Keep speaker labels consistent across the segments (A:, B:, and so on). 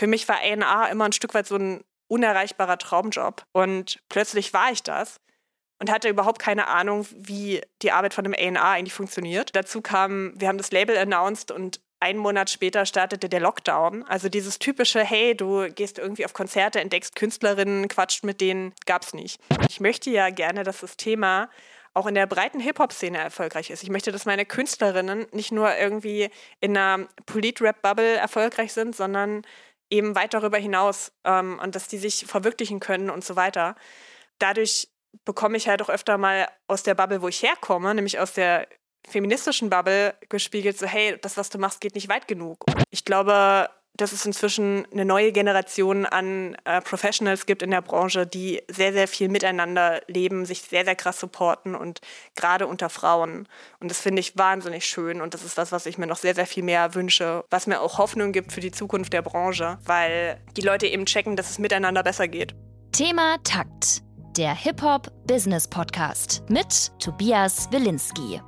A: Für mich war A&R immer ein Stück weit so ein unerreichbarer Traumjob. Und plötzlich war ich das und hatte überhaupt keine Ahnung, wie die Arbeit von einem A&R eigentlich funktioniert. Dazu kam, wir haben das Label announced und einen Monat später startete der Lockdown. Also dieses typische, hey, du gehst irgendwie auf Konzerte, entdeckst Künstlerinnen, quatscht mit denen, gab's nicht. Ich möchte ja gerne, dass das Thema auch in der breiten Hip-Hop-Szene erfolgreich ist. Ich möchte, dass meine Künstlerinnen nicht nur irgendwie in einer Polit-Rap-Bubble erfolgreich sind, sondern eben weit darüber hinaus ähm, und dass die sich verwirklichen können und so weiter. Dadurch bekomme ich halt auch öfter mal aus der Bubble, wo ich herkomme, nämlich aus der feministischen Bubble gespiegelt, so hey, das, was du machst, geht nicht weit genug. Ich glaube, dass es inzwischen eine neue Generation an äh, Professionals gibt in der Branche, die sehr, sehr viel miteinander leben, sich sehr, sehr krass supporten und gerade unter Frauen. Und das finde ich wahnsinnig schön und das ist das, was ich mir noch sehr, sehr viel mehr wünsche, was mir auch Hoffnung gibt für die Zukunft der Branche, weil die Leute eben checken, dass es miteinander besser geht.
B: Thema Takt, der Hip-Hop-Business-Podcast mit Tobias Wilinski.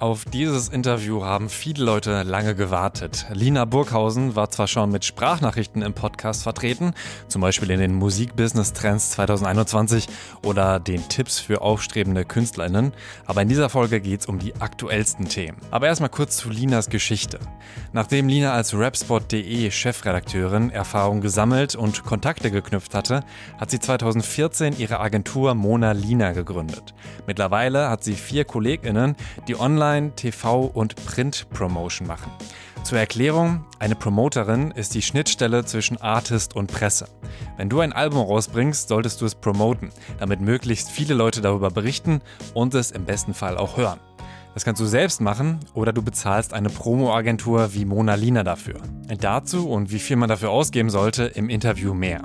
C: Auf dieses Interview haben viele Leute lange gewartet. Lina Burghausen war zwar schon mit Sprachnachrichten im Podcast vertreten, zum Beispiel in den Musikbusiness-Trends 2021 oder den Tipps für aufstrebende KünstlerInnen, aber in dieser Folge geht es um die aktuellsten Themen. Aber erstmal kurz zu Linas Geschichte. Nachdem Lina als Rapspot.de Chefredakteurin Erfahrung gesammelt und Kontakte geknüpft hatte, hat sie 2014 ihre Agentur Mona Lina gegründet. Mittlerweile hat sie vier KollegInnen, die online Online-, TV- und Print-Promotion machen. Zur Erklärung, eine Promoterin ist die Schnittstelle zwischen Artist und Presse. Wenn du ein Album rausbringst, solltest du es promoten, damit möglichst viele Leute darüber berichten und es im besten Fall auch hören. Das kannst du selbst machen oder du bezahlst eine Promo-Agentur wie Mona Lina dafür. Dazu und wie viel man dafür ausgeben sollte, im Interview mehr.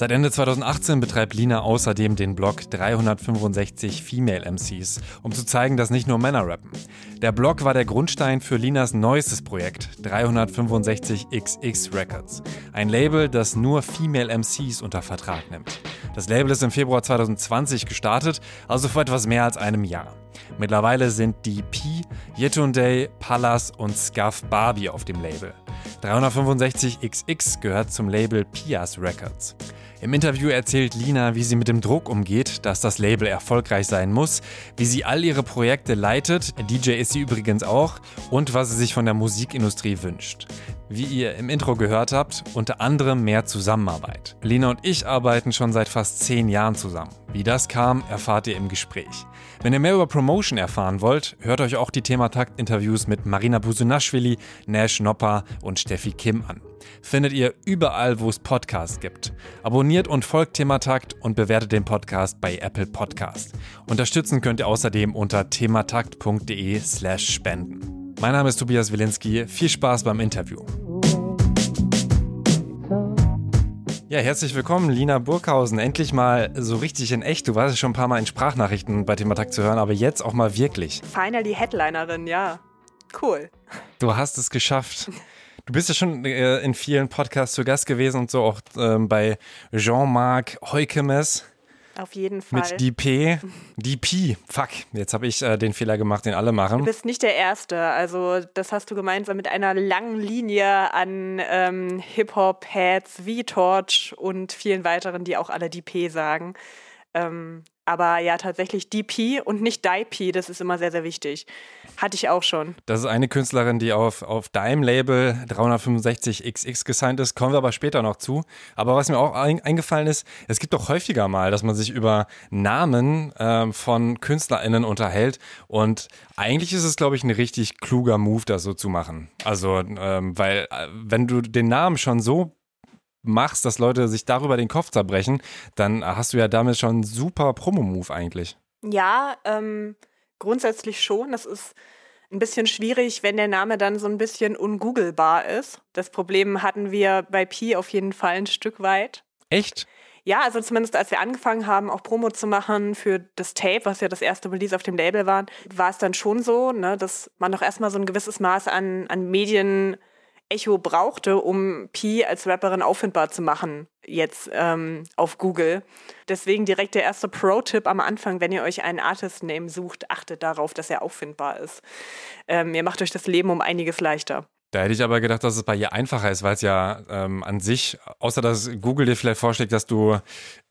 C: Seit Ende 2018 betreibt Lina außerdem den Blog 365 Female MCs, um zu zeigen, dass nicht nur Männer rappen. Der Blog war der Grundstein für Linas neuestes Projekt 365XX Records, ein Label, das nur Female MCs unter Vertrag nimmt. Das Label ist im Februar 2020 gestartet, also vor etwas mehr als einem Jahr. Mittlerweile sind die P, Yetunde, Pallas und Scuff Barbie auf dem Label. 365XX gehört zum Label Pias Records. Im Interview erzählt Lina, wie sie mit dem Druck umgeht, dass das Label erfolgreich sein muss, wie sie all ihre Projekte leitet, DJ ist sie übrigens auch, und was sie sich von der Musikindustrie wünscht. Wie ihr im Intro gehört habt, unter anderem mehr Zusammenarbeit. Lina und ich arbeiten schon seit fast zehn Jahren zusammen. Wie das kam, erfahrt ihr im Gespräch. Wenn ihr mehr über Promotion erfahren wollt, hört euch auch die Thematakt-Interviews mit Marina Busunashvili, Nash Nopper und Steffi Kim an. Findet ihr überall, wo es Podcasts gibt. Abonniert und folgt Thematakt und bewertet den Podcast bei Apple Podcast. Unterstützen könnt ihr außerdem unter thematakt.de slash spenden. Mein Name ist Tobias Wilinski. Viel Spaß beim Interview. Ja, herzlich willkommen, Lina Burghausen. Endlich mal so richtig in echt. Du warst ja schon ein paar Mal in Sprachnachrichten bei Thematakt zu hören, aber jetzt auch mal wirklich.
A: Finally Headlinerin, ja. Cool.
C: Du hast es geschafft. Du bist ja schon äh, in vielen Podcasts zu Gast gewesen und so auch ähm, bei Jean-Marc Heukemes.
A: Auf jeden Fall.
C: Mit DP. DP. Fuck. Jetzt habe ich äh, den Fehler gemacht, den alle machen.
A: Du bist nicht der Erste. Also, das hast du gemeinsam mit einer langen Linie an ähm, Hip-Hop-Heads wie Torch und vielen weiteren, die auch alle DP sagen. Ähm, aber ja, tatsächlich DP und nicht DIP, das ist immer sehr, sehr wichtig. Hatte ich auch schon.
C: Das ist eine Künstlerin, die auf, auf deinem Label 365XX gesigned ist. Kommen wir aber später noch zu. Aber was mir auch ein, eingefallen ist, es gibt doch häufiger mal, dass man sich über Namen ähm, von KünstlerInnen unterhält. Und eigentlich ist es, glaube ich, ein richtig kluger Move, das so zu machen. Also, ähm, weil, äh, wenn du den Namen schon so machst, dass Leute sich darüber den Kopf zerbrechen, dann hast du ja damit schon einen super Promo-Move eigentlich.
A: Ja, ähm, grundsätzlich schon. Das ist ein bisschen schwierig, wenn der Name dann so ein bisschen ungoogelbar ist. Das Problem hatten wir bei Pi auf jeden Fall ein Stück weit.
C: Echt?
A: Ja, also zumindest als wir angefangen haben, auch Promo zu machen für das Tape, was ja das erste Release auf dem Label war, war es dann schon so, ne, dass man doch erstmal so ein gewisses Maß an, an Medien Echo brauchte, um Pi als Rapperin auffindbar zu machen, jetzt ähm, auf Google. Deswegen direkt der erste Pro-Tipp am Anfang, wenn ihr euch einen Artist-Name sucht, achtet darauf, dass er auffindbar ist. Ähm, ihr macht euch das Leben um einiges leichter.
C: Da hätte ich aber gedacht, dass es bei ihr einfacher ist, weil es ja ähm, an sich, außer dass Google dir vielleicht vorschlägt, dass du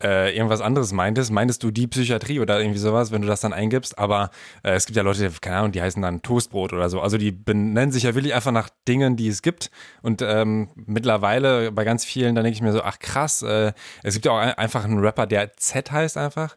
C: äh, irgendwas anderes meintest, meintest du die Psychiatrie oder irgendwie sowas, wenn du das dann eingibst. Aber äh, es gibt ja Leute, keine Ahnung, die heißen dann Toastbrot oder so. Also die benennen sich ja wirklich einfach nach Dingen, die es gibt. Und ähm, mittlerweile bei ganz vielen, da denke ich mir so, ach krass, äh, es gibt ja auch ein, einfach einen Rapper, der Z heißt einfach.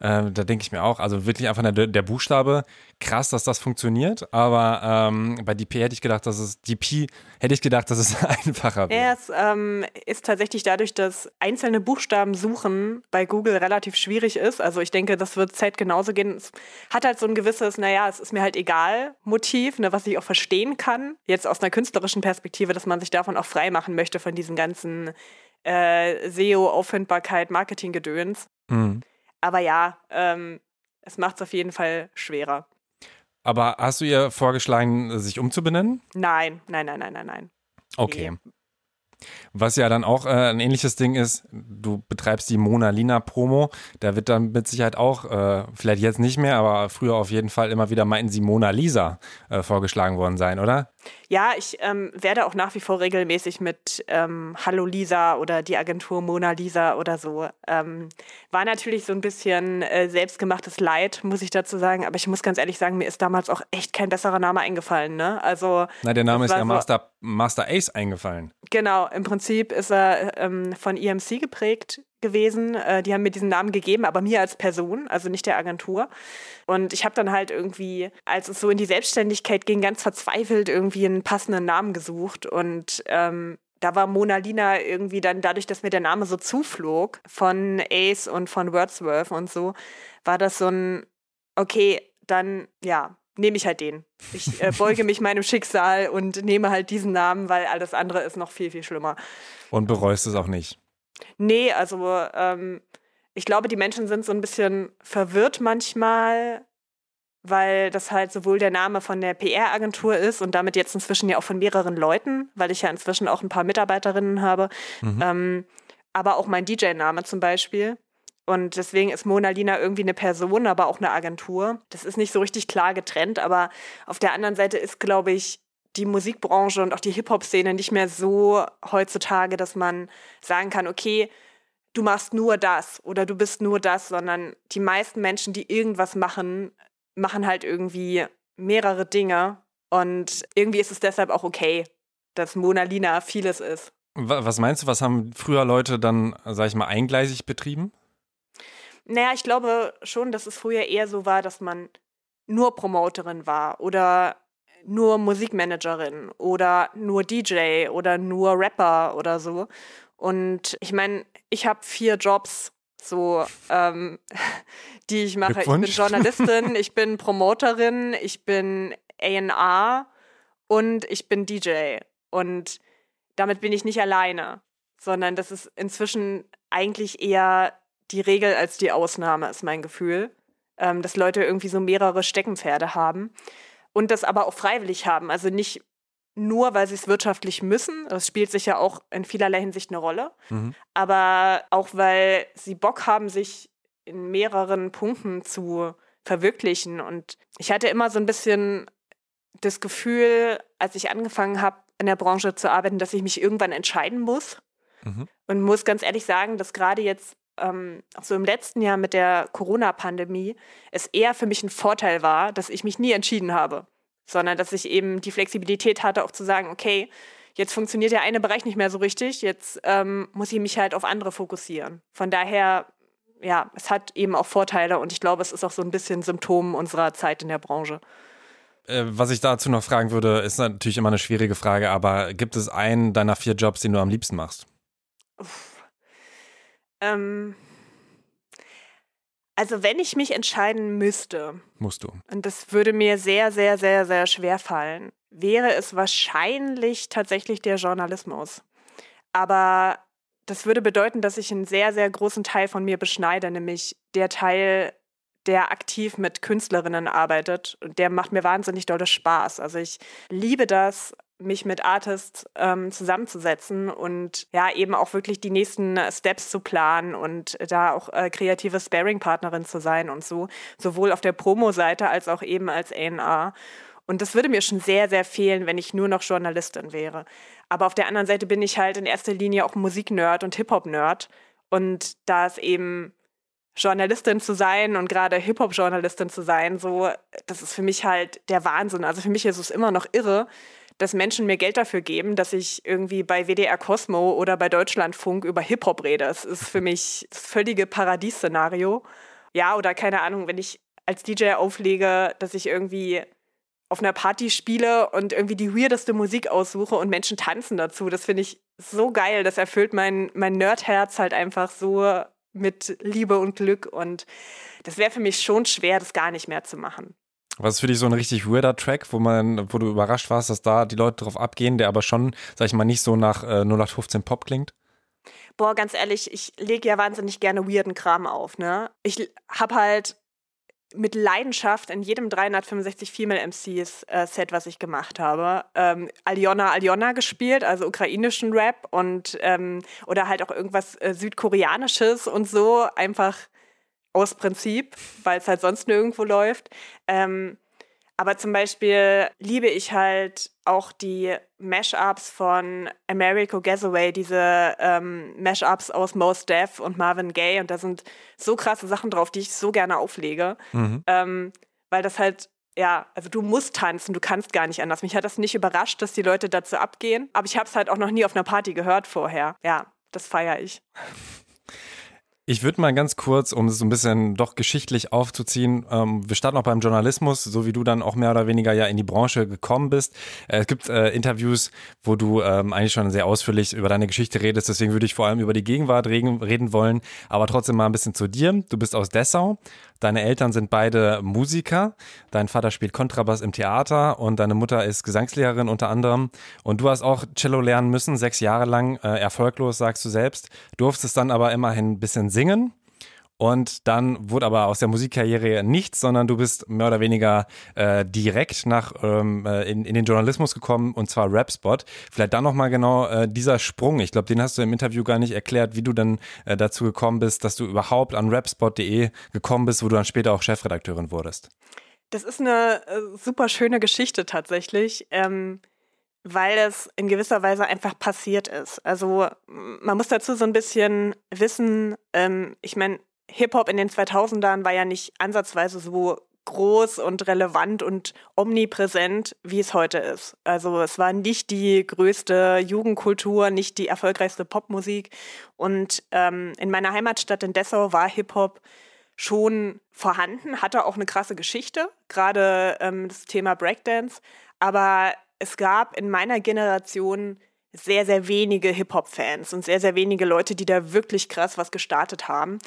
C: Ähm, da denke ich mir auch, also wirklich einfach der, der, Buchstabe, krass, dass das funktioniert, aber ähm, bei DP hätte ich gedacht, dass es, DP hätte ich gedacht, dass es einfacher
A: wäre. Ja, es ähm, ist tatsächlich dadurch, dass einzelne Buchstaben suchen bei Google relativ schwierig ist. Also ich denke, das wird Z genauso gehen. Es hat halt so ein gewisses, naja, es ist mir halt egal Motiv, ne, was ich auch verstehen kann. Jetzt aus einer künstlerischen Perspektive, dass man sich davon auch frei machen möchte von diesen ganzen äh, SEO-Auffindbarkeit, Marketing-Gedöns. Mhm. Aber ja, ähm, es macht es auf jeden Fall schwerer.
C: Aber hast du ihr vorgeschlagen, sich umzubenennen?
A: Nein, nein, nein, nein, nein, nein.
C: Okay. Nee. Was ja dann auch äh, ein ähnliches Ding ist, du betreibst die Mona Lina Promo, da wird dann mit Sicherheit auch, äh, vielleicht jetzt nicht mehr, aber früher auf jeden Fall immer wieder meinten sie Mona Lisa äh, vorgeschlagen worden sein, oder?
A: Ja, ich ähm, werde auch nach wie vor regelmäßig mit ähm, Hallo Lisa oder die Agentur Mona Lisa oder so. Ähm, war natürlich so ein bisschen äh, selbstgemachtes Leid, muss ich dazu sagen. Aber ich muss ganz ehrlich sagen, mir ist damals auch echt kein besserer Name eingefallen. Ne? Also,
C: Na, der Name ist ja so, Master, Master Ace eingefallen.
A: Genau, im Prinzip ist er ähm, von EMC geprägt gewesen. Äh, die haben mir diesen Namen gegeben, aber mir als Person, also nicht der Agentur. Und ich habe dann halt irgendwie, als es so in die Selbstständigkeit ging, ganz verzweifelt irgendwie einen passenden Namen gesucht. Und ähm, da war Mona Lina irgendwie dann dadurch, dass mir der Name so zuflog von Ace und von Wordsworth und so, war das so ein, okay, dann ja, nehme ich halt den. Ich äh, beuge mich meinem Schicksal und nehme halt diesen Namen, weil alles andere ist noch viel, viel schlimmer.
C: Und bereust es auch nicht?
A: Nee, also ähm, ich glaube, die Menschen sind so ein bisschen verwirrt manchmal, weil das halt sowohl der Name von der PR-Agentur ist und damit jetzt inzwischen ja auch von mehreren Leuten, weil ich ja inzwischen auch ein paar Mitarbeiterinnen habe, mhm. ähm, aber auch mein DJ-Name zum Beispiel. Und deswegen ist Mona Lina irgendwie eine Person, aber auch eine Agentur. Das ist nicht so richtig klar getrennt, aber auf der anderen Seite ist, glaube ich, die Musikbranche und auch die Hip-Hop-Szene nicht mehr so heutzutage, dass man sagen kann, okay, du machst nur das oder du bist nur das, sondern die meisten Menschen, die irgendwas machen, machen halt irgendwie mehrere Dinge und irgendwie ist es deshalb auch okay, dass Mona Lina vieles ist.
C: Was meinst du, was haben früher Leute dann, sag ich mal, eingleisig betrieben?
A: Naja, ich glaube schon, dass es früher eher so war, dass man nur Promoterin war oder nur Musikmanagerin oder nur DJ oder nur Rapper oder so. Und ich meine, ich habe vier Jobs, so, ähm, die ich mache. Ich bin Journalistin, ich bin Promoterin, ich bin A&R und ich bin DJ. Und damit bin ich nicht alleine, sondern das ist inzwischen eigentlich eher die Regel als die Ausnahme, ist mein Gefühl. Ähm, dass Leute irgendwie so mehrere Steckenpferde haben und das aber auch freiwillig haben. Also nicht nur, weil sie es wirtschaftlich müssen. Das spielt sich ja auch in vielerlei Hinsicht eine Rolle. Mhm. Aber auch, weil sie Bock haben, sich in mehreren Punkten zu verwirklichen. Und ich hatte immer so ein bisschen das Gefühl, als ich angefangen habe, in der Branche zu arbeiten, dass ich mich irgendwann entscheiden muss. Mhm. Und muss ganz ehrlich sagen, dass gerade jetzt ähm, auch so im letzten Jahr mit der Corona-Pandemie es eher für mich ein Vorteil war, dass ich mich nie entschieden habe, sondern dass ich eben die Flexibilität hatte, auch zu sagen, okay, jetzt funktioniert der eine Bereich nicht mehr so richtig, jetzt ähm, muss ich mich halt auf andere fokussieren. Von daher, ja, es hat eben auch Vorteile und ich glaube, es ist auch so ein bisschen Symptom unserer Zeit in der Branche.
C: Äh, was ich dazu noch fragen würde, ist natürlich immer eine schwierige Frage, aber gibt es einen deiner vier Jobs, den du am liebsten machst? Uff. Ähm,
A: also wenn ich mich entscheiden müsste,
C: musst du.
A: Und das würde mir sehr, sehr, sehr, sehr schwer fallen, wäre es wahrscheinlich tatsächlich der Journalismus. Aber das würde bedeuten, dass ich einen sehr, sehr großen Teil von mir beschneide, nämlich der Teil, der aktiv mit Künstlerinnen arbeitet. Und der macht mir wahnsinnig dolle Spaß. Also ich liebe das, mich mit Artists ähm, zusammenzusetzen und ja, eben auch wirklich die nächsten Steps zu planen und da auch äh, kreative Sparing-Partnerin zu sein und so, sowohl auf der Promo-Seite als auch eben als A&R. Und das würde mir schon sehr, sehr fehlen, wenn ich nur noch Journalistin wäre. Aber auf der anderen Seite bin ich halt in erster Linie auch Musiknerd und Hip-Hop-Nerd. Und da es eben Journalistin zu sein und gerade Hip-Hop-Journalistin zu sein, so, das ist für mich halt der Wahnsinn. Also für mich ist es immer noch irre, dass Menschen mir Geld dafür geben, dass ich irgendwie bei WDR Cosmo oder bei Deutschlandfunk über Hip-Hop rede. Das ist für mich das völlige Paradiesszenario. Ja, oder keine Ahnung, wenn ich als DJ auflege, dass ich irgendwie auf einer Party spiele und irgendwie die weirdeste Musik aussuche und Menschen tanzen dazu. Das finde ich so geil. Das erfüllt mein, mein Nerdherz halt einfach so mit Liebe und Glück. Und das wäre für mich schon schwer, das gar nicht mehr zu machen.
C: Was ist für dich so ein richtig weirder Track, wo man, wo du überrascht warst, dass da die Leute drauf abgehen, der aber schon, sag ich mal, nicht so nach äh, 0815 Pop klingt?
A: Boah, ganz ehrlich, ich lege ja wahnsinnig gerne weirden Kram auf, ne? Ich habe halt mit Leidenschaft in jedem 365 Female MCs äh, Set, was ich gemacht habe, ähm, Aljona Aljona gespielt, also ukrainischen Rap und ähm, oder halt auch irgendwas äh, südkoreanisches und so einfach aus Prinzip, weil es halt sonst nirgendwo läuft. Ähm, aber zum Beispiel liebe ich halt auch die Mashups von Americo Gazaway, diese ähm, Mashups aus Most Def und Marvin Gaye. Und da sind so krasse Sachen drauf, die ich so gerne auflege. Mhm. Ähm, weil das halt, ja, also du musst tanzen, du kannst gar nicht anders. Mich hat das nicht überrascht, dass die Leute dazu abgehen. Aber ich habe es halt auch noch nie auf einer Party gehört vorher. Ja, das feiere ich.
C: Ich würde mal ganz kurz, um es so ein bisschen doch geschichtlich aufzuziehen, ähm, wir starten auch beim Journalismus, so wie du dann auch mehr oder weniger ja in die Branche gekommen bist. Äh, es gibt äh, Interviews, wo du ähm, eigentlich schon sehr ausführlich über deine Geschichte redest, deswegen würde ich vor allem über die Gegenwart reden, reden wollen, aber trotzdem mal ein bisschen zu dir. Du bist aus Dessau, deine Eltern sind beide Musiker, dein Vater spielt Kontrabass im Theater und deine Mutter ist Gesangslehrerin unter anderem. Und du hast auch Cello lernen müssen, sechs Jahre lang, äh, erfolglos, sagst du selbst, durftest dann aber immerhin ein bisschen singen. Und dann wurde aber aus der Musikkarriere nichts, sondern du bist mehr oder weniger äh, direkt nach ähm, äh, in, in den Journalismus gekommen und zwar Rapspot. Vielleicht dann nochmal genau äh, dieser Sprung. Ich glaube, den hast du im Interview gar nicht erklärt, wie du dann äh, dazu gekommen bist, dass du überhaupt an rapspot.de gekommen bist, wo du dann später auch Chefredakteurin wurdest.
A: Das ist eine äh, super schöne Geschichte tatsächlich. Ähm weil es in gewisser Weise einfach passiert ist. Also man muss dazu so ein bisschen wissen, ähm, ich meine, Hip-Hop in den 2000ern war ja nicht ansatzweise so groß und relevant und omnipräsent, wie es heute ist. Also es war nicht die größte Jugendkultur, nicht die erfolgreichste Popmusik. Und ähm, in meiner Heimatstadt in Dessau war Hip-Hop schon vorhanden, hatte auch eine krasse Geschichte, gerade ähm, das Thema Breakdance. Aber es gab in meiner Generation sehr, sehr wenige Hip-Hop-Fans und sehr, sehr wenige Leute, die da wirklich krass was gestartet haben.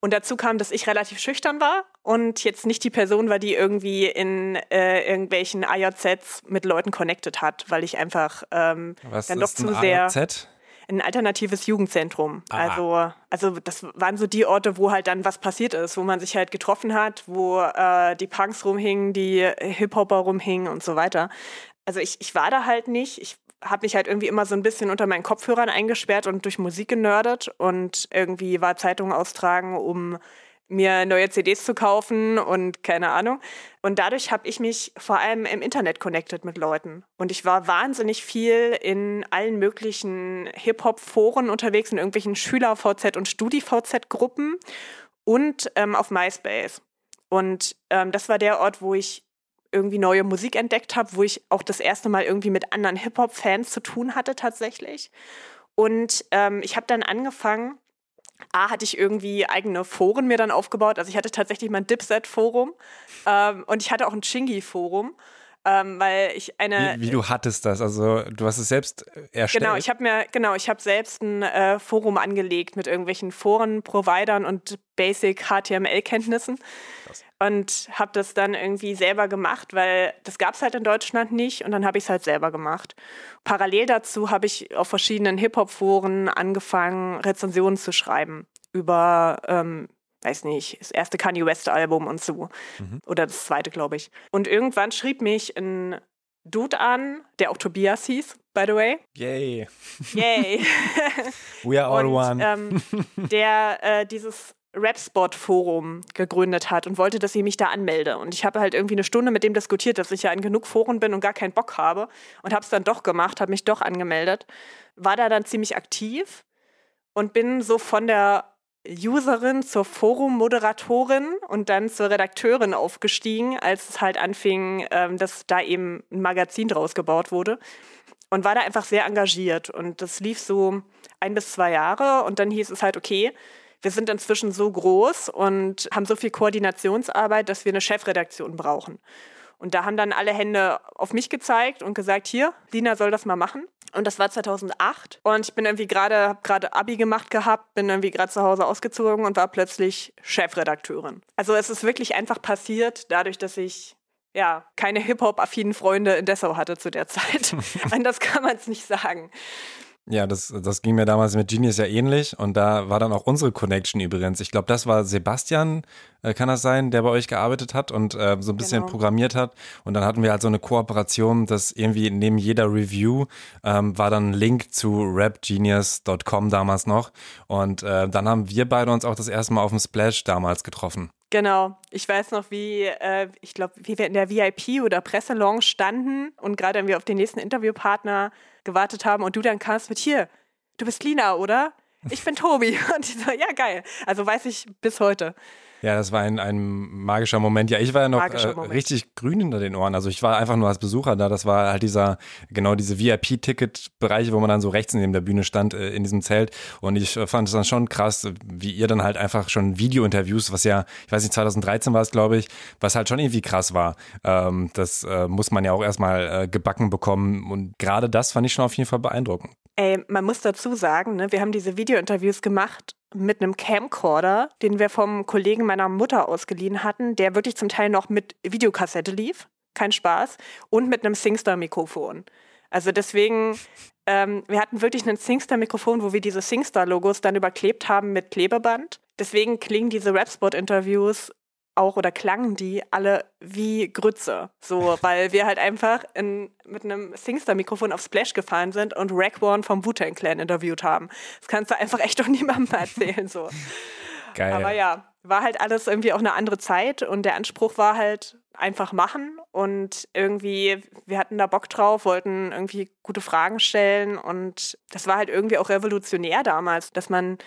A: Und dazu kam, dass ich relativ schüchtern war und jetzt nicht die Person war, die irgendwie in äh, irgendwelchen AJZs mit Leuten connected hat, weil ich einfach ähm,
C: Was
A: dann doch zu sehr AJZ? ein alternatives Jugendzentrum. Ah. Also, also das waren so die Orte, wo halt dann was passiert ist, wo man sich halt getroffen hat, wo äh, die Punks rumhingen, die Hip-Hopper rumhingen und so weiter also ich, ich war da halt nicht. Ich habe mich halt irgendwie immer so ein bisschen unter meinen Kopfhörern eingesperrt und durch Musik genördet und irgendwie war Zeitungen austragen, um mir neue CDs zu kaufen und keine Ahnung. Und dadurch habe ich mich vor allem im Internet connected mit Leuten. Und ich war wahnsinnig viel in allen möglichen Hip-Hop-Foren unterwegs, in irgendwelchen Schüler-VZ und Studi-VZ-Gruppen und ähm, auf MySpace. Und ähm, das war der Ort, wo ich irgendwie neue Musik entdeckt habe, wo ich auch das erste Mal irgendwie mit anderen Hip-Hop-Fans zu tun hatte tatsächlich. Und ähm, ich habe dann angefangen, A, hatte ich irgendwie eigene Foren mir dann aufgebaut. Also ich hatte tatsächlich mein Dipset-Forum ähm, und ich hatte auch ein Chingy-Forum. Ähm, weil ich eine.
C: Wie, wie, du hattest das, also du hast es selbst äh, erstellt.
A: Genau, ich habe mir, genau, ich habe selbst ein äh, Forum angelegt mit irgendwelchen Foren-Providern und Basic HTML-Kenntnissen und habe das dann irgendwie selber gemacht, weil das gab es halt in Deutschland nicht und dann habe ich es halt selber gemacht. Parallel dazu habe ich auf verschiedenen Hip-Hop-Foren angefangen, Rezensionen zu schreiben über, ähm, weiß nicht, das erste Kanye West-Album und so. Mhm. Oder das zweite, glaube ich. Und irgendwann schrieb mich ein Dude an, der auch Tobias hieß, by the way.
C: Yay.
A: Yay.
C: We are all
A: und,
C: one.
A: Ähm, der äh, dieses Rapspot-Forum gegründet hat und wollte, dass ich mich da anmelde. Und ich habe halt irgendwie eine Stunde mit dem diskutiert, dass ich ja in genug Foren bin und gar keinen Bock habe. Und habe es dann doch gemacht, habe mich doch angemeldet. War da dann ziemlich aktiv und bin so von der Userin zur Forum-Moderatorin und dann zur Redakteurin aufgestiegen, als es halt anfing, ähm, dass da eben ein Magazin draus gebaut wurde. Und war da einfach sehr engagiert. Und das lief so ein bis zwei Jahre. Und dann hieß es halt, okay, wir sind inzwischen so groß und haben so viel Koordinationsarbeit, dass wir eine Chefredaktion brauchen. Und da haben dann alle Hände auf mich gezeigt und gesagt, hier, Lina soll das mal machen. Und das war 2008. Und ich bin irgendwie gerade, habe gerade Abi gemacht gehabt, bin irgendwie gerade zu Hause ausgezogen und war plötzlich Chefredakteurin. Also es ist wirklich einfach passiert, dadurch, dass ich ja keine Hip-Hop-affinen Freunde in Dessau hatte zu der Zeit. Anders kann man es nicht sagen.
C: Ja, das, das ging mir damals mit Genius ja ähnlich und da war dann auch unsere Connection übrigens. Ich glaube, das war Sebastian, äh, kann das sein, der bei euch gearbeitet hat und äh, so ein bisschen genau. programmiert hat. Und dann hatten wir halt so eine Kooperation, dass irgendwie neben jeder Review ähm, war dann ein Link zu rapgenius.com damals noch. Und äh, dann haben wir beide uns auch das erste Mal auf dem Splash damals getroffen.
A: Genau. Ich weiß noch, wie, äh, ich glaube, wie wir in der VIP oder Presselounge standen und gerade wir auf den nächsten Interviewpartner gewartet haben und du dann kamst mit hier, du bist Lina, oder? Ich bin Tobi. Und ich so, ja, geil. Also weiß ich bis heute.
C: Ja, das war ein, ein magischer Moment. Ja, ich war ja noch äh, richtig grün hinter den Ohren. Also ich war einfach nur als Besucher da. Das war halt dieser, genau diese VIP-Ticket-Bereiche, wo man dann so rechts neben der Bühne stand, äh, in diesem Zelt. Und ich äh, fand es dann schon krass, wie ihr dann halt einfach schon Video-Interviews, was ja, ich weiß nicht, 2013 war es, glaube ich, was halt schon irgendwie krass war. Ähm, das äh, muss man ja auch erstmal äh, gebacken bekommen. Und gerade das fand ich schon auf jeden Fall beeindruckend.
A: Ey, man muss dazu sagen, ne, wir haben diese Video-Interviews gemacht mit einem Camcorder, den wir vom Kollegen meiner Mutter ausgeliehen hatten, der wirklich zum Teil noch mit Videokassette lief. Kein Spaß. Und mit einem Singstar-Mikrofon. Also deswegen, ähm, wir hatten wirklich ein Singstar-Mikrofon, wo wir diese Singstar-Logos dann überklebt haben mit Klebeband. Deswegen klingen diese Rapspot-Interviews auch oder klangen die alle wie Grütze. So, weil wir halt einfach in, mit einem Singstar-Mikrofon auf Splash gefahren sind und Rack One vom Wu-Tang Clan interviewt haben. Das kannst du einfach echt doch niemandem erzählen. So. Geil. Aber ja, war halt alles irgendwie auch eine andere Zeit und der Anspruch war halt einfach machen und irgendwie, wir hatten da Bock drauf, wollten irgendwie gute Fragen stellen und das war halt irgendwie auch revolutionär damals, dass man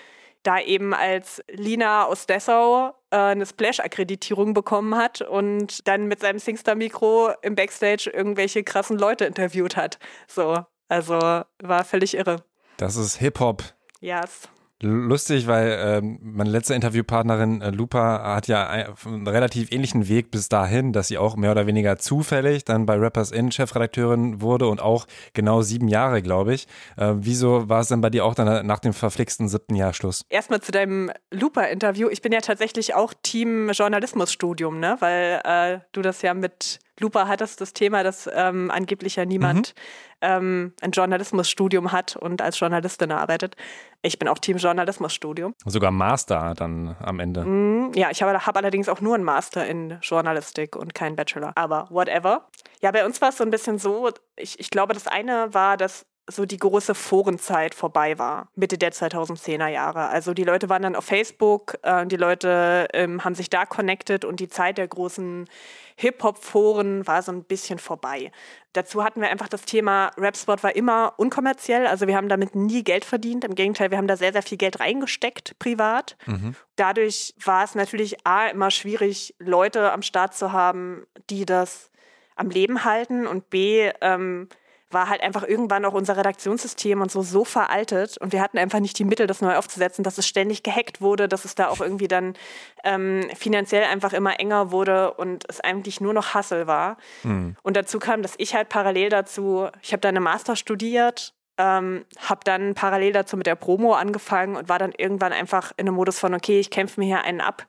A: da eben als Lina aus Dessau eine Splash-Akkreditierung bekommen hat und dann mit seinem Singstar-Mikro im Backstage irgendwelche krassen Leute interviewt hat. So, also war völlig irre.
C: Das ist Hip-Hop.
A: Yes.
C: Lustig, weil ähm, meine letzte Interviewpartnerin äh, Lupa hat ja einen relativ ähnlichen Weg bis dahin, dass sie auch mehr oder weniger zufällig dann bei Rappers In Chefredakteurin wurde und auch genau sieben Jahre, glaube ich. Äh, wieso war es denn bei dir auch dann nach dem verflixten siebten Jahr Schluss?
A: Erstmal zu deinem Lupa-Interview. Ich bin ja tatsächlich auch Team Journalismusstudium, ne? weil äh, du das ja mit Lupa hattest das Thema, dass ähm, angeblich ja niemand mhm. ähm, ein Journalismusstudium hat und als Journalistin arbeitet. Ich bin auch Team Journalismusstudium.
C: Sogar Master dann am Ende.
A: Mm, ja, ich habe hab allerdings auch nur einen Master in Journalistik und keinen Bachelor. Aber whatever. Ja, bei uns war es so ein bisschen so, ich, ich glaube, das eine war, dass so die große Forenzeit vorbei war, Mitte der 2010er Jahre. Also die Leute waren dann auf Facebook, äh, die Leute ähm, haben sich da connected und die Zeit der großen Hip-Hop-Foren war so ein bisschen vorbei. Dazu hatten wir einfach das Thema, Rapsport war immer unkommerziell, also wir haben damit nie Geld verdient. Im Gegenteil, wir haben da sehr, sehr viel Geld reingesteckt, privat. Mhm. Dadurch war es natürlich A, immer schwierig, Leute am Start zu haben, die das am Leben halten und B, ähm, war halt einfach irgendwann auch unser Redaktionssystem und so so veraltet und wir hatten einfach nicht die Mittel, das neu aufzusetzen, dass es ständig gehackt wurde, dass es da auch irgendwie dann ähm, finanziell einfach immer enger wurde und es eigentlich nur noch Hassel war. Mhm. Und dazu kam, dass ich halt parallel dazu, ich habe da eine Master studiert, ähm, habe dann parallel dazu mit der Promo angefangen und war dann irgendwann einfach in einem Modus von, okay, ich kämpfe mir hier einen ab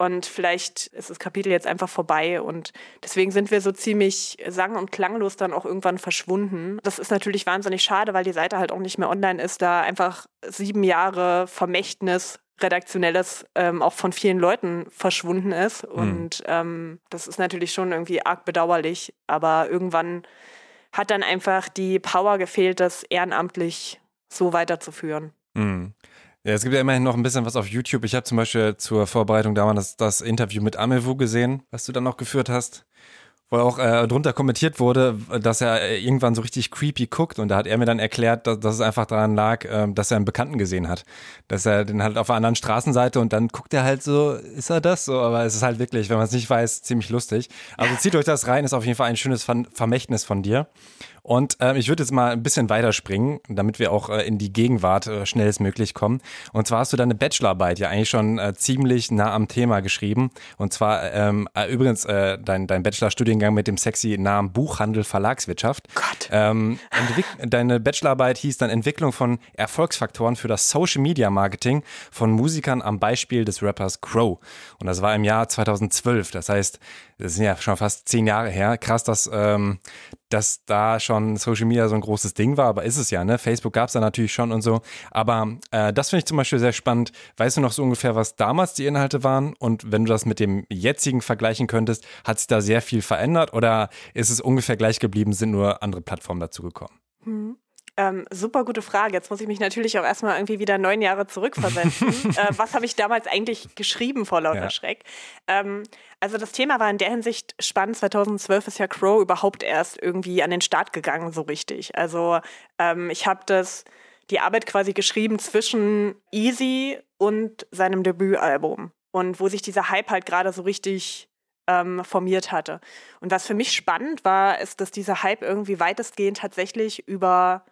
A: und vielleicht ist das Kapitel jetzt einfach vorbei. Und deswegen sind wir so ziemlich sang- und klanglos dann auch irgendwann verschwunden. Das ist natürlich wahnsinnig schade, weil die Seite halt auch nicht mehr online ist, da einfach sieben Jahre Vermächtnis redaktionelles ähm, auch von vielen Leuten verschwunden ist. Mhm. Und ähm, das ist natürlich schon irgendwie arg bedauerlich. Aber irgendwann hat dann einfach die Power gefehlt, das ehrenamtlich so weiterzuführen.
C: Mhm. Ja, es gibt ja immerhin noch ein bisschen was auf YouTube. Ich habe zum Beispiel zur Vorbereitung damals das, das Interview mit Amewu gesehen, was du dann noch geführt hast wo auch äh, drunter kommentiert wurde, dass er äh, irgendwann so richtig creepy guckt und da hat er mir dann erklärt, dass, dass es einfach daran lag, äh, dass er einen Bekannten gesehen hat. Dass er den halt auf der anderen Straßenseite und dann guckt er halt so, ist er das so? Aber es ist halt wirklich, wenn man es nicht weiß, ziemlich lustig. Also zieht euch das rein, ist auf jeden Fall ein schönes Vermächtnis von dir. Und ähm, ich würde jetzt mal ein bisschen weiterspringen, damit wir auch äh, in die Gegenwart äh, schnellstmöglich kommen. Und zwar hast du deine Bachelorarbeit ja eigentlich schon äh, ziemlich nah am Thema geschrieben. Und zwar ähm, äh, übrigens äh, dein, dein Bachelorstudiengang mit dem sexy Namen Buchhandel Verlagswirtschaft.
A: Gott.
C: Ähm, deine Bachelorarbeit hieß dann Entwicklung von Erfolgsfaktoren für das Social Media Marketing von Musikern am Beispiel des Rappers Crow. Und das war im Jahr 2012. Das heißt, das sind ja schon fast zehn Jahre her. Krass, dass, ähm, dass da schon Social Media so ein großes Ding war, aber ist es ja, ne? Facebook gab es da natürlich schon und so. Aber äh, das finde ich zum Beispiel sehr spannend. Weißt du noch so ungefähr, was damals die Inhalte waren? Und wenn du das mit dem jetzigen vergleichen könntest, hat sich da sehr viel verändert oder ist es ungefähr gleich geblieben, sind nur andere Plattformen dazugekommen?
A: Hm. Ähm, super gute Frage. Jetzt muss ich mich natürlich auch erstmal irgendwie wieder neun Jahre zurückversetzen. äh, was habe ich damals eigentlich geschrieben vor lauter ja. Schreck? Ähm, also das Thema war in der Hinsicht spannend. 2012 ist ja Crow überhaupt erst irgendwie an den Start gegangen, so richtig. Also ähm, ich habe das die Arbeit quasi geschrieben zwischen Easy und seinem Debütalbum. Und wo sich dieser Hype halt gerade so richtig ähm, formiert hatte. Und was für mich spannend war, ist, dass dieser Hype irgendwie weitestgehend tatsächlich über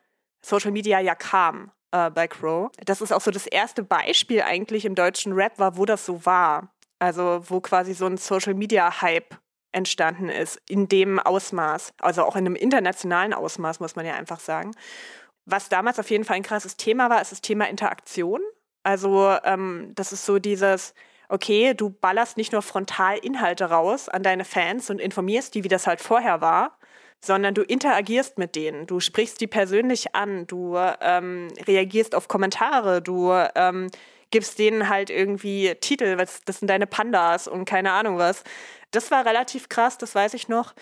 A: Social Media ja kam äh, bei Crow. Das ist auch so das erste Beispiel eigentlich im deutschen Rap war, wo das so war. Also wo quasi so ein Social Media Hype entstanden ist, in dem Ausmaß, also auch in einem internationalen Ausmaß, muss man ja einfach sagen. Was damals auf jeden Fall ein krasses Thema war, ist das Thema Interaktion. Also ähm, das ist so dieses, okay, du ballerst nicht nur frontal Inhalte raus an deine Fans und informierst die, wie das halt vorher war, sondern du interagierst mit denen, du sprichst die persönlich an, du ähm, reagierst auf Kommentare, du ähm, gibst denen halt irgendwie Titel, was, das sind deine Pandas und keine Ahnung was. Das war relativ krass, das weiß ich noch.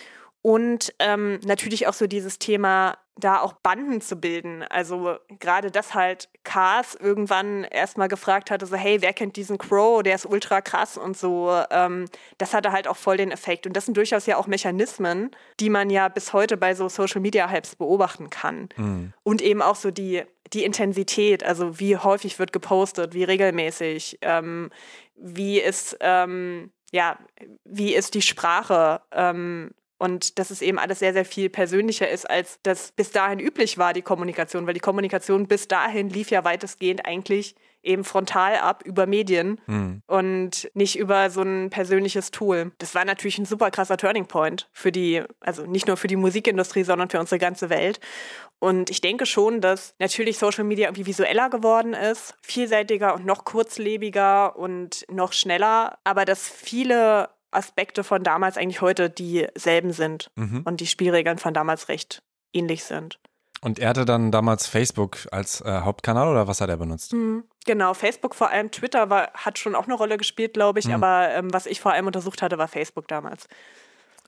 A: Und ähm, natürlich auch so dieses Thema, da auch Banden zu bilden. Also gerade das halt Cars irgendwann erstmal gefragt hatte, so hey, wer kennt diesen Crow, der ist ultra krass und so. Ähm, das hatte halt auch voll den Effekt. Und das sind durchaus ja auch Mechanismen, die man ja bis heute bei so Social-Media-Hypes beobachten kann. Mhm. Und eben auch so die, die Intensität, also wie häufig wird gepostet, wie regelmäßig, ähm, wie ist... Ähm, ja, wie ist die Sprache? Ähm, und dass es eben alles sehr, sehr viel persönlicher ist, als das bis dahin üblich war, die Kommunikation. Weil die Kommunikation bis dahin lief ja weitestgehend eigentlich eben frontal ab über Medien hm. und nicht über so ein persönliches Tool. Das war natürlich ein super krasser Turning Point für die, also nicht nur für die Musikindustrie, sondern für unsere ganze Welt. Und ich denke schon, dass natürlich Social Media irgendwie visueller geworden ist, vielseitiger und noch kurzlebiger und noch schneller, aber dass viele Aspekte von damals eigentlich heute dieselben sind mhm. und die Spielregeln von damals recht ähnlich sind.
C: Und er hatte dann damals Facebook als äh, Hauptkanal oder was hat er benutzt?
A: Mhm. Genau, Facebook vor allem, Twitter war, hat schon auch eine Rolle gespielt, glaube ich, mhm. aber ähm, was ich vor allem untersucht hatte, war Facebook damals.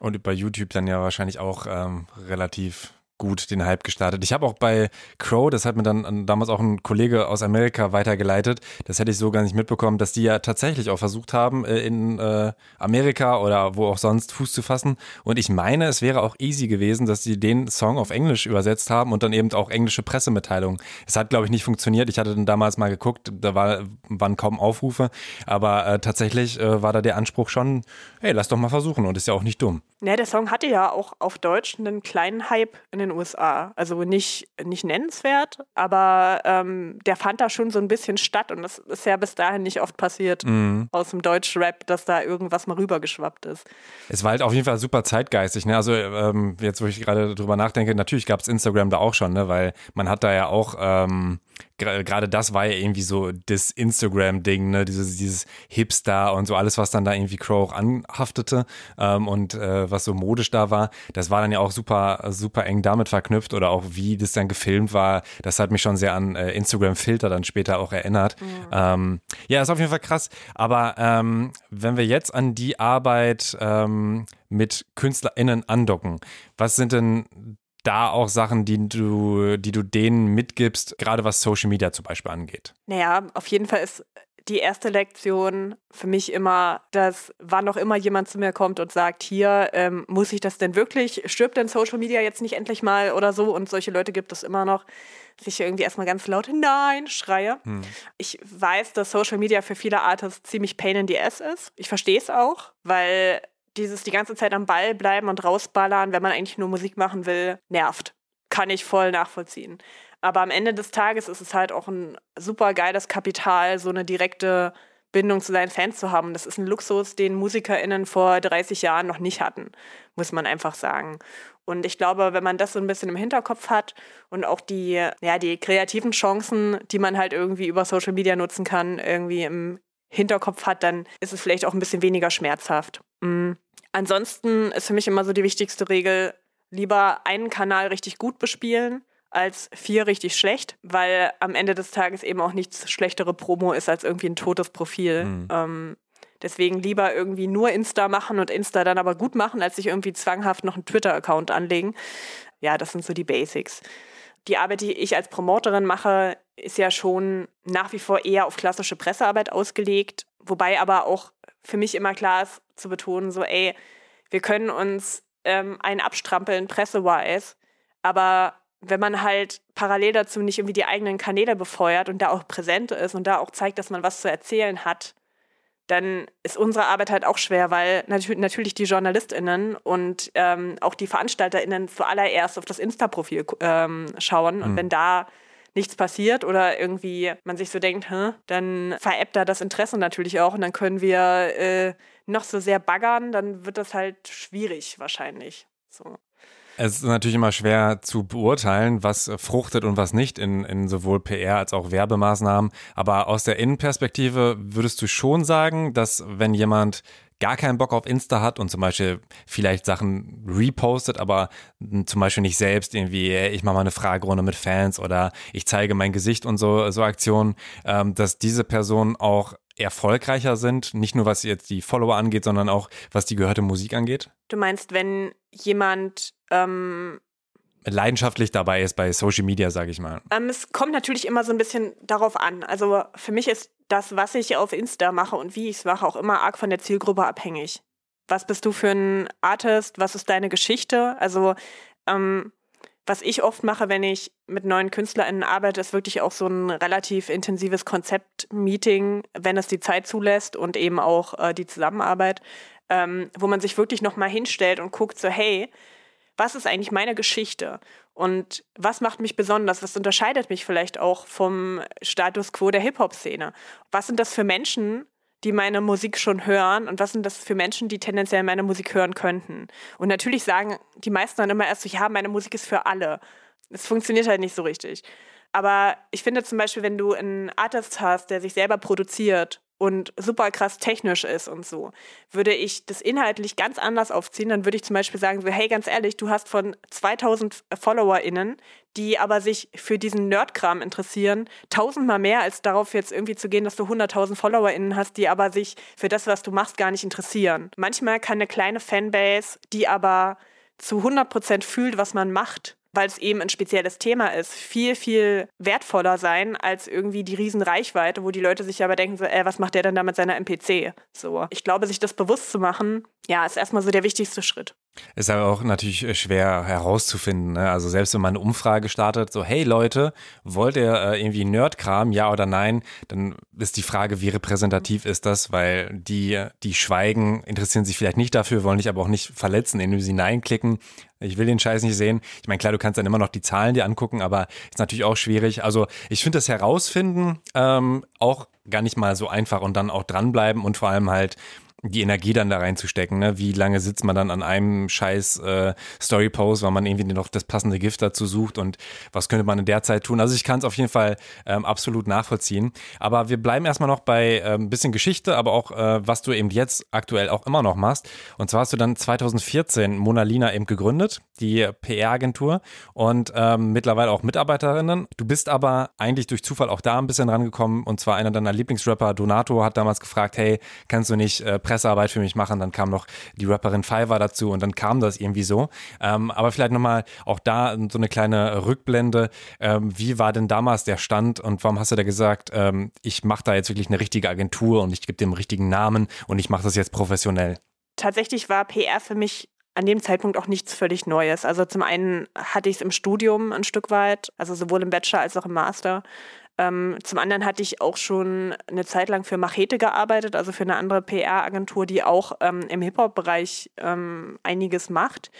C: Und bei YouTube dann ja wahrscheinlich auch ähm, relativ gut den Hype gestartet. Ich habe auch bei Crow, das hat mir dann damals auch ein Kollege aus Amerika weitergeleitet, das hätte ich so gar nicht mitbekommen, dass die ja tatsächlich auch versucht haben, äh, in äh, Amerika oder wo auch sonst Fuß zu fassen. Und ich meine, es wäre auch easy gewesen, dass sie den Song auf Englisch übersetzt haben und dann eben auch englische Pressemitteilungen. Es hat, glaube ich, nicht funktioniert. Ich hatte dann damals mal geguckt, da war, waren kaum Aufrufe, aber äh, tatsächlich äh, war da der Anspruch schon, hey, lass doch mal versuchen und ist ja auch nicht dumm.
A: Ja, der Song hatte ja auch auf Deutsch einen kleinen Hype in den USA. Also nicht, nicht nennenswert, aber ähm, der fand da schon so ein bisschen statt und das ist ja bis dahin nicht oft passiert mhm. aus dem Deutsch-Rap, dass da irgendwas mal rübergeschwappt ist.
C: Es war halt auf jeden Fall super zeitgeistig. Ne? Also ähm, jetzt, wo ich gerade drüber nachdenke, natürlich gab es Instagram da auch schon, ne? weil man hat da ja auch ähm, gerade das war ja irgendwie so das Instagram-Ding, ne, dieses, dieses Hipster und so alles, was dann da irgendwie Crow auch anhaftete ähm, und äh, was so modisch da war, das war dann ja auch super, super eng damit verknüpft oder auch wie das dann gefilmt war, das hat mich schon sehr an äh, Instagram-Filter dann später auch erinnert. Mhm. Ähm, ja, ist auf jeden Fall krass, aber ähm, wenn wir jetzt an die Arbeit ähm, mit KünstlerInnen andocken, was sind denn da auch Sachen, die du, die du denen mitgibst, gerade was Social Media zum Beispiel angeht?
A: Naja, auf jeden Fall ist die erste Lektion für mich immer, dass wann noch immer jemand zu mir kommt und sagt, hier, ähm, muss ich das denn wirklich? Stirbt denn Social Media jetzt nicht endlich mal oder so? Und solche Leute gibt es immer noch. dass ich irgendwie erstmal ganz laut Nein schreie. Hm. Ich weiß, dass Social Media für viele Artists ziemlich pain in the ass ist. Ich verstehe es auch, weil dieses die ganze Zeit am Ball bleiben und rausballern, wenn man eigentlich nur Musik machen will, nervt. Kann ich voll nachvollziehen. Aber am Ende des Tages ist es halt auch ein super geiles Kapital, so eine direkte Bindung zu seinen Fans zu haben. Das ist ein Luxus, den MusikerInnen vor 30 Jahren noch nicht hatten, muss man einfach sagen. Und ich glaube, wenn man das so ein bisschen im Hinterkopf hat und auch die, ja, die kreativen Chancen, die man halt irgendwie über Social Media nutzen kann, irgendwie im Hinterkopf hat, dann ist es vielleicht auch ein bisschen weniger schmerzhaft. Mhm. Ansonsten ist für mich immer so die wichtigste Regel, lieber einen Kanal richtig gut bespielen als vier richtig schlecht, weil am Ende des Tages eben auch nichts schlechtere Promo ist als irgendwie ein totes Profil. Mhm. Ähm, deswegen lieber irgendwie nur Insta machen und Insta dann aber gut machen, als sich irgendwie zwanghaft noch einen Twitter-Account anlegen. Ja, das sind so die Basics. Die Arbeit, die ich als Promoterin mache, ist ja schon nach wie vor eher auf klassische Pressearbeit ausgelegt, wobei aber auch für mich immer klar ist zu betonen, so ey, wir können uns ähm, einen abstrampeln pressewise, aber wenn man halt parallel dazu nicht irgendwie die eigenen Kanäle befeuert und da auch präsent ist und da auch zeigt, dass man was zu erzählen hat, dann ist unsere Arbeit halt auch schwer, weil natürlich die JournalistInnen und ähm, auch die VeranstalterInnen zuallererst auf das Insta-Profil ähm, schauen. Und mhm. wenn da nichts passiert oder irgendwie man sich so denkt, dann veräppt da das Interesse natürlich auch und dann können wir äh, noch so sehr baggern, dann wird das halt schwierig wahrscheinlich. So.
C: Es ist natürlich immer schwer zu beurteilen, was fruchtet und was nicht in, in sowohl PR als auch Werbemaßnahmen. Aber aus der Innenperspektive würdest du schon sagen, dass wenn jemand gar keinen Bock auf Insta hat und zum Beispiel vielleicht Sachen repostet, aber zum Beispiel nicht selbst irgendwie, ich mache mal eine Fragerunde mit Fans oder ich zeige mein Gesicht und so, so Aktionen, ähm, dass diese Personen auch erfolgreicher sind, nicht nur was jetzt die Follower angeht, sondern auch was die gehörte Musik angeht?
A: Du meinst, wenn jemand ähm
C: leidenschaftlich dabei ist bei Social Media, sage ich mal?
A: Ähm, es kommt natürlich immer so ein bisschen darauf an. Also für mich ist das, was ich auf Insta mache und wie ich es mache, auch immer arg von der Zielgruppe abhängig. Was bist du für ein Artist? Was ist deine Geschichte? Also ähm, was ich oft mache, wenn ich mit neuen KünstlerInnen arbeite, ist wirklich auch so ein relativ intensives Konzept-Meeting, wenn es die Zeit zulässt und eben auch äh, die Zusammenarbeit, ähm, wo man sich wirklich nochmal hinstellt und guckt so, hey, was ist eigentlich meine Geschichte? Und was macht mich besonders? Was unterscheidet mich vielleicht auch vom Status quo der Hip-Hop-Szene? Was sind das für Menschen, die meine Musik schon hören und was sind das für Menschen, die tendenziell meine Musik hören könnten. Und natürlich sagen die meisten dann immer erst so, ja, meine Musik ist für alle. Es funktioniert halt nicht so richtig. Aber ich finde zum Beispiel, wenn du einen Artist hast, der sich selber produziert und super krass technisch ist und so, würde ich das inhaltlich ganz anders aufziehen. Dann würde ich zum Beispiel sagen, so, hey, ganz ehrlich, du hast von 2000 FollowerInnen, die aber sich für diesen Nerdkram interessieren, tausendmal mehr als darauf jetzt irgendwie zu gehen, dass du 100.000 FollowerInnen hast, die aber sich für das, was du machst, gar nicht interessieren. Manchmal kann eine kleine Fanbase, die aber zu 100% fühlt, was man macht, weil es eben ein spezielles Thema ist, viel, viel wertvoller sein als irgendwie die Riesenreichweite, wo die Leute sich aber denken, so, ey, was macht der denn da mit seiner MPC? So. Ich glaube, sich das bewusst zu machen, ja, ist erstmal so der wichtigste Schritt.
C: Ist aber auch natürlich äh, schwer herauszufinden. Ne? Also selbst wenn man eine Umfrage startet, so hey Leute, wollt ihr äh, irgendwie Nerdkram, ja oder nein? Dann ist die Frage, wie repräsentativ ist das? Weil die, die schweigen, interessieren sich vielleicht nicht dafür, wollen dich aber auch nicht verletzen, indem sie Nein klicken. Ich will den Scheiß nicht sehen. Ich meine, klar, du kannst dann immer noch die Zahlen dir angucken, aber ist natürlich auch schwierig. Also ich finde das herausfinden ähm, auch gar nicht mal so einfach und dann auch dranbleiben und vor allem halt die Energie dann da reinzustecken. Ne? Wie lange sitzt man dann an einem scheiß äh, Story-Post, weil man irgendwie noch das passende Gift dazu sucht und was könnte man in der Zeit tun? Also ich kann es auf jeden Fall ähm, absolut nachvollziehen. Aber wir bleiben erstmal noch bei äh, ein bisschen Geschichte, aber auch äh, was du eben jetzt aktuell auch immer noch machst. Und zwar hast du dann 2014 Mona Lina eben gegründet, die PR-Agentur und ähm, mittlerweile auch Mitarbeiterinnen. Du bist aber eigentlich durch Zufall auch da ein bisschen rangekommen und zwar einer deiner Lieblingsrapper, Donato, hat damals gefragt, hey, kannst du nicht äh, Pressearbeit für mich machen. Dann kam noch die Rapperin Fiverr dazu und dann kam das irgendwie so. Ähm, aber vielleicht nochmal auch da so eine kleine Rückblende. Ähm, wie war denn damals der Stand und warum hast du da gesagt, ähm, ich mache da jetzt wirklich eine richtige Agentur und ich gebe dem richtigen Namen und ich mache das jetzt professionell?
A: Tatsächlich war PR für mich an dem Zeitpunkt auch nichts völlig Neues. Also zum einen hatte ich es im Studium ein Stück weit, also sowohl im Bachelor als auch im Master. Ähm, zum anderen hatte ich auch schon eine Zeit lang für Machete gearbeitet, also für eine andere PR-Agentur, die auch ähm, im Hip-Hop-Bereich ähm, einiges macht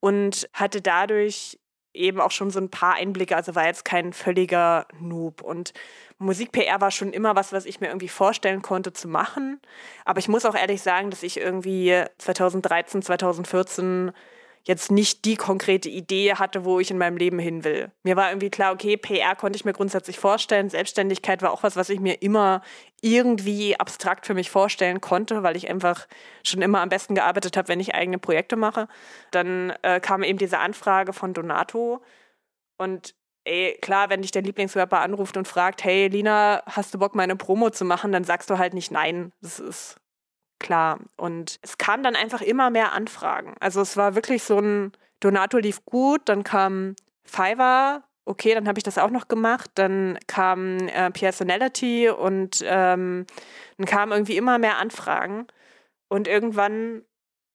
A: und hatte dadurch eben auch schon so ein paar Einblicke, also war jetzt kein völliger Noob. Und Musik-PR war schon immer was, was ich mir irgendwie vorstellen konnte zu machen. Aber ich muss auch ehrlich sagen, dass ich irgendwie 2013, 2014 jetzt nicht die konkrete Idee hatte, wo ich in meinem Leben hin will. Mir war irgendwie klar, okay, PR konnte ich mir grundsätzlich vorstellen. Selbstständigkeit war auch was, was ich mir immer irgendwie abstrakt für mich vorstellen konnte, weil ich einfach schon immer am besten gearbeitet habe, wenn ich eigene Projekte mache. Dann äh, kam eben diese Anfrage von Donato und ey, klar, wenn dich der Lieblingsrapper anruft und fragt, hey Lina, hast du Bock, meine Promo zu machen, dann sagst du halt nicht nein. Das ist klar. Und es kam dann einfach immer mehr Anfragen. Also es war wirklich so ein, Donato lief gut, dann kam Fiverr, okay, dann habe ich das auch noch gemacht. Dann kam äh, Personality und ähm, dann kamen irgendwie immer mehr Anfragen. Und irgendwann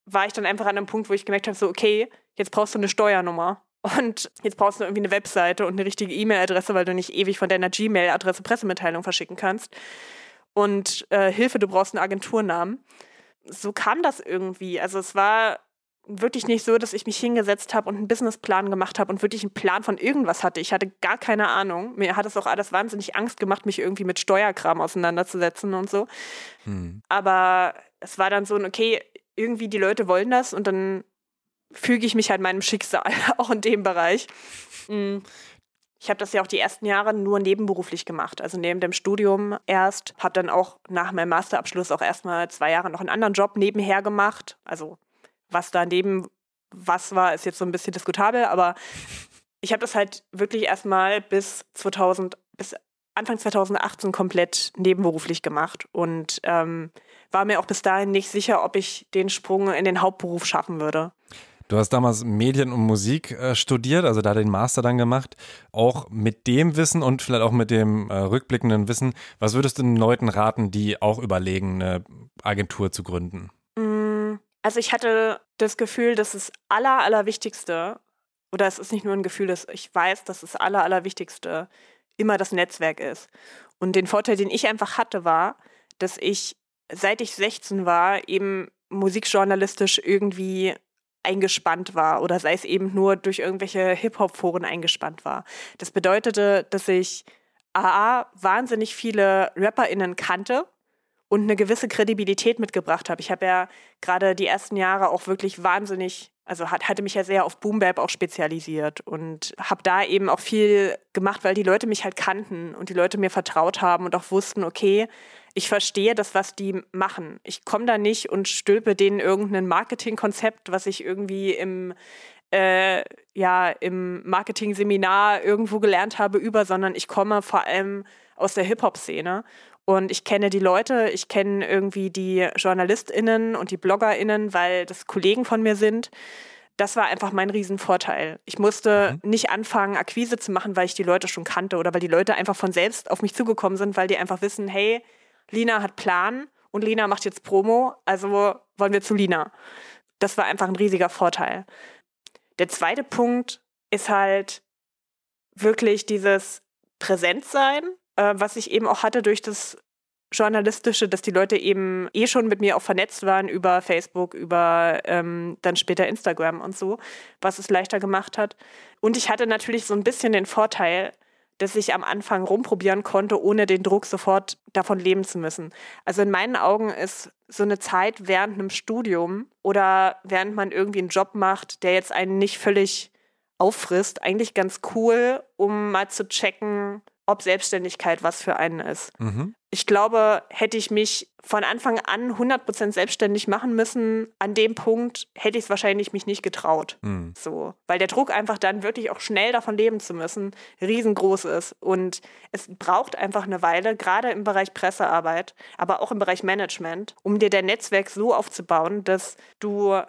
A: war ich dann einfach an einem Punkt, wo ich gemerkt habe, so, okay, jetzt brauchst du eine Steuernummer. Und jetzt brauchst du irgendwie eine Webseite und eine richtige E-Mail-Adresse, weil du nicht ewig von deiner Gmail-Adresse Pressemitteilung verschicken kannst und äh, Hilfe, du brauchst einen Agenturnamen. So kam das irgendwie. Also es war wirklich nicht so, dass ich mich hingesetzt habe und einen Businessplan gemacht habe und wirklich einen Plan von irgendwas hatte. Ich hatte gar keine Ahnung. Mir hat es auch alles wahnsinnig Angst gemacht, mich irgendwie mit Steuerkram auseinanderzusetzen und so. Hm. Aber es war dann so, okay, irgendwie die Leute wollen das und dann füge ich mich halt meinem Schicksal auch in dem Bereich. Mhm. Ich habe das ja auch die ersten Jahre nur nebenberuflich gemacht, also neben dem Studium erst, habe dann auch nach meinem Masterabschluss auch erstmal zwei Jahre noch einen anderen Job nebenher gemacht. Also was daneben was war, ist jetzt so ein bisschen diskutabel, aber ich habe das halt wirklich erstmal bis 2000, bis Anfang 2018 komplett nebenberuflich gemacht und ähm, war mir auch bis dahin nicht sicher, ob ich den Sprung in den Hauptberuf schaffen würde.
C: Du hast damals Medien und Musik äh, studiert, also da den Master dann gemacht. Auch mit dem Wissen und vielleicht auch mit dem äh, rückblickenden Wissen, was würdest du den Leuten raten, die auch überlegen, eine Agentur zu gründen?
A: Mm, also ich hatte das Gefühl, dass das Aller, Allerwichtigste, oder es ist nicht nur ein Gefühl, dass ich weiß, dass das Aller, Allerwichtigste immer das Netzwerk ist. Und den Vorteil, den ich einfach hatte, war, dass ich, seit ich 16 war, eben musikjournalistisch irgendwie eingespannt war oder sei es eben nur durch irgendwelche Hip-Hop-Foren eingespannt war. Das bedeutete, dass ich AA wahnsinnig viele RapperInnen kannte und eine gewisse Kredibilität mitgebracht habe. Ich habe ja gerade die ersten Jahre auch wirklich wahnsinnig, also hat, hatte mich ja sehr auf Boom Bap auch spezialisiert und habe da eben auch viel gemacht, weil die Leute mich halt kannten und die Leute mir vertraut haben und auch wussten, okay, ich verstehe das, was die machen. Ich komme da nicht und stülpe denen irgendein Marketingkonzept, was ich irgendwie im äh, ja, im Marketing-Seminar irgendwo gelernt habe über, sondern ich komme vor allem aus der Hip-Hop-Szene und ich kenne die Leute, ich kenne irgendwie die JournalistInnen und die BloggerInnen, weil das Kollegen von mir sind. Das war einfach mein Riesenvorteil. Ich musste mhm. nicht anfangen, Akquise zu machen, weil ich die Leute schon kannte oder weil die Leute einfach von selbst auf mich zugekommen sind, weil die einfach wissen, hey, Lina hat Plan und Lina macht jetzt Promo, also wollen wir zu Lina. Das war einfach ein riesiger Vorteil. Der zweite Punkt ist halt wirklich dieses Präsentsein, äh, was ich eben auch hatte durch das Journalistische, dass die Leute eben eh schon mit mir auch vernetzt waren über Facebook, über ähm, dann später Instagram und so, was es leichter gemacht hat. Und ich hatte natürlich so ein bisschen den Vorteil, dass ich am Anfang rumprobieren konnte, ohne den Druck sofort davon leben zu müssen. Also in meinen Augen ist so eine Zeit während einem Studium oder während man irgendwie einen Job macht, der jetzt einen nicht völlig auffrisst, eigentlich ganz cool, um mal zu checken, ob Selbstständigkeit was für einen ist. Mhm. Ich glaube, hätte ich mich von Anfang an 100% selbstständig machen müssen, an dem Punkt hätte ich es wahrscheinlich mich nicht getraut. Mhm. So, weil der Druck einfach dann wirklich auch schnell davon leben zu müssen, riesengroß ist. Und es braucht einfach eine Weile, gerade im Bereich Pressearbeit, aber auch im Bereich Management, um dir dein Netzwerk so aufzubauen, dass du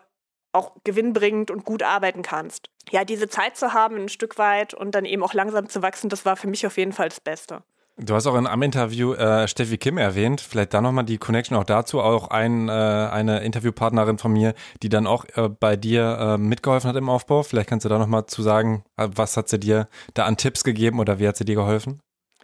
A: auch gewinnbringend und gut arbeiten kannst. Ja, diese Zeit zu haben, ein Stück weit und dann eben auch langsam zu wachsen, das war für mich auf jeden Fall das Beste.
C: Du hast auch in einem Interview äh, Steffi Kim erwähnt. Vielleicht da nochmal die Connection auch dazu. Auch ein, äh, eine Interviewpartnerin von mir, die dann auch äh, bei dir äh, mitgeholfen hat im Aufbau. Vielleicht kannst du da nochmal zu sagen, äh, was hat sie dir da an Tipps gegeben oder wie hat sie dir geholfen?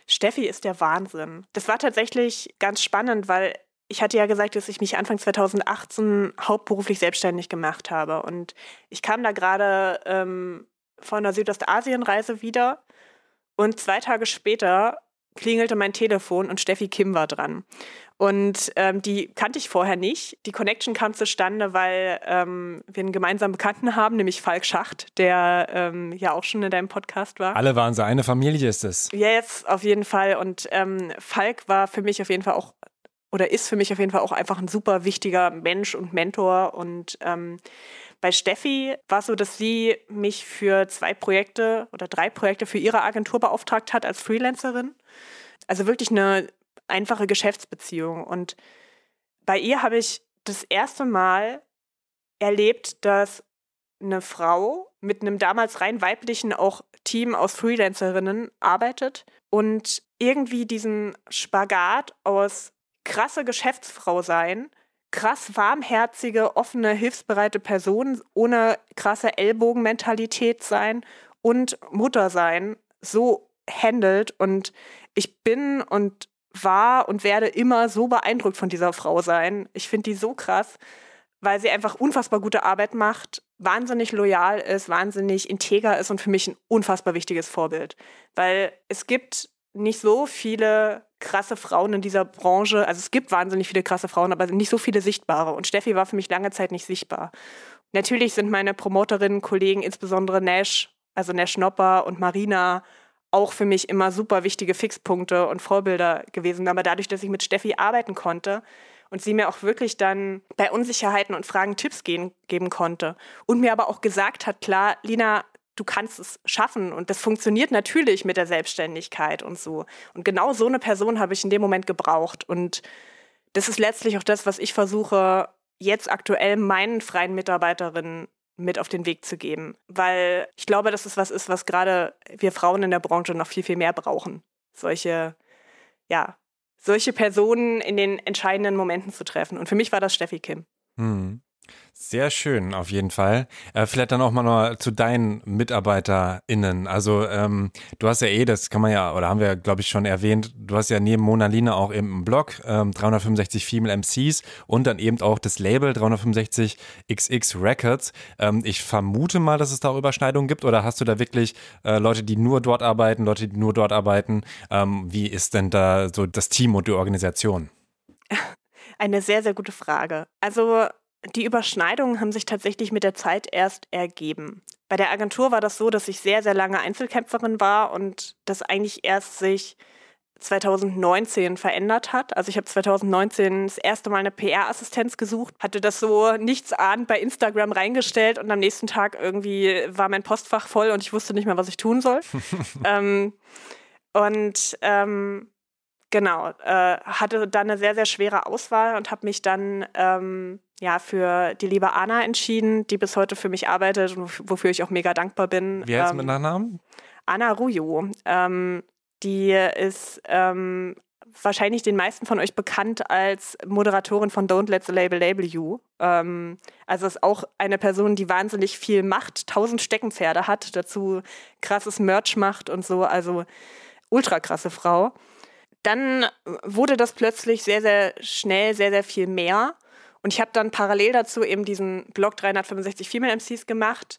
A: Steffi ist der Wahnsinn. Das war tatsächlich ganz spannend, weil ich hatte ja gesagt, dass ich mich Anfang 2018 hauptberuflich selbstständig gemacht habe. Und ich kam da gerade ähm, von einer Südostasienreise wieder. Und zwei Tage später klingelte mein Telefon und Steffi Kim war dran. Und ähm, die kannte ich vorher nicht. Die Connection kam zustande, weil ähm, wir einen gemeinsamen Bekannten haben, nämlich Falk Schacht, der ähm, ja auch schon in deinem Podcast war.
C: Alle waren so eine Familie ist es.
A: Ja, jetzt auf jeden Fall. Und ähm, Falk war für mich auf jeden Fall auch oder ist für mich auf jeden Fall auch einfach ein super wichtiger Mensch und Mentor. Und ähm, bei Steffi war es so, dass sie mich für zwei Projekte oder drei Projekte für ihre Agentur beauftragt hat als Freelancerin. Also wirklich eine einfache Geschäftsbeziehung. Und bei ihr habe ich das erste Mal erlebt, dass eine Frau mit einem damals rein weiblichen auch Team aus Freelancerinnen arbeitet und irgendwie diesen Spagat aus krasse Geschäftsfrau sein, krass warmherzige, offene, hilfsbereite Person, ohne krasse Ellbogenmentalität sein und Mutter sein, so handelt. Und ich bin und war und werde immer so beeindruckt von dieser Frau sein. Ich finde die so krass, weil sie einfach unfassbar gute Arbeit macht, wahnsinnig loyal ist, wahnsinnig integer ist und für mich ein unfassbar wichtiges Vorbild. Weil es gibt nicht so viele krasse Frauen in dieser Branche. Also es gibt wahnsinnig viele krasse Frauen, aber nicht so viele sichtbare. Und Steffi war für mich lange Zeit nicht sichtbar. Natürlich sind meine Promoterinnen, Kollegen, insbesondere Nash, also Nash Nopper und Marina, auch für mich immer super wichtige Fixpunkte und Vorbilder gewesen. Aber dadurch, dass ich mit Steffi arbeiten konnte und sie mir auch wirklich dann bei Unsicherheiten und Fragen Tipps gehen, geben konnte und mir aber auch gesagt hat, klar, Lina, du kannst es schaffen und das funktioniert natürlich mit der Selbstständigkeit und so. Und genau so eine Person habe ich in dem Moment gebraucht und das ist letztlich auch das, was ich versuche jetzt aktuell meinen freien Mitarbeiterinnen mit auf den Weg zu geben, weil ich glaube, dass es was ist, was gerade wir Frauen in der Branche noch viel viel mehr brauchen. Solche ja, solche Personen in den entscheidenden Momenten zu treffen und für mich war das Steffi Kim.
C: Hm. Sehr schön, auf jeden Fall. Äh, vielleicht dann auch mal noch zu deinen MitarbeiterInnen. Also ähm, du hast ja eh, das kann man ja, oder haben wir, glaube ich, schon erwähnt, du hast ja neben Mona Lina auch im Blog ähm, 365 Female MCs und dann eben auch das Label 365 XX Records. Ähm, ich vermute mal, dass es da auch Überschneidungen gibt oder hast du da wirklich äh, Leute, die nur dort arbeiten, Leute, die nur dort arbeiten? Ähm, wie ist denn da so das Team und die Organisation?
A: Eine sehr, sehr gute Frage. Also die Überschneidungen haben sich tatsächlich mit der Zeit erst ergeben. Bei der Agentur war das so, dass ich sehr, sehr lange Einzelkämpferin war und das eigentlich erst sich 2019 verändert hat. Also ich habe 2019 das erste Mal eine PR-Assistenz gesucht, hatte das so nichts ahnt bei Instagram reingestellt und am nächsten Tag irgendwie war mein Postfach voll und ich wusste nicht mehr, was ich tun soll. ähm, und ähm, genau, äh, hatte dann eine sehr, sehr schwere Auswahl und habe mich dann ähm, ja, für die liebe Anna entschieden, die bis heute für mich arbeitet und wofür ich auch mega dankbar bin.
C: Wie heißt ähm, mit Nachnamen?
A: Anna Rujo. Ähm, die ist ähm, wahrscheinlich den meisten von euch bekannt als Moderatorin von Don't Let the Label Label You. Ähm, also ist auch eine Person, die wahnsinnig viel macht, tausend Steckenpferde hat, dazu krasses Merch macht und so. Also ultra krasse Frau. Dann wurde das plötzlich sehr, sehr schnell, sehr, sehr viel mehr. Und ich habe dann parallel dazu eben diesen Blog 365 Female MCs gemacht,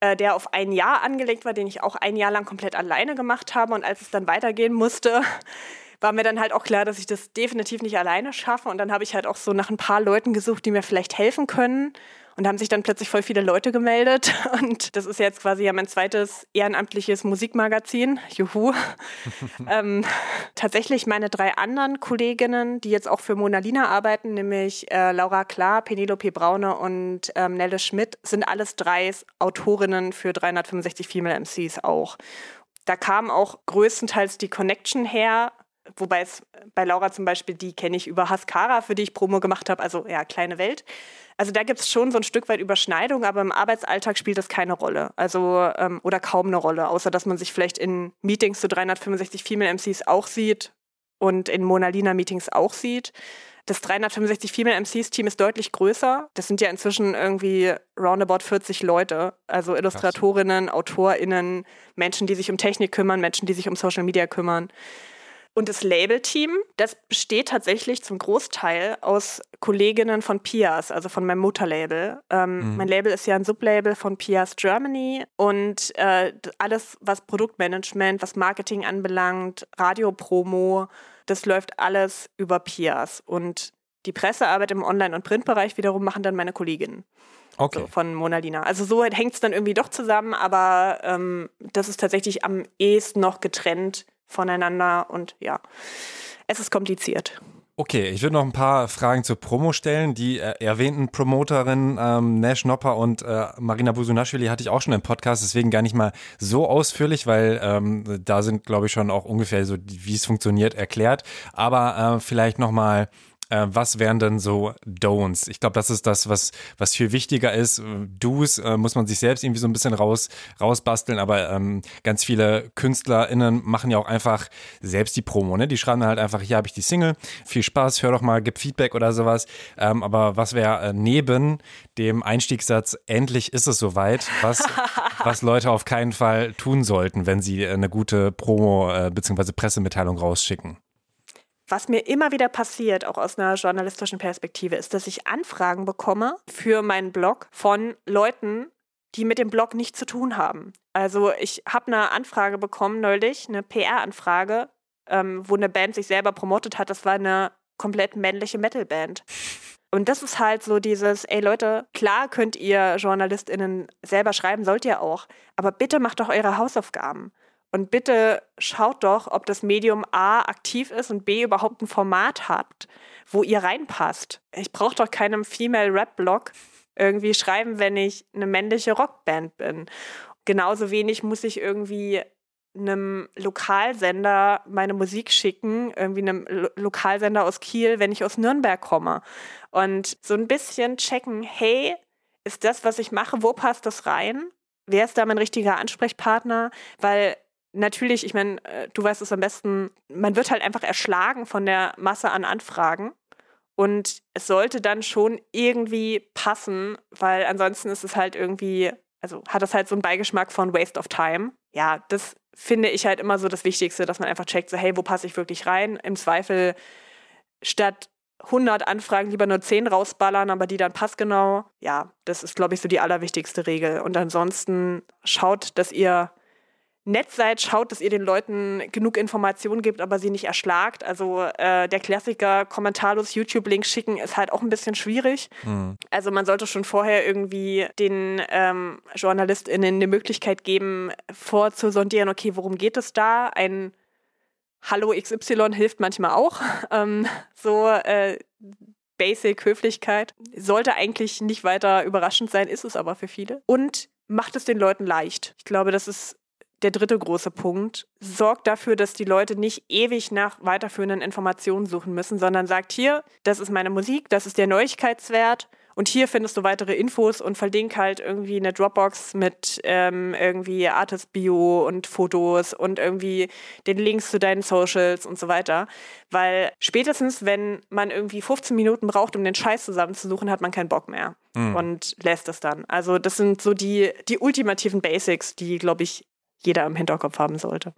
A: äh, der auf ein Jahr angelegt war, den ich auch ein Jahr lang komplett alleine gemacht habe. Und als es dann weitergehen musste, war mir dann halt auch klar, dass ich das definitiv nicht alleine schaffe. Und dann habe ich halt auch so nach ein paar Leuten gesucht, die mir vielleicht helfen können. Und haben sich dann plötzlich voll viele Leute gemeldet. Und das ist jetzt quasi ja mein zweites ehrenamtliches Musikmagazin. Juhu. ähm, tatsächlich meine drei anderen Kolleginnen, die jetzt auch für Mona Lina arbeiten, nämlich äh, Laura Klar, Penelope Braune und ähm, Nelle Schmidt, sind alles drei Autorinnen für 365 Female MCs auch. Da kam auch größtenteils die Connection her, wobei es bei Laura zum Beispiel, die kenne ich über Haskara, für die ich Promo gemacht habe, also ja, kleine Welt. Also da gibt es schon so ein Stück weit Überschneidung, aber im Arbeitsalltag spielt das keine Rolle. Also, ähm, oder kaum eine Rolle, außer dass man sich vielleicht in Meetings zu 365 Female MCs auch sieht und in Mona Lina Meetings auch sieht. Das 365 Female MCs Team ist deutlich größer. Das sind ja inzwischen irgendwie roundabout 40 Leute. Also Illustratorinnen, AutorInnen, Menschen, die sich um Technik kümmern, Menschen, die sich um Social Media kümmern. Und das Label-Team, das besteht tatsächlich zum Großteil aus Kolleginnen von Pias, also von meinem Mutterlabel. Ähm, mhm. Mein Label ist ja ein Sublabel von Pias Germany und äh, alles, was Produktmanagement, was Marketing anbelangt, Radiopromo, das läuft alles über Pias. Und die Pressearbeit im Online- und Printbereich wiederum machen dann meine Kolleginnen. Okay. So, von Mona Lina. Also so hängt es dann irgendwie doch zusammen, aber ähm, das ist tatsächlich am ehesten noch getrennt voneinander und ja, es ist kompliziert.
C: Okay, ich würde noch ein paar Fragen zur Promo stellen. Die äh, erwähnten Promoterinnen ähm, Nash Nopper und äh, Marina Busunashvili hatte ich auch schon im Podcast, deswegen gar nicht mal so ausführlich, weil ähm, da sind, glaube ich, schon auch ungefähr so, wie es funktioniert, erklärt. Aber äh, vielleicht noch mal äh, was wären denn so Don'ts? Ich glaube, das ist das, was, was viel wichtiger ist. Do's äh, muss man sich selbst irgendwie so ein bisschen raus, rausbasteln, aber ähm, ganz viele KünstlerInnen machen ja auch einfach selbst die Promo. Ne? Die schreiben halt einfach, hier habe ich die Single, viel Spaß, hör doch mal, gib Feedback oder sowas. Ähm, aber was wäre äh, neben dem Einstiegssatz, endlich ist es soweit, was, was Leute auf keinen Fall tun sollten, wenn sie eine gute Promo äh, bzw. Pressemitteilung rausschicken?
A: Was mir immer wieder passiert, auch aus einer journalistischen Perspektive, ist, dass ich Anfragen bekomme für meinen Blog von Leuten, die mit dem Blog nichts zu tun haben. Also ich habe eine Anfrage bekommen neulich, eine PR-Anfrage, ähm, wo eine Band sich selber promotet hat. Das war eine komplett männliche Metalband. Und das ist halt so dieses, ey Leute, klar könnt ihr JournalistInnen selber schreiben, sollt ihr auch, aber bitte macht doch eure Hausaufgaben. Und bitte schaut doch, ob das Medium A aktiv ist und B überhaupt ein Format habt, wo ihr reinpasst. Ich brauche doch keinem Female Rap Blog irgendwie schreiben, wenn ich eine männliche Rockband bin. Genauso wenig muss ich irgendwie einem Lokalsender meine Musik schicken, irgendwie einem Lo Lokalsender aus Kiel, wenn ich aus Nürnberg komme. Und so ein bisschen checken, hey, ist das, was ich mache, wo passt das rein? Wer ist da mein richtiger Ansprechpartner? Weil natürlich, ich meine, äh, du weißt es am besten, man wird halt einfach erschlagen von der Masse an Anfragen. Und es sollte dann schon irgendwie passen, weil ansonsten ist es halt irgendwie, also hat es halt so einen Beigeschmack von Waste of Time. Ja, das finde ich halt immer so das Wichtigste, dass man einfach checkt, so hey, wo passe ich wirklich rein? Im Zweifel statt 100 Anfragen lieber nur 10 rausballern, aber die dann passgenau. Ja, das ist, glaube ich, so die allerwichtigste Regel. Und ansonsten schaut, dass ihr nett seid, schaut, dass ihr den Leuten genug Informationen gibt, aber sie nicht erschlagt. Also äh, der Klassiker kommentarlos YouTube-Link schicken ist halt auch ein bisschen schwierig. Mhm. Also man sollte schon vorher irgendwie den ähm, JournalistInnen eine Möglichkeit geben, vorzusondieren, okay, worum geht es da? Ein Hallo XY hilft manchmal auch. Ähm, so äh, Basic Höflichkeit. Sollte eigentlich nicht weiter überraschend sein, ist es aber für viele. Und macht es den Leuten leicht. Ich glaube, das ist der dritte große Punkt, sorgt dafür, dass die Leute nicht ewig nach weiterführenden Informationen suchen müssen, sondern sagt hier, das ist meine Musik, das ist der Neuigkeitswert und hier findest du weitere Infos und verlink halt irgendwie eine Dropbox mit ähm, irgendwie Artist Bio und Fotos und irgendwie den Links zu deinen Socials und so weiter. Weil spätestens, wenn man irgendwie 15 Minuten braucht, um den Scheiß zusammenzusuchen, hat man keinen Bock mehr mhm. und lässt es dann. Also das sind so die, die ultimativen Basics, die, glaube ich, jeder im Hinterkopf haben sollte.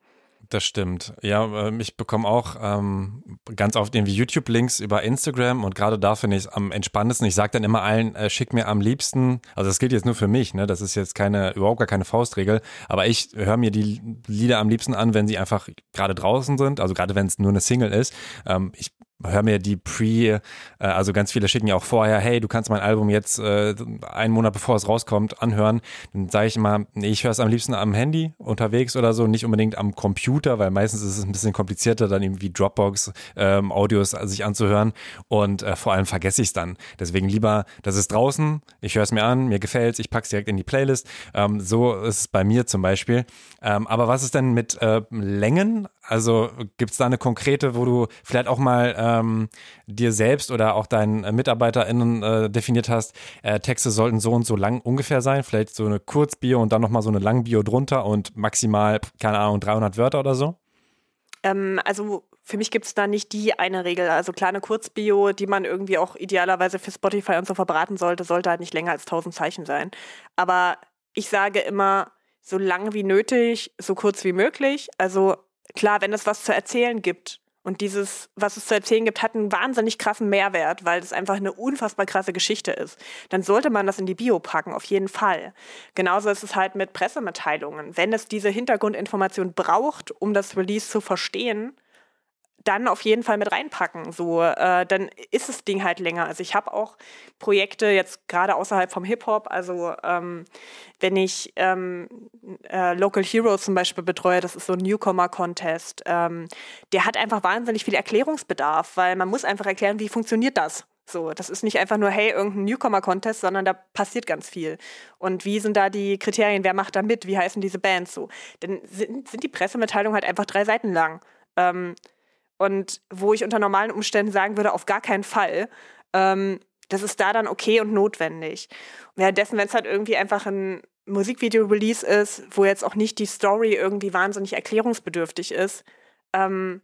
C: Das stimmt. Ja, ähm, ich bekomme auch ähm, ganz oft irgendwie YouTube-Links über Instagram und gerade da finde ich es am entspannendsten. Ich sage dann immer allen, äh, schick mir am liebsten, also das gilt jetzt nur für mich, ne? Das ist jetzt keine, überhaupt gar keine Faustregel, aber ich höre mir die Lieder am liebsten an, wenn sie einfach gerade draußen sind, also gerade wenn es nur eine Single ist. Ähm, ich hör mir die Pre, äh, also ganz viele schicken ja auch vorher, hey, du kannst mein Album jetzt äh, einen Monat bevor es rauskommt anhören. Dann sage ich immer, nee, ich höre es am liebsten am Handy unterwegs oder so, nicht unbedingt am Computer, weil meistens ist es ein bisschen komplizierter, dann irgendwie Dropbox ähm, Audios sich anzuhören und äh, vor allem vergesse ich es dann. Deswegen lieber, das ist draußen, ich höre es mir an, mir gefällt es, ich packe es direkt in die Playlist. Ähm, so ist es bei mir zum Beispiel. Ähm, aber was ist denn mit äh, Längen? Also gibt es da eine konkrete, wo du vielleicht auch mal ähm, dir selbst oder auch deinen MitarbeiterInnen äh, definiert hast, äh, Texte sollten so und so lang ungefähr sein, vielleicht so eine Kurzbio und dann nochmal so eine Langbio drunter und maximal, keine Ahnung, 300 Wörter oder so?
A: Ähm, also für mich gibt es da nicht die eine Regel. Also kleine Kurzbio, die man irgendwie auch idealerweise für Spotify und so verbraten sollte, sollte halt nicht länger als 1000 Zeichen sein. Aber ich sage immer, so lang wie nötig, so kurz wie möglich. Also klar, wenn es was zu erzählen gibt und dieses, was es zu erzählen gibt, hat einen wahnsinnig krassen Mehrwert, weil es einfach eine unfassbar krasse Geschichte ist, dann sollte man das in die Bio packen, auf jeden Fall. Genauso ist es halt mit Pressemitteilungen. Wenn es diese Hintergrundinformation braucht, um das Release zu verstehen, dann auf jeden Fall mit reinpacken. So, äh, dann ist das Ding halt länger. Also ich habe auch Projekte jetzt gerade außerhalb vom Hip Hop. Also ähm, wenn ich ähm, äh, Local Heroes zum Beispiel betreue, das ist so ein Newcomer Contest, ähm, der hat einfach wahnsinnig viel Erklärungsbedarf, weil man muss einfach erklären, wie funktioniert das. So, das ist nicht einfach nur, hey, irgendein Newcomer-Contest, sondern da passiert ganz viel. Und wie sind da die Kriterien? Wer macht da mit? Wie heißen diese Bands so? Dann sind, sind die Pressemitteilungen halt einfach drei Seiten lang. Ähm, und wo ich unter normalen Umständen sagen würde, auf gar keinen Fall. Ähm, das ist da dann okay und notwendig. Währenddessen, wenn es halt irgendwie einfach ein Musikvideo-Release ist, wo jetzt auch nicht die Story irgendwie wahnsinnig erklärungsbedürftig ist, ähm,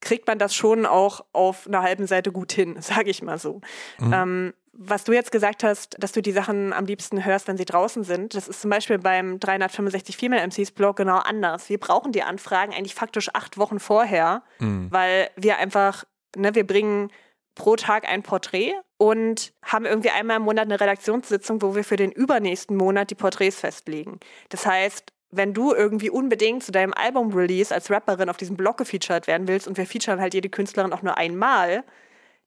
A: kriegt man das schon auch auf einer halben Seite gut hin, sage ich mal so. Mhm. Ähm, was du jetzt gesagt hast, dass du die Sachen am liebsten hörst, wenn sie draußen sind, das ist zum Beispiel beim 365 Female MCs Blog genau anders. Wir brauchen die Anfragen eigentlich faktisch acht Wochen vorher, mhm. weil wir einfach, ne, wir bringen pro Tag ein Porträt und haben irgendwie einmal im Monat eine Redaktionssitzung, wo wir für den übernächsten Monat die Porträts festlegen. Das heißt, wenn du irgendwie unbedingt zu deinem Album-Release als Rapperin auf diesem Blog gefeatured werden willst und wir featuren halt jede Künstlerin auch nur einmal,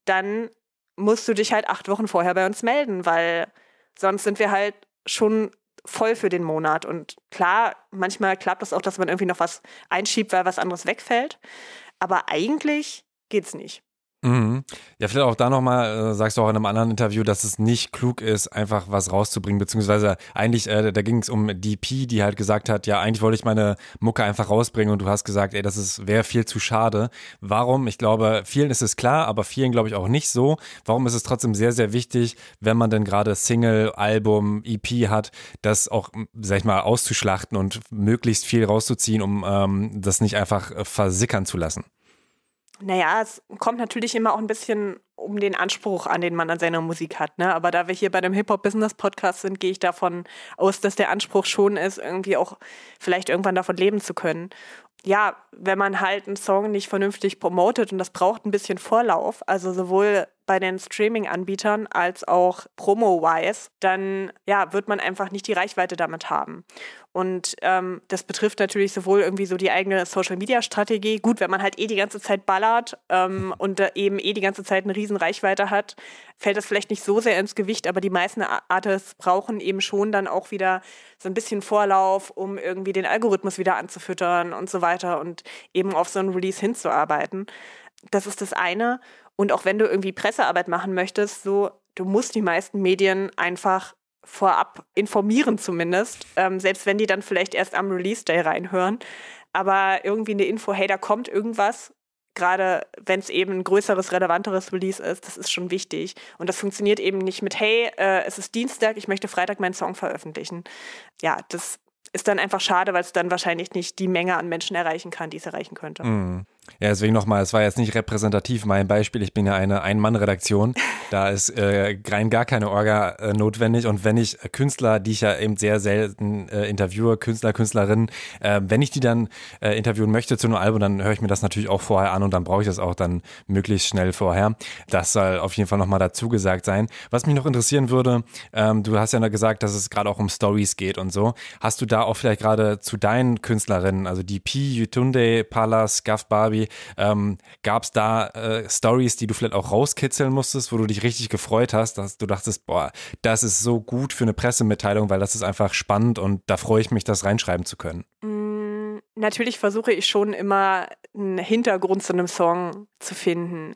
A: dann musst du dich halt acht Wochen vorher bei uns melden, weil sonst sind wir halt schon voll für den Monat. Und klar, manchmal klappt es das auch, dass man irgendwie noch was einschiebt, weil was anderes wegfällt. Aber eigentlich geht's nicht.
C: Mhm. Ja, vielleicht auch da nochmal, äh, sagst du auch in einem anderen Interview, dass es nicht klug ist, einfach was rauszubringen, beziehungsweise eigentlich, äh, da ging es um DP, die halt gesagt hat, ja, eigentlich wollte ich meine Mucke einfach rausbringen und du hast gesagt, ey, das wäre viel zu schade. Warum? Ich glaube, vielen ist es klar, aber vielen glaube ich auch nicht so. Warum ist es trotzdem sehr, sehr wichtig, wenn man denn gerade Single, Album, EP hat, das auch, sag ich mal, auszuschlachten und möglichst viel rauszuziehen, um ähm, das nicht einfach äh, versickern zu lassen?
A: Naja, es kommt natürlich immer auch ein bisschen um den Anspruch an, den man an seiner Musik hat. Ne? Aber da wir hier bei dem Hip-Hop-Business-Podcast sind, gehe ich davon aus, dass der Anspruch schon ist, irgendwie auch vielleicht irgendwann davon leben zu können. Ja, wenn man halt einen Song nicht vernünftig promotet und das braucht ein bisschen Vorlauf, also sowohl bei den Streaming-Anbietern als auch Promo-wise, dann ja, wird man einfach nicht die Reichweite damit haben. Und ähm, das betrifft natürlich sowohl irgendwie so die eigene Social-Media-Strategie. Gut, wenn man halt eh die ganze Zeit ballert ähm, und äh, eben eh die ganze Zeit eine riesen Reichweite hat, fällt das vielleicht nicht so sehr ins Gewicht, aber die meisten Artists brauchen eben schon dann auch wieder so ein bisschen Vorlauf, um irgendwie den Algorithmus wieder anzufüttern und so weiter und eben auf so ein Release hinzuarbeiten. Das ist das eine. Und auch wenn du irgendwie Pressearbeit machen möchtest, so, du musst die meisten Medien einfach vorab informieren zumindest, ähm, selbst wenn die dann vielleicht erst am Release-Day reinhören. Aber irgendwie eine Info, hey, da kommt irgendwas, gerade wenn es eben ein größeres, relevanteres Release ist, das ist schon wichtig. Und das funktioniert eben nicht mit, hey, äh, es ist Dienstag, ich möchte Freitag meinen Song veröffentlichen. Ja, das ist dann einfach schade, weil es dann wahrscheinlich nicht die Menge an Menschen erreichen kann, die es erreichen könnte.
C: Mm. Ja, deswegen nochmal, es war jetzt nicht repräsentativ mein Beispiel. Ich bin ja eine Ein-Mann-Redaktion. Da ist äh, rein gar keine Orga äh, notwendig. Und wenn ich Künstler, die ich ja eben sehr selten äh, interviewe, Künstler, Künstlerinnen, äh, wenn ich die dann äh, interviewen möchte zu einem Album, dann höre ich mir das natürlich auch vorher an und dann brauche ich das auch dann möglichst schnell vorher. Das soll auf jeden Fall nochmal dazu gesagt sein. Was mich noch interessieren würde, ähm, du hast ja noch gesagt, dass es gerade auch um Stories geht und so. Hast du da auch vielleicht gerade zu deinen Künstlerinnen, also die P, Yutunde, Palas, Gaff Barbie, Derby. Ähm, Gab es da äh, Stories, die du vielleicht auch rauskitzeln musstest, wo du dich richtig gefreut hast, dass du dachtest, boah, das ist so gut für eine Pressemitteilung, weil das ist einfach spannend und da freue ich mich, das reinschreiben zu können?
A: Mm, natürlich versuche ich schon immer einen Hintergrund zu einem Song zu finden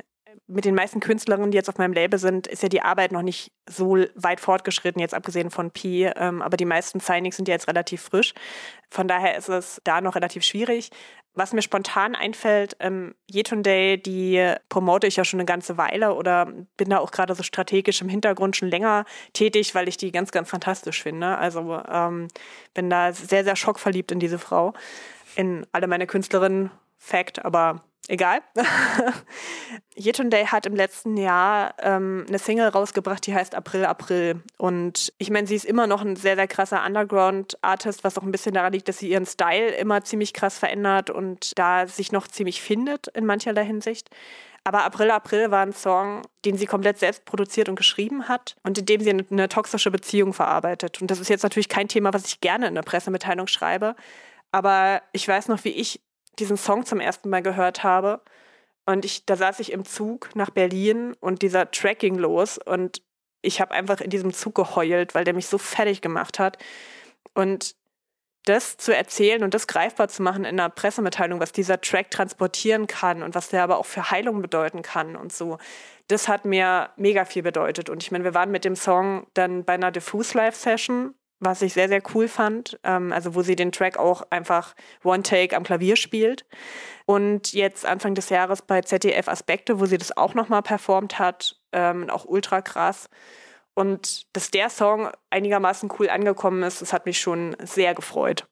A: mit den meisten Künstlerinnen, die jetzt auf meinem Label sind, ist ja die Arbeit noch nicht so weit fortgeschritten, jetzt abgesehen von Pi. Ähm, aber die meisten Signings sind ja jetzt relativ frisch. Von daher ist es da noch relativ schwierig. Was mir spontan einfällt, ähm, Yetunde, die promote ich ja schon eine ganze Weile oder bin da auch gerade so strategisch im Hintergrund schon länger tätig, weil ich die ganz, ganz fantastisch finde. Also ähm, bin da sehr, sehr schockverliebt in diese Frau, in alle meine Künstlerinnen. Fact, aber egal. Yetunde hat im letzten Jahr ähm, eine Single rausgebracht, die heißt April, April. Und ich meine, sie ist immer noch ein sehr, sehr krasser Underground-Artist, was auch ein bisschen daran liegt, dass sie ihren Style immer ziemlich krass verändert und da sich noch ziemlich findet in mancherlei Hinsicht. Aber April, April war ein Song, den sie komplett selbst produziert und geschrieben hat und in dem sie eine, eine toxische Beziehung verarbeitet. Und das ist jetzt natürlich kein Thema, was ich gerne in einer Pressemitteilung schreibe. Aber ich weiß noch, wie ich diesen Song zum ersten Mal gehört habe. Und ich, da saß ich im Zug nach Berlin und dieser Track ging los und ich habe einfach in diesem Zug geheult, weil der mich so fertig gemacht hat. Und das zu erzählen und das greifbar zu machen in einer Pressemitteilung, was dieser Track transportieren kann und was der aber auch für Heilung bedeuten kann und so, das hat mir mega viel bedeutet. Und ich meine, wir waren mit dem Song dann bei einer Diffuse Live Session was ich sehr, sehr cool fand. Ähm, also wo sie den Track auch einfach One Take am Klavier spielt. Und jetzt Anfang des Jahres bei ZDF Aspekte, wo sie das auch nochmal performt hat, ähm, auch ultra krass. Und dass der Song einigermaßen cool angekommen ist, das hat mich schon sehr gefreut.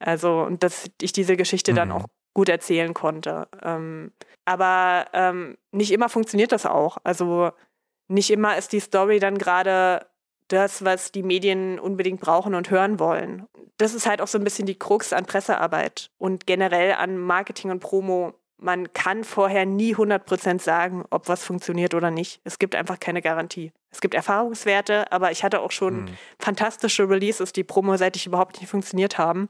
A: Also, und dass ich diese Geschichte mhm. dann auch gut erzählen konnte. Ähm, aber ähm, nicht immer funktioniert das auch. Also nicht immer ist die Story dann gerade das, was die Medien unbedingt brauchen und hören wollen. Das ist halt auch so ein bisschen die Krux an Pressearbeit und generell an Marketing und Promo. Man kann vorher nie 100% sagen, ob was funktioniert oder nicht. Es gibt einfach keine Garantie. Es gibt Erfahrungswerte, aber ich hatte auch schon mhm. fantastische Releases, die promoseitig überhaupt nicht funktioniert haben.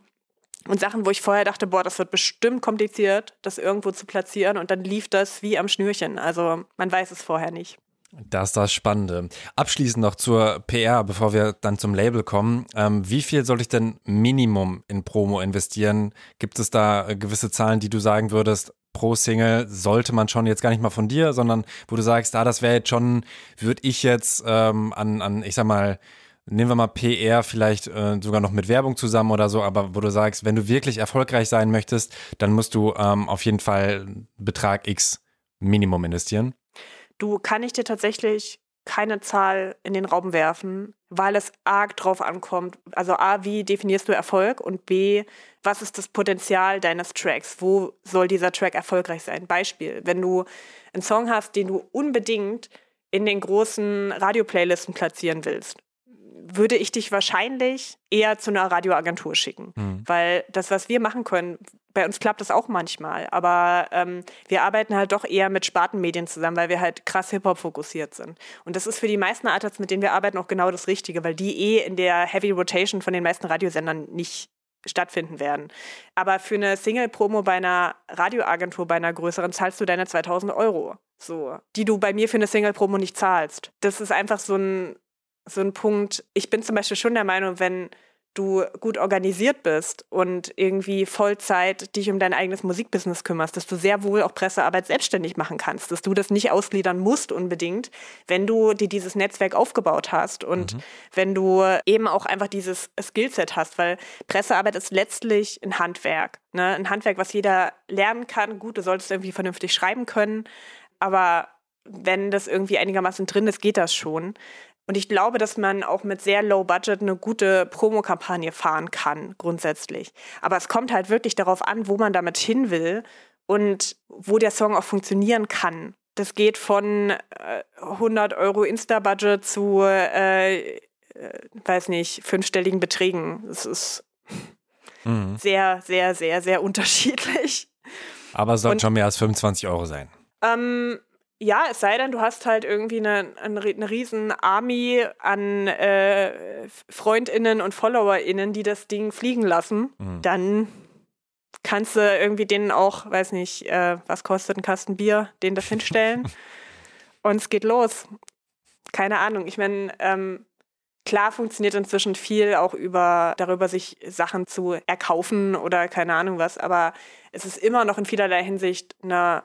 A: Und Sachen, wo ich vorher dachte, boah, das wird bestimmt kompliziert, das irgendwo zu platzieren und dann lief das wie am Schnürchen. Also man weiß es vorher nicht.
C: Das ist das Spannende. Abschließend noch zur PR, bevor wir dann zum Label kommen. Ähm, wie viel soll ich denn Minimum in Promo investieren? Gibt es da gewisse Zahlen, die du sagen würdest, pro Single sollte man schon jetzt gar nicht mal von dir, sondern wo du sagst, ah, das wäre jetzt schon, würde ich jetzt ähm, an, an, ich sag mal, nehmen wir mal PR vielleicht äh, sogar noch mit Werbung zusammen oder so, aber wo du sagst, wenn du wirklich erfolgreich sein möchtest, dann musst du ähm, auf jeden Fall Betrag X Minimum investieren.
A: Du kann ich dir tatsächlich keine Zahl in den Raum werfen, weil es arg drauf ankommt. Also A, wie definierst du Erfolg und B, was ist das Potenzial deines Tracks? Wo soll dieser Track erfolgreich sein? Beispiel, wenn du einen Song hast, den du unbedingt in den großen Radioplaylisten platzieren willst, würde ich dich wahrscheinlich eher zu einer Radioagentur schicken. Mhm. Weil das, was wir machen können, bei uns klappt das auch manchmal, aber ähm, wir arbeiten halt doch eher mit Spartenmedien zusammen, weil wir halt krass Hip-Hop fokussiert sind. Und das ist für die meisten Artists, mit denen wir arbeiten, auch genau das Richtige, weil die eh in der Heavy Rotation von den meisten Radiosendern nicht stattfinden werden. Aber für eine Single-Promo bei einer Radioagentur, bei einer größeren, zahlst du deine 2000 Euro. So, die du bei mir für eine Single-Promo nicht zahlst. Das ist einfach so ein, so ein Punkt. Ich bin zum Beispiel schon der Meinung, wenn du gut organisiert bist und irgendwie Vollzeit dich um dein eigenes Musikbusiness kümmerst, dass du sehr wohl auch Pressearbeit selbstständig machen kannst, dass du das nicht ausgliedern musst unbedingt, wenn du dir dieses Netzwerk aufgebaut hast und mhm. wenn du eben auch einfach dieses Skillset hast, weil Pressearbeit ist letztlich ein Handwerk, ne? ein Handwerk, was jeder lernen kann. Gut, du solltest irgendwie vernünftig schreiben können, aber wenn das irgendwie einigermaßen drin ist, geht das schon. Und ich glaube, dass man auch mit sehr low budget eine gute Promokampagne fahren kann, grundsätzlich. Aber es kommt halt wirklich darauf an, wo man damit hin will und wo der Song auch funktionieren kann. Das geht von äh, 100 Euro Insta-Budget zu, äh, äh, weiß nicht, fünfstelligen Beträgen. Das ist mhm. sehr, sehr, sehr, sehr unterschiedlich.
C: Aber es soll schon mehr als 25 Euro sein.
A: Ähm, ja, es sei denn, du hast halt irgendwie eine, eine, eine riesen Army an äh, FreundInnen und FollowerInnen, die das Ding fliegen lassen. Mhm. Dann kannst du irgendwie denen auch, weiß nicht, äh, was kostet ein Kasten Bier, den das hinstellen. und es geht los. Keine Ahnung. Ich meine, ähm, Klar funktioniert inzwischen viel auch über darüber, sich Sachen zu erkaufen oder keine Ahnung was, aber es ist immer noch in vielerlei Hinsicht eine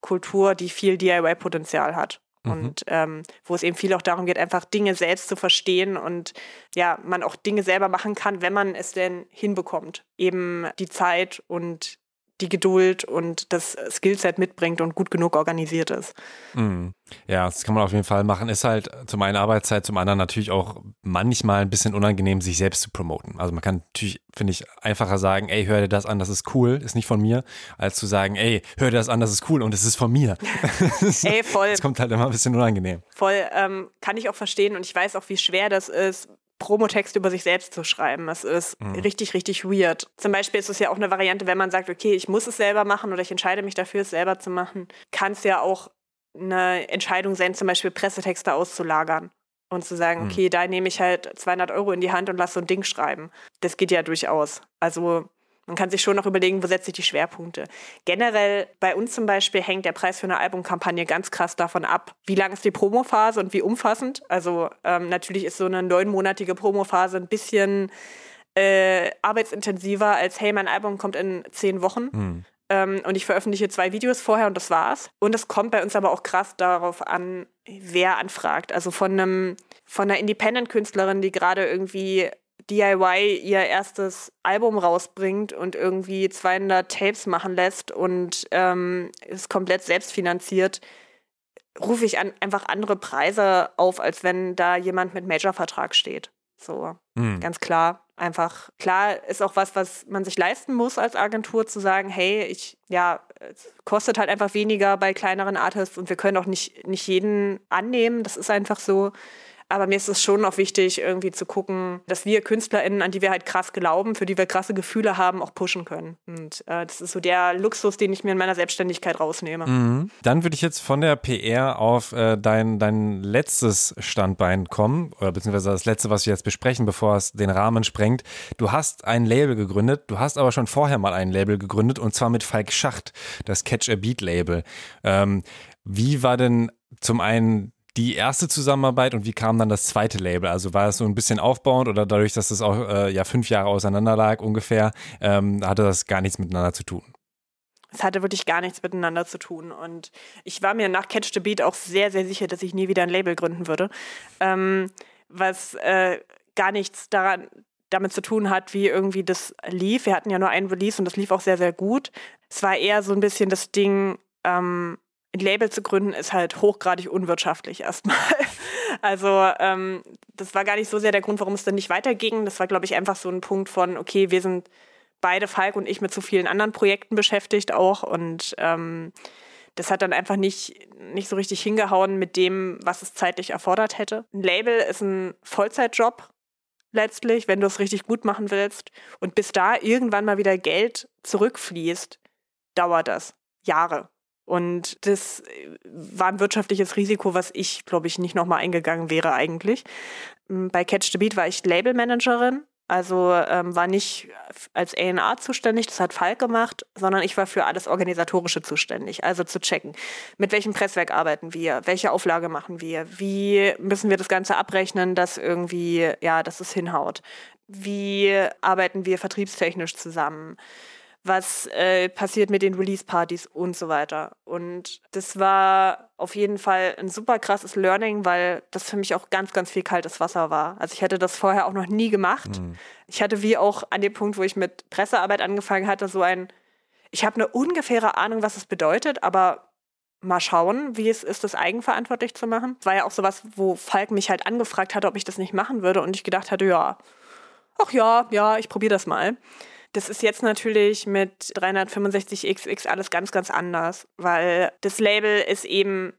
A: Kultur, die viel DIY-Potenzial hat. Mhm. Und ähm, wo es eben viel auch darum geht, einfach Dinge selbst zu verstehen und ja, man auch Dinge selber machen kann, wenn man es denn hinbekommt. Eben die Zeit und die Geduld und das Skillset mitbringt und gut genug organisiert ist.
C: Mhm. Ja, das kann man auf jeden Fall machen. Ist halt zum einen Arbeitszeit, zum anderen natürlich auch manchmal ein bisschen unangenehm, sich selbst zu promoten. Also man kann natürlich, finde ich, einfacher sagen, ey, hör dir das an, das ist cool, ist nicht von mir, als zu sagen, ey, hör dir das an, das ist cool und es ist von mir.
A: ey, voll.
C: Das kommt halt immer ein bisschen unangenehm.
A: Voll, ähm, kann ich auch verstehen und ich weiß auch, wie schwer das ist, Promotext über sich selbst zu schreiben. Das ist mhm. richtig, richtig weird. Zum Beispiel ist es ja auch eine Variante, wenn man sagt, okay, ich muss es selber machen oder ich entscheide mich dafür, es selber zu machen, kann es ja auch eine Entscheidung sein, zum Beispiel Pressetexte auszulagern und zu sagen, mhm. okay, da nehme ich halt 200 Euro in die Hand und lasse so ein Ding schreiben. Das geht ja durchaus. Also man kann sich schon noch überlegen, wo setze ich die Schwerpunkte. Generell bei uns zum Beispiel hängt der Preis für eine Albumkampagne ganz krass davon ab, wie lang ist die Promophase und wie umfassend. Also ähm, natürlich ist so eine neunmonatige Promophase ein bisschen äh, arbeitsintensiver als, hey, mein Album kommt in zehn Wochen. Mhm. Und ich veröffentliche zwei Videos vorher und das war's. Und es kommt bei uns aber auch krass darauf an, wer anfragt. Also von einem, von einer Independent-Künstlerin, die gerade irgendwie DIY ihr erstes Album rausbringt und irgendwie 200 Tapes machen lässt und ähm, ist komplett selbstfinanziert, rufe ich an, einfach andere Preise auf, als wenn da jemand mit Major-Vertrag steht. So, mhm. ganz klar. Einfach, klar ist auch was, was man sich leisten muss als Agentur, zu sagen, hey, ich, ja, es kostet halt einfach weniger bei kleineren Artists und wir können auch nicht, nicht jeden annehmen. Das ist einfach so. Aber mir ist es schon auch wichtig, irgendwie zu gucken, dass wir KünstlerInnen, an die wir halt krass glauben, für die wir krasse Gefühle haben, auch pushen können. Und äh, das ist so der Luxus, den ich mir in meiner Selbstständigkeit rausnehme.
C: Mhm. Dann würde ich jetzt von der PR auf äh, dein, dein letztes Standbein kommen, oder beziehungsweise das letzte, was wir jetzt besprechen, bevor es den Rahmen sprengt. Du hast ein Label gegründet, du hast aber schon vorher mal ein Label gegründet, und zwar mit Falk Schacht, das Catch a Beat Label. Ähm, wie war denn zum einen die erste Zusammenarbeit und wie kam dann das zweite Label? Also war es so ein bisschen aufbauend oder dadurch, dass es auch äh, ja fünf Jahre auseinander lag ungefähr, ähm, hatte das gar nichts miteinander zu tun?
A: Es hatte wirklich gar nichts miteinander zu tun. Und ich war mir nach Catch the Beat auch sehr, sehr sicher, dass ich nie wieder ein Label gründen würde. Ähm, was äh, gar nichts daran, damit zu tun hat, wie irgendwie das lief. Wir hatten ja nur einen Release und das lief auch sehr, sehr gut. Es war eher so ein bisschen das Ding, ähm, ein Label zu gründen, ist halt hochgradig unwirtschaftlich erstmal. Also ähm, das war gar nicht so sehr der Grund, warum es dann nicht weiterging. Das war, glaube ich, einfach so ein Punkt von, okay, wir sind beide, Falk und ich, mit zu vielen anderen Projekten beschäftigt auch. Und ähm, das hat dann einfach nicht, nicht so richtig hingehauen mit dem, was es zeitlich erfordert hätte. Ein Label ist ein Vollzeitjob letztlich, wenn du es richtig gut machen willst. Und bis da irgendwann mal wieder Geld zurückfließt, dauert das Jahre. Und das äh, war ein wirtschaftliches Risiko, was ich, glaube ich, nicht nochmal eingegangen wäre eigentlich. Hm, bei Catch the Beat war ich Labelmanagerin, also ähm, war nicht als A&R zuständig, das hat Falk gemacht, sondern ich war für alles Organisatorische zuständig. Also zu checken, mit welchem Presswerk arbeiten wir, welche Auflage machen wir, wie müssen wir das Ganze abrechnen, dass irgendwie, ja, dass es hinhaut. Wie arbeiten wir vertriebstechnisch zusammen? Was äh, passiert mit den Release-Partys und so weiter. Und das war auf jeden Fall ein super krasses Learning, weil das für mich auch ganz, ganz viel kaltes Wasser war. Also ich hätte das vorher auch noch nie gemacht. Mhm. Ich hatte wie auch an dem Punkt, wo ich mit Pressearbeit angefangen hatte, so ein, ich habe eine ungefähre Ahnung, was es bedeutet, aber mal schauen, wie es ist, das eigenverantwortlich zu machen. War ja auch sowas, wo Falk mich halt angefragt hatte, ob ich das nicht machen würde und ich gedacht hatte, ja, ach ja, ja, ich probiere das mal. Das ist jetzt natürlich mit 365XX alles ganz, ganz anders, weil das Label ist eben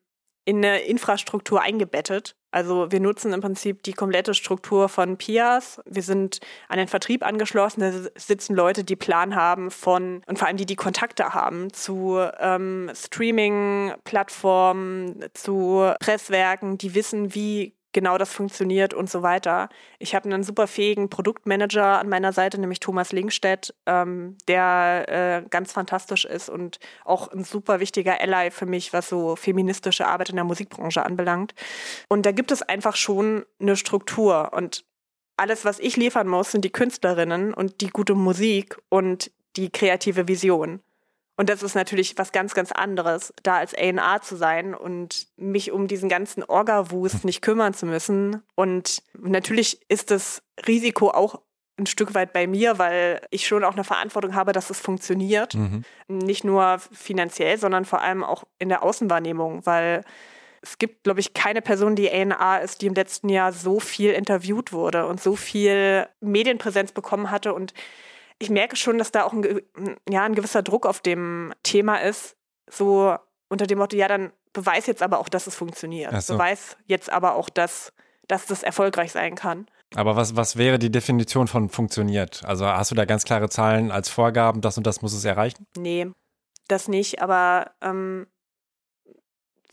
A: in eine Infrastruktur eingebettet. Also wir nutzen im Prinzip die komplette Struktur von PIAS. Wir sind an den Vertrieb angeschlossen. Da sitzen Leute, die Plan haben von und vor allem die, die Kontakte haben zu ähm, Streaming-Plattformen, zu Presswerken, die wissen, wie genau das funktioniert und so weiter. Ich habe einen super fähigen Produktmanager an meiner Seite, nämlich Thomas Linkstedt, ähm, der äh, ganz fantastisch ist und auch ein super wichtiger Ally für mich, was so feministische Arbeit in der Musikbranche anbelangt. Und da gibt es einfach schon eine Struktur und alles, was ich liefern muss, sind die Künstlerinnen und die gute Musik und die kreative Vision. Und das ist natürlich was ganz, ganz anderes, da als A&R zu sein und mich um diesen ganzen Orga-Wust nicht kümmern zu müssen. Und natürlich ist das Risiko auch ein Stück weit bei mir, weil ich schon auch eine Verantwortung habe, dass es funktioniert. Mhm. Nicht nur finanziell, sondern vor allem auch in der Außenwahrnehmung, weil es gibt, glaube ich, keine Person, die A&R ist, die im letzten Jahr so viel interviewt wurde und so viel Medienpräsenz bekommen hatte und ich merke schon, dass da auch ein, ja, ein gewisser Druck auf dem Thema ist. So unter dem Motto, ja, dann beweis jetzt aber auch, dass es funktioniert. So. Beweis jetzt aber auch, dass, dass das erfolgreich sein kann.
C: Aber was, was wäre die Definition von funktioniert? Also hast du da ganz klare Zahlen als Vorgaben, das und das muss es erreichen?
A: Nee, das nicht. Aber ähm,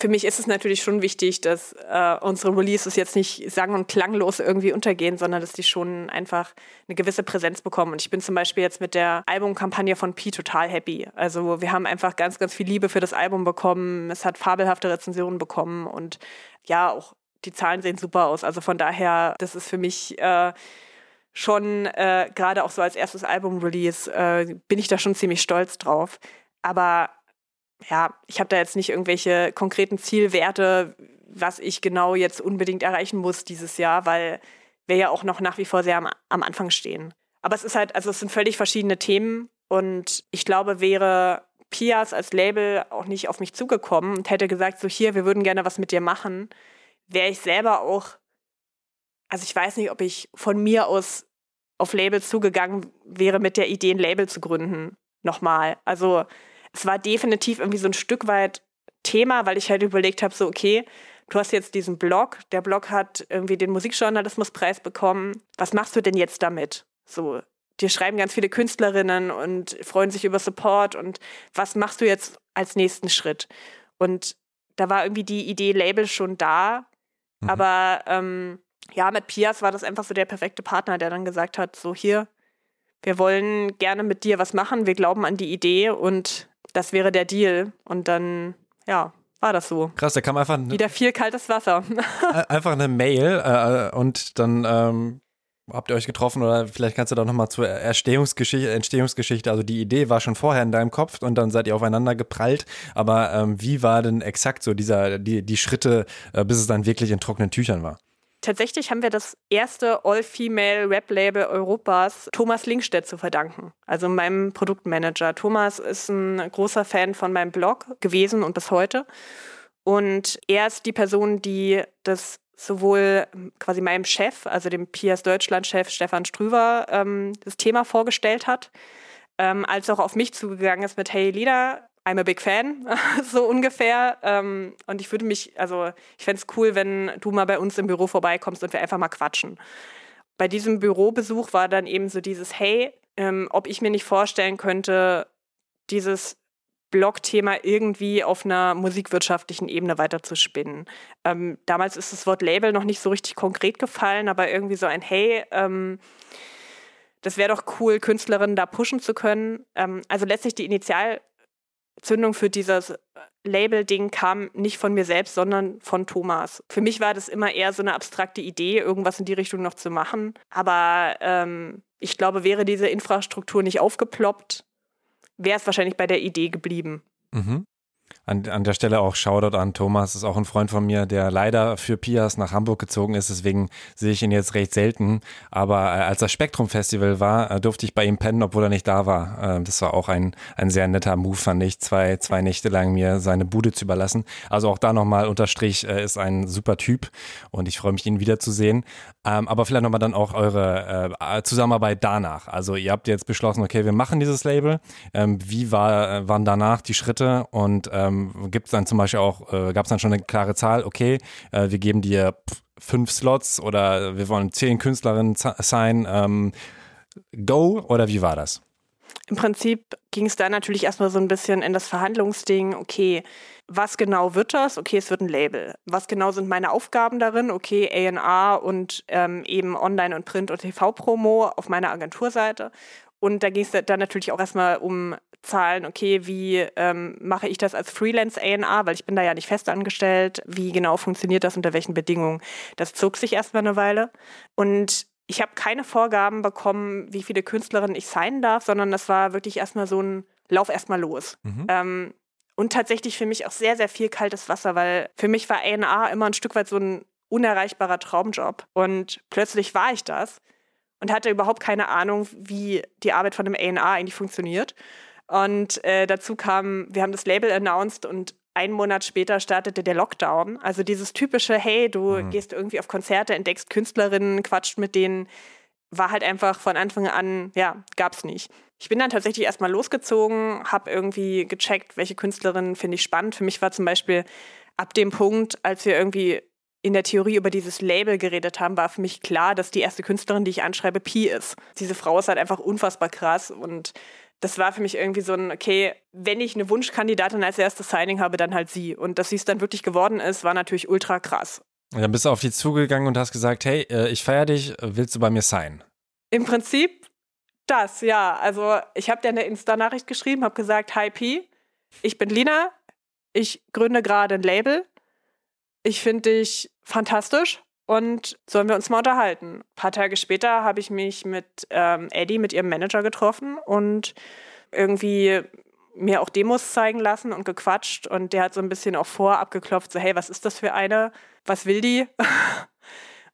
A: für mich ist es natürlich schon wichtig, dass äh, unsere Releases jetzt nicht sang- und klanglos irgendwie untergehen, sondern dass die schon einfach eine gewisse Präsenz bekommen. Und ich bin zum Beispiel jetzt mit der Albumkampagne von Pi total happy. Also wir haben einfach ganz, ganz viel Liebe für das Album bekommen. Es hat fabelhafte Rezensionen bekommen und ja, auch die Zahlen sehen super aus. Also von daher, das ist für mich äh, schon äh, gerade auch so als erstes Album-Release äh, bin ich da schon ziemlich stolz drauf. Aber ja, ich habe da jetzt nicht irgendwelche konkreten Zielwerte, was ich genau jetzt unbedingt erreichen muss dieses Jahr, weil wir ja auch noch nach wie vor sehr am, am Anfang stehen. Aber es ist halt, also es sind völlig verschiedene Themen und ich glaube, wäre Pias als Label auch nicht auf mich zugekommen und hätte gesagt, so hier, wir würden gerne was mit dir machen, wäre ich selber auch, also ich weiß nicht, ob ich von mir aus auf Labels zugegangen wäre mit der Idee, ein Label zu gründen. Nochmal. Also es war definitiv irgendwie so ein Stück weit Thema, weil ich halt überlegt habe, so, okay, du hast jetzt diesen Blog, der Blog hat irgendwie den Musikjournalismuspreis bekommen. Was machst du denn jetzt damit? So, dir schreiben ganz viele Künstlerinnen und freuen sich über Support und was machst du jetzt als nächsten Schritt? Und da war irgendwie die Idee Label schon da, mhm. aber ähm, ja, mit Pias war das einfach so der perfekte Partner, der dann gesagt hat, so hier, wir wollen gerne mit dir was machen, wir glauben an die Idee und das wäre der Deal. Und dann, ja, war das so.
C: Krass, da kam einfach
A: wieder viel kaltes Wasser.
C: einfach eine Mail äh, und dann ähm, habt ihr euch getroffen oder vielleicht kannst du da nochmal zur Erstehungsgeschichte, Entstehungsgeschichte, also die Idee war schon vorher in deinem Kopf und dann seid ihr aufeinander geprallt, aber ähm, wie war denn exakt so dieser, die, die Schritte, äh, bis es dann wirklich in trockenen Tüchern war?
A: Tatsächlich haben wir das erste All-Female-Rap-Label Europas Thomas Linkstedt zu verdanken, also meinem Produktmanager. Thomas ist ein großer Fan von meinem Blog gewesen und bis heute. Und er ist die Person, die das sowohl quasi meinem Chef, also dem Pias Deutschland-Chef Stefan Strüver, ähm, das Thema vorgestellt hat, ähm, als auch auf mich zugegangen ist mit, hey Lina, I'm a big fan, so ungefähr. Ähm, und ich würde mich, also ich fände es cool, wenn du mal bei uns im Büro vorbeikommst und wir einfach mal quatschen. Bei diesem Bürobesuch war dann eben so dieses, hey, ähm, ob ich mir nicht vorstellen könnte, dieses Blog-Thema irgendwie auf einer musikwirtschaftlichen Ebene weiterzuspinnen. Ähm, damals ist das Wort Label noch nicht so richtig konkret gefallen, aber irgendwie so ein Hey, ähm, das wäre doch cool, Künstlerinnen da pushen zu können. Ähm, also letztlich die Initial Zündung für dieses Label-Ding kam nicht von mir selbst, sondern von Thomas. Für mich war das immer eher so eine abstrakte Idee, irgendwas in die Richtung noch zu machen. Aber ähm, ich glaube, wäre diese Infrastruktur nicht aufgeploppt, wäre es wahrscheinlich bei der Idee geblieben.
C: Mhm. An, an der Stelle auch Shoutout an Thomas, ist auch ein Freund von mir, der leider für Pias nach Hamburg gezogen ist, deswegen sehe ich ihn jetzt recht selten. Aber äh, als das Spektrum Festival war, äh, durfte ich bei ihm pennen, obwohl er nicht da war. Äh, das war auch ein, ein sehr netter Move, fand ich, zwei, zwei Nächte lang mir seine Bude zu überlassen. Also auch da nochmal unterstrich, äh, ist ein super Typ und ich freue mich, ihn wiederzusehen. Ähm, aber vielleicht nochmal dann auch eure äh, Zusammenarbeit danach. Also ihr habt jetzt beschlossen, okay, wir machen dieses Label. Ähm, wie war, äh, waren danach die Schritte und ähm, gibt es dann zum Beispiel auch, äh, gab es dann schon eine klare Zahl, okay, äh, wir geben dir fünf Slots oder wir wollen zehn Künstlerinnen sein, ähm, go oder wie war das?
A: Im Prinzip ging es da natürlich erstmal so ein bisschen in das Verhandlungsding, okay, was genau wird das? Okay, es wird ein Label. Was genau sind meine Aufgaben darin? Okay, A&R und ähm, eben Online- und Print- und TV-Promo auf meiner Agenturseite. Und da ging es dann natürlich auch erstmal um Zahlen, okay, wie ähm, mache ich das als Freelance A&R, weil ich bin da ja nicht fest angestellt, wie genau funktioniert das, unter welchen Bedingungen. Das zog sich erstmal eine Weile. Und ich habe keine Vorgaben bekommen, wie viele Künstlerinnen ich sein darf, sondern das war wirklich erstmal so ein Lauf erstmal los. Mhm. Ähm, und tatsächlich für mich auch sehr, sehr viel kaltes Wasser, weil für mich war A&R immer ein Stück weit so ein unerreichbarer Traumjob. Und plötzlich war ich das und hatte überhaupt keine Ahnung, wie die Arbeit von einem A&R eigentlich funktioniert. Und äh, dazu kam, wir haben das Label announced und einen Monat später startete der Lockdown. Also dieses typische, hey, du mhm. gehst irgendwie auf Konzerte, entdeckst Künstlerinnen, quatscht mit denen, war halt einfach von Anfang an, ja, gab's nicht. Ich bin dann tatsächlich erstmal losgezogen, habe irgendwie gecheckt, welche Künstlerinnen finde ich spannend. Für mich war zum Beispiel ab dem Punkt, als wir irgendwie in der Theorie über dieses Label geredet haben, war für mich klar, dass die erste Künstlerin, die ich anschreibe, Pi ist. Diese Frau ist halt einfach unfassbar krass und das war für mich irgendwie so ein, okay, wenn ich eine Wunschkandidatin als erstes Signing habe, dann halt sie. Und dass sie es dann wirklich geworden ist, war natürlich ultra krass.
C: Und dann bist du auf die zugegangen und hast gesagt, hey, äh, ich feiere dich, willst du bei mir sein?
A: Im Prinzip das, ja. Also ich habe dir eine Insta-Nachricht geschrieben, habe gesagt, hi Pi, ich bin Lina, ich gründe gerade ein Label. Ich finde dich fantastisch und sollen wir uns mal unterhalten. Ein paar Tage später habe ich mich mit ähm, Eddie, mit ihrem Manager getroffen und irgendwie mir auch Demos zeigen lassen und gequatscht und der hat so ein bisschen auch vorab geklopft, so hey, was ist das für eine? Was will die?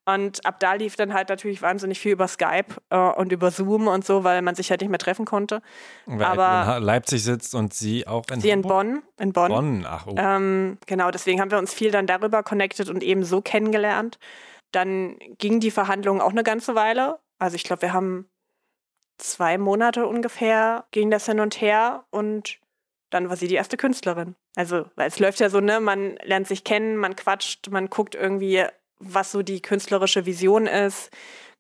A: und ab da lief dann halt natürlich wahnsinnig viel über Skype äh, und über Zoom und so, weil man sich halt nicht mehr treffen konnte.
C: Weil Aber in Leipzig sitzt und sie auch in
A: Sie in Bonn. In Bonn.
C: Bonn, ach oh.
A: Ähm, genau, deswegen haben wir uns viel dann darüber connected und eben so kennengelernt. Dann ging die Verhandlung auch eine ganze Weile. Also ich glaube, wir haben zwei Monate ungefähr, ging das hin und her und dann war sie die erste Künstlerin. Also, weil es läuft ja so, ne, man lernt sich kennen, man quatscht, man guckt irgendwie, was so die künstlerische Vision ist,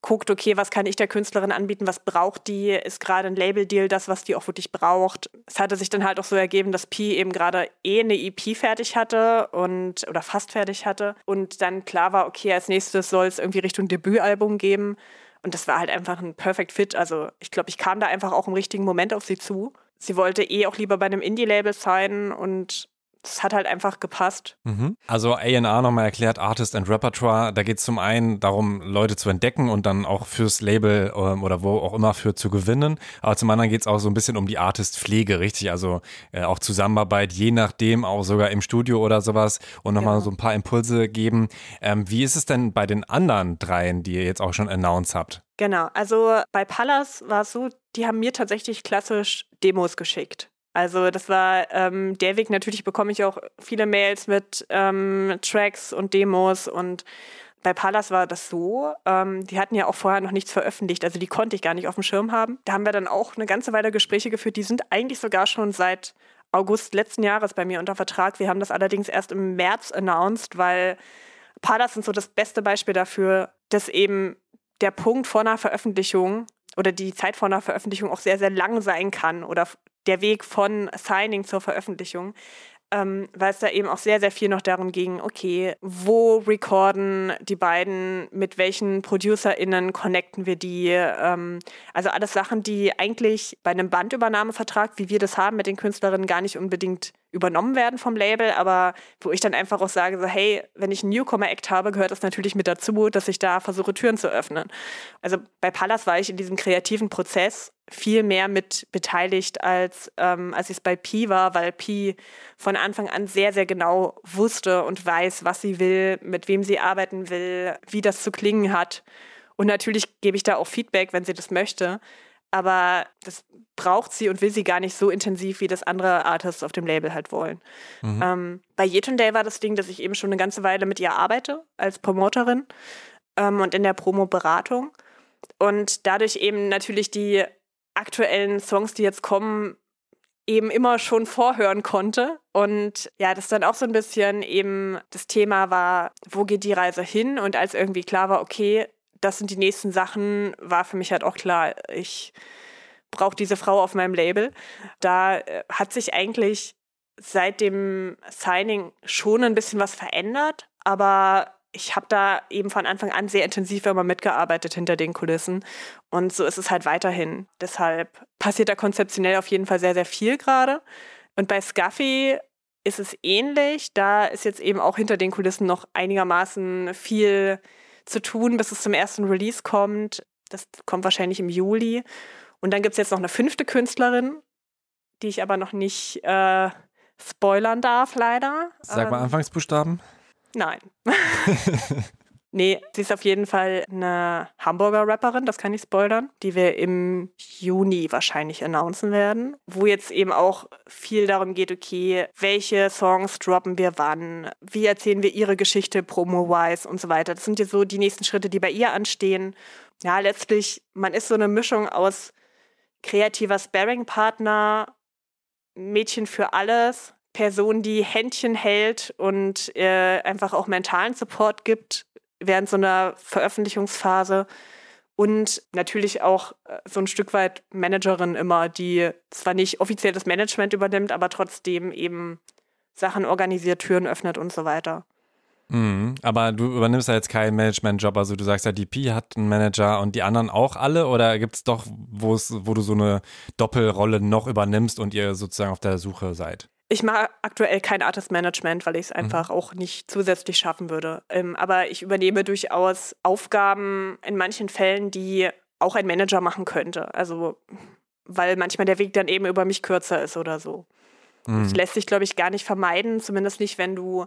A: guckt, okay, was kann ich der Künstlerin anbieten, was braucht die, ist gerade ein Label-Deal das, was die auch wirklich braucht. Es hatte sich dann halt auch so ergeben, dass Pi eben gerade eh eine EP fertig hatte und oder fast fertig hatte und dann klar war, okay, als nächstes soll es irgendwie Richtung Debütalbum geben und das war halt einfach ein Perfect Fit. Also ich glaube, ich kam da einfach auch im richtigen Moment auf sie zu. Sie wollte eh auch lieber bei einem Indie-Label sein und das hat halt einfach gepasst.
C: Mhm. Also A&R nochmal erklärt, Artist and Repertoire, da geht es zum einen darum, Leute zu entdecken und dann auch fürs Label ähm, oder wo auch immer für zu gewinnen. Aber zum anderen geht es auch so ein bisschen um die Artist-Pflege, richtig? Also äh, auch Zusammenarbeit, je nachdem, auch sogar im Studio oder sowas und nochmal ja. so ein paar Impulse geben. Ähm, wie ist es denn bei den anderen dreien, die ihr jetzt auch schon announced habt?
A: Genau, also bei Pallas war es so, die haben mir tatsächlich klassisch Demos geschickt. Also das war ähm, der Weg. Natürlich bekomme ich auch viele Mails mit ähm, Tracks und Demos und bei Palas war das so, ähm, die hatten ja auch vorher noch nichts veröffentlicht, also die konnte ich gar nicht auf dem Schirm haben. Da haben wir dann auch eine ganze Weile Gespräche geführt, die sind eigentlich sogar schon seit August letzten Jahres bei mir unter Vertrag. Wir haben das allerdings erst im März announced, weil Palas sind so das beste Beispiel dafür, dass eben der Punkt vor einer Veröffentlichung oder die Zeit vor einer Veröffentlichung auch sehr, sehr lang sein kann oder der Weg von Signing zur Veröffentlichung, ähm, weil es da eben auch sehr, sehr viel noch darum ging, okay, wo recorden die beiden, mit welchen ProducerInnen connecten wir die, ähm, also alles Sachen, die eigentlich bei einem Bandübernahmevertrag, wie wir das haben mit den Künstlerinnen, gar nicht unbedingt übernommen werden vom Label, aber wo ich dann einfach auch sage, so, hey, wenn ich einen Newcomer-Act habe, gehört das natürlich mit dazu, dass ich da versuche, Türen zu öffnen. Also bei Pallas war ich in diesem kreativen Prozess viel mehr mit beteiligt, als, ähm, als ich es bei Pi war, weil Pi von Anfang an sehr, sehr genau wusste und weiß, was sie will, mit wem sie arbeiten will, wie das zu klingen hat. Und natürlich gebe ich da auch Feedback, wenn sie das möchte aber das braucht sie und will sie gar nicht so intensiv, wie das andere Artists auf dem Label halt wollen. Mhm. Ähm, bei Yetunday war das Ding, dass ich eben schon eine ganze Weile mit ihr arbeite als Promoterin ähm, und in der Promo-Beratung und dadurch eben natürlich die aktuellen Songs, die jetzt kommen, eben immer schon vorhören konnte. Und ja, das dann auch so ein bisschen eben das Thema war, wo geht die Reise hin? Und als irgendwie klar war, okay, das sind die nächsten Sachen, war für mich halt auch klar, ich brauche diese Frau auf meinem Label. Da äh, hat sich eigentlich seit dem Signing schon ein bisschen was verändert, aber ich habe da eben von Anfang an sehr intensiv immer mitgearbeitet hinter den Kulissen. Und so ist es halt weiterhin. Deshalb passiert da konzeptionell auf jeden Fall sehr, sehr viel gerade. Und bei Scuffy ist es ähnlich. Da ist jetzt eben auch hinter den Kulissen noch einigermaßen viel zu tun, bis es zum ersten Release kommt. Das kommt wahrscheinlich im Juli. Und dann gibt es jetzt noch eine fünfte Künstlerin, die ich aber noch nicht äh, spoilern darf, leider.
C: Sag mal ähm, Anfangsbuchstaben.
A: Nein. nee, sie ist auf jeden Fall eine Hamburger Rapperin, das kann ich spoilern, die wir im Juni wahrscheinlich announcen werden, wo jetzt eben auch viel darum geht, okay, welche Songs droppen wir wann, wie erzählen wir ihre Geschichte promo-wise und so weiter. Das sind jetzt so die nächsten Schritte, die bei ihr anstehen. Ja, letztlich, man ist so eine Mischung aus kreativer Sparring-Partner, Mädchen für alles, Person, die Händchen hält und äh, einfach auch mentalen Support gibt während so einer Veröffentlichungsphase und natürlich auch äh, so ein Stück weit Managerin immer, die zwar nicht offiziell das Management übernimmt, aber trotzdem eben Sachen organisiert, Türen öffnet und so weiter.
C: Mhm, aber du übernimmst ja jetzt keinen Management-Job, also du sagst ja, die Pi hat einen Manager und die anderen auch alle oder gibt es doch, wo du so eine Doppelrolle noch übernimmst und ihr sozusagen auf der Suche seid?
A: Ich mache aktuell kein Artist Management, weil ich es mhm. einfach mhm. auch nicht zusätzlich schaffen würde. Ähm, aber ich übernehme durchaus Aufgaben in manchen Fällen, die auch ein Manager machen könnte. Also, weil manchmal der Weg dann eben über mich kürzer ist oder so. Mhm. Das lässt sich, glaube ich, gar nicht vermeiden, zumindest nicht, wenn du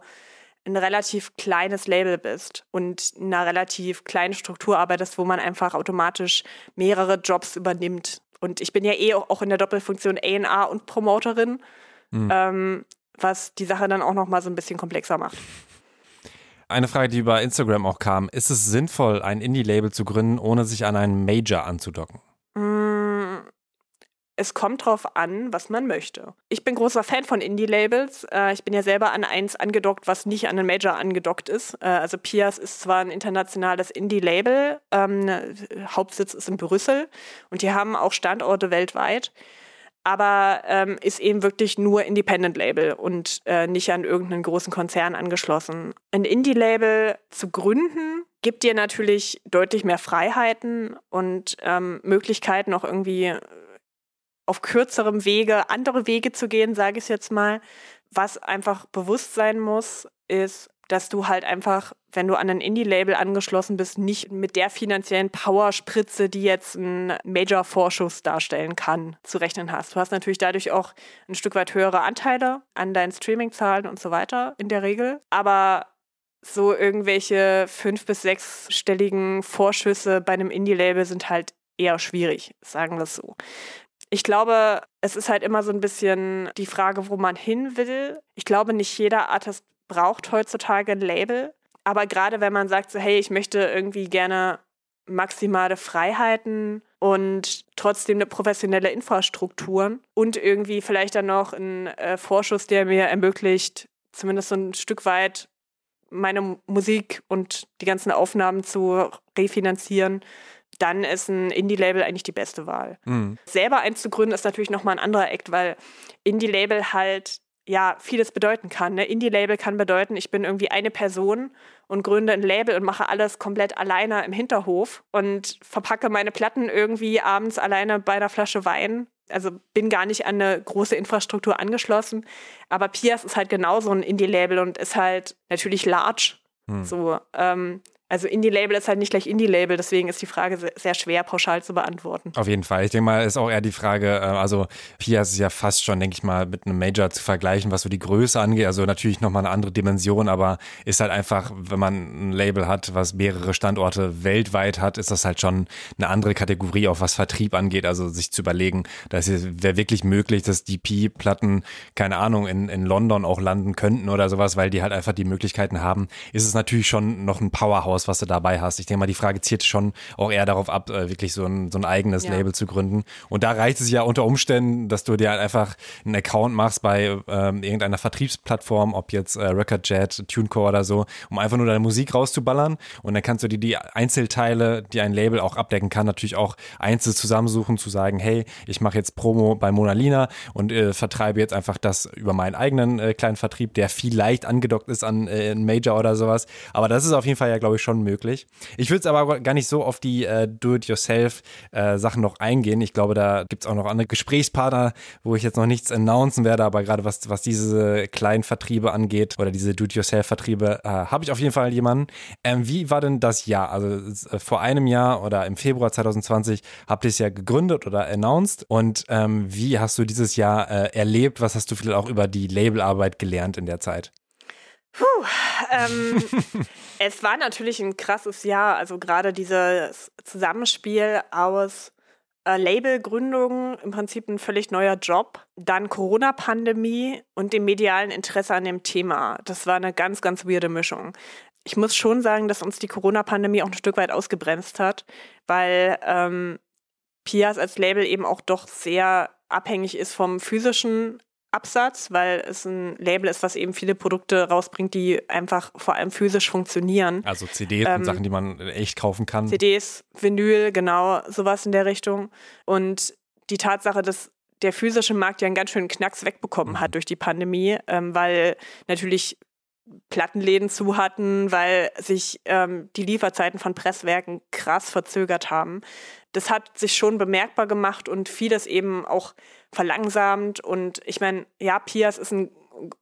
A: ein relativ kleines Label bist und in einer relativ kleinen Struktur arbeitest, wo man einfach automatisch mehrere Jobs übernimmt. Und ich bin ja eh auch in der Doppelfunktion A&A und Promoterin mhm. ähm, was die Sache dann auch noch mal so ein bisschen komplexer macht.
C: Eine Frage, die über Instagram auch kam: Ist es sinnvoll, ein Indie-Label zu gründen, ohne sich an einen Major anzudocken?
A: Mm, es kommt drauf an, was man möchte. Ich bin großer Fan von Indie-Labels. Äh, ich bin ja selber an eins angedockt, was nicht an einen Major angedockt ist. Äh, also Pias ist zwar ein internationales Indie-Label, ähm, Hauptsitz ist in Brüssel und die haben auch Standorte weltweit aber ähm, ist eben wirklich nur Independent-Label und äh, nicht an irgendeinen großen Konzern angeschlossen. Ein Indie-Label zu gründen gibt dir natürlich deutlich mehr Freiheiten und ähm, Möglichkeiten, auch irgendwie auf kürzerem Wege andere Wege zu gehen, sage ich jetzt mal. Was einfach bewusst sein muss, ist, dass du halt einfach, wenn du an ein Indie-Label angeschlossen bist, nicht mit der finanziellen Powerspritze, die jetzt ein Major-Vorschuss darstellen kann, zu rechnen hast. Du hast natürlich dadurch auch ein Stück weit höhere Anteile an deinen Streaming-Zahlen und so weiter in der Regel. Aber so irgendwelche fünf- bis sechsstelligen Vorschüsse bei einem Indie-Label sind halt eher schwierig, sagen wir es so. Ich glaube, es ist halt immer so ein bisschen die Frage, wo man hin will. Ich glaube, nicht jeder Artist braucht heutzutage ein Label. Aber gerade wenn man sagt, so, hey, ich möchte irgendwie gerne maximale Freiheiten und trotzdem eine professionelle Infrastruktur und irgendwie vielleicht dann noch einen äh, Vorschuss, der mir ermöglicht, zumindest so ein Stück weit meine Musik und die ganzen Aufnahmen zu refinanzieren, dann ist ein Indie-Label eigentlich die beste Wahl. Mhm. Selber einzugründen ist natürlich nochmal ein anderer Act, weil Indie-Label halt ja vieles bedeuten kann. Ne? Indie-Label kann bedeuten, ich bin irgendwie eine Person und gründe ein Label und mache alles komplett alleine im Hinterhof und verpacke meine Platten irgendwie abends alleine bei einer Flasche Wein. Also bin gar nicht an eine große Infrastruktur angeschlossen. Aber Pias ist halt genauso ein Indie-Label und ist halt natürlich large. Hm. So, ähm, also Indie-Label ist halt nicht gleich Indie-Label, deswegen ist die Frage sehr schwer pauschal zu beantworten.
C: Auf jeden Fall. Ich denke mal, ist auch eher die Frage, äh, also Pia ist ja fast schon, denke ich mal, mit einem Major zu vergleichen, was so die Größe angeht. Also natürlich nochmal eine andere Dimension, aber ist halt einfach, wenn man ein Label hat, was mehrere Standorte weltweit hat, ist das halt schon eine andere Kategorie, auch was Vertrieb angeht. Also sich zu überlegen, dass es wäre wirklich möglich, dass die Pi-Platten, keine Ahnung, in, in London auch landen könnten oder sowas, weil die halt einfach die Möglichkeiten haben, ist es natürlich schon noch ein Powerhouse aus, was du dabei hast. Ich denke mal, die Frage zielt schon auch eher darauf ab, äh, wirklich so ein, so ein eigenes ja. Label zu gründen. Und da reicht es ja unter Umständen, dass du dir halt einfach einen Account machst bei ähm, irgendeiner Vertriebsplattform, ob jetzt äh, Recordjet, TuneCore oder so, um einfach nur deine Musik rauszuballern. Und dann kannst du dir die Einzelteile, die ein Label auch abdecken kann, natürlich auch einzeln zusammensuchen, zu sagen, hey, ich mache jetzt Promo bei Mona Lina und äh, vertreibe jetzt einfach das über meinen eigenen äh, kleinen Vertrieb, der vielleicht angedockt ist an äh, einen Major oder sowas. Aber das ist auf jeden Fall ja, glaube ich, schon möglich. Ich würde es aber gar nicht so auf die äh, Do-it-yourself-Sachen äh, noch eingehen. Ich glaube, da gibt es auch noch andere Gesprächspartner, wo ich jetzt noch nichts announcen werde, aber gerade was, was diese kleinen Vertriebe angeht oder diese Do-it-yourself-Vertriebe, äh, habe ich auf jeden Fall jemanden. Ähm, wie war denn das Jahr? Also äh, vor einem Jahr oder im Februar 2020 habt ihr es ja gegründet oder announced und ähm, wie hast du dieses Jahr äh, erlebt? Was hast du vielleicht auch über die Labelarbeit gelernt in der Zeit?
A: Puh, ähm, es war natürlich ein krasses Jahr. Also gerade dieses Zusammenspiel aus äh, Labelgründung, im Prinzip ein völlig neuer Job, dann Corona-Pandemie und dem medialen Interesse an dem Thema. Das war eine ganz, ganz weirde Mischung. Ich muss schon sagen, dass uns die Corona-Pandemie auch ein Stück weit ausgebremst hat, weil ähm, Pias als Label eben auch doch sehr abhängig ist vom physischen Absatz, weil es ein Label ist, was eben viele Produkte rausbringt, die einfach vor allem physisch funktionieren.
C: Also CDs ähm, und Sachen, die man echt kaufen kann.
A: CDs, Vinyl, genau, sowas in der Richtung. Und die Tatsache, dass der physische Markt ja einen ganz schönen Knacks wegbekommen mhm. hat durch die Pandemie, ähm, weil natürlich Plattenläden zu hatten, weil sich ähm, die Lieferzeiten von Presswerken krass verzögert haben. Das hat sich schon bemerkbar gemacht und vieles eben auch verlangsamt. Und ich meine, ja, Pias ist ein,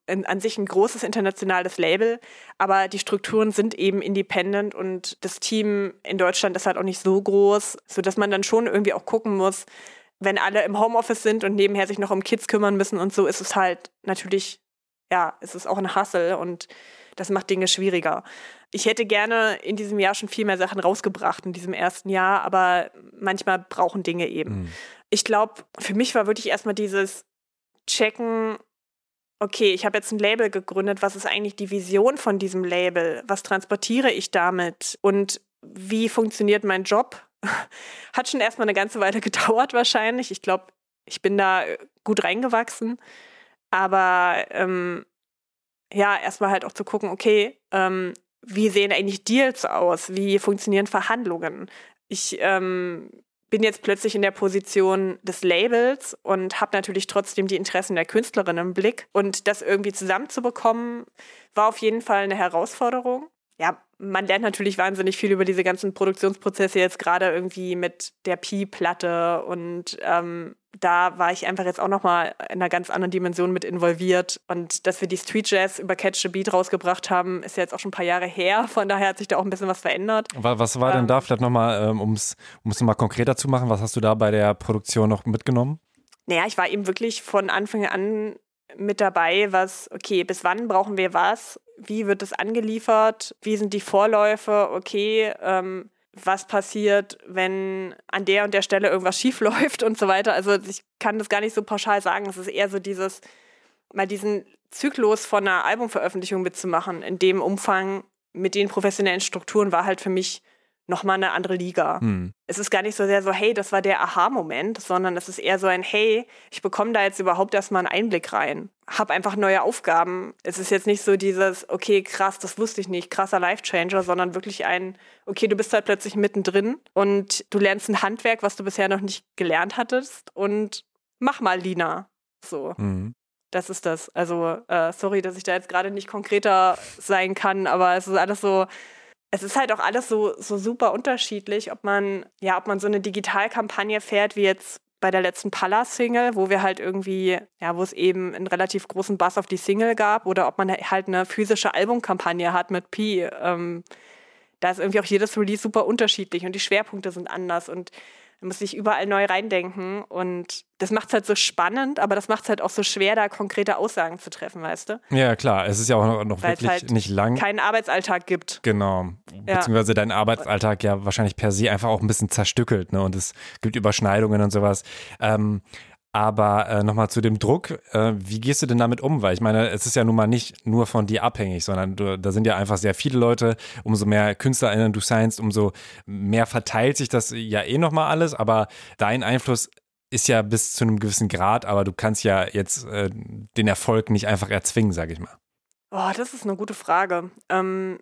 A: in, an sich ein großes internationales Label, aber die Strukturen sind eben independent und das Team in Deutschland ist halt auch nicht so groß, sodass man dann schon irgendwie auch gucken muss, wenn alle im Homeoffice sind und nebenher sich noch um Kids kümmern müssen und so, ist es halt natürlich, ja, es ist auch ein Hassel und das macht Dinge schwieriger. Ich hätte gerne in diesem Jahr schon viel mehr Sachen rausgebracht in diesem ersten Jahr, aber manchmal brauchen Dinge eben. Mhm ich glaube, für mich war wirklich erstmal dieses Checken, okay, ich habe jetzt ein Label gegründet, was ist eigentlich die Vision von diesem Label? Was transportiere ich damit? Und wie funktioniert mein Job? Hat schon erstmal eine ganze Weile gedauert wahrscheinlich. Ich glaube, ich bin da gut reingewachsen. Aber ähm, ja, erstmal halt auch zu gucken, okay, ähm, wie sehen eigentlich Deals aus? Wie funktionieren Verhandlungen? Ich ähm, bin jetzt plötzlich in der Position des Labels und habe natürlich trotzdem die Interessen der Künstlerin im Blick. Und das irgendwie zusammenzubekommen, war auf jeden Fall eine Herausforderung. Ja, man lernt natürlich wahnsinnig viel über diese ganzen Produktionsprozesse jetzt gerade irgendwie mit der Pi-Platte und ähm, da war ich einfach jetzt auch nochmal in einer ganz anderen Dimension mit involviert und dass wir die Street Jazz über Catch the Beat rausgebracht haben, ist ja jetzt auch schon ein paar Jahre her, von daher hat sich da auch ein bisschen was verändert.
C: Was war denn ähm, da vielleicht nochmal, ähm, um es nochmal konkreter zu machen, was hast du da bei der Produktion noch mitgenommen?
A: Naja, ich war eben wirklich von Anfang an mit dabei, was, okay, bis wann brauchen wir was? Wie wird es angeliefert? Wie sind die Vorläufe? Okay, ähm, was passiert, wenn an der und der Stelle irgendwas schief läuft und so weiter. Also ich kann das gar nicht so pauschal sagen. Es ist eher so dieses, mal diesen Zyklus von einer Albumveröffentlichung mitzumachen, in dem Umfang mit den professionellen Strukturen war halt für mich nochmal eine andere Liga. Hm. Es ist gar nicht so sehr so, hey, das war der Aha-Moment, sondern es ist eher so ein, hey, ich bekomme da jetzt überhaupt erstmal einen Einblick rein. Hab einfach neue Aufgaben. Es ist jetzt nicht so dieses, okay, krass, das wusste ich nicht, krasser Life-Changer, sondern wirklich ein, okay, du bist halt plötzlich mittendrin und du lernst ein Handwerk, was du bisher noch nicht gelernt hattest und mach mal, Lina. So. Hm. Das ist das. Also, äh, sorry, dass ich da jetzt gerade nicht konkreter sein kann, aber es ist alles so, es ist halt auch alles so, so super unterschiedlich, ob man, ja, ob man so eine Digitalkampagne fährt, wie jetzt bei der letzten Palace-Single, wo wir halt irgendwie, ja, wo es eben einen relativ großen Bass auf die Single gab, oder ob man halt eine physische Albumkampagne hat mit Pi. Ähm, da ist irgendwie auch jedes Release super unterschiedlich und die Schwerpunkte sind anders und man muss sich überall neu reindenken und das macht es halt so spannend, aber das macht es halt auch so schwer, da konkrete Aussagen zu treffen, weißt du?
C: Ja, klar. Es ist ja auch noch, noch wirklich halt nicht lang.
A: keinen Arbeitsalltag gibt.
C: Genau. Ja. Beziehungsweise dein Arbeitsalltag ja wahrscheinlich per se einfach auch ein bisschen zerstückelt, ne? Und es gibt Überschneidungen und sowas. Ähm, Aber äh, nochmal zu dem Druck, äh, wie gehst du denn damit um? Weil ich meine, es ist ja nun mal nicht nur von dir abhängig, sondern du, da sind ja einfach sehr viele Leute. Umso mehr KünstlerInnen du seinst, umso mehr verteilt sich das ja eh nochmal alles. Aber dein Einfluss ist ja bis zu einem gewissen Grad, aber du kannst ja jetzt äh, den Erfolg nicht einfach erzwingen, sage ich mal.
A: Oh, das ist eine gute Frage. Ähm,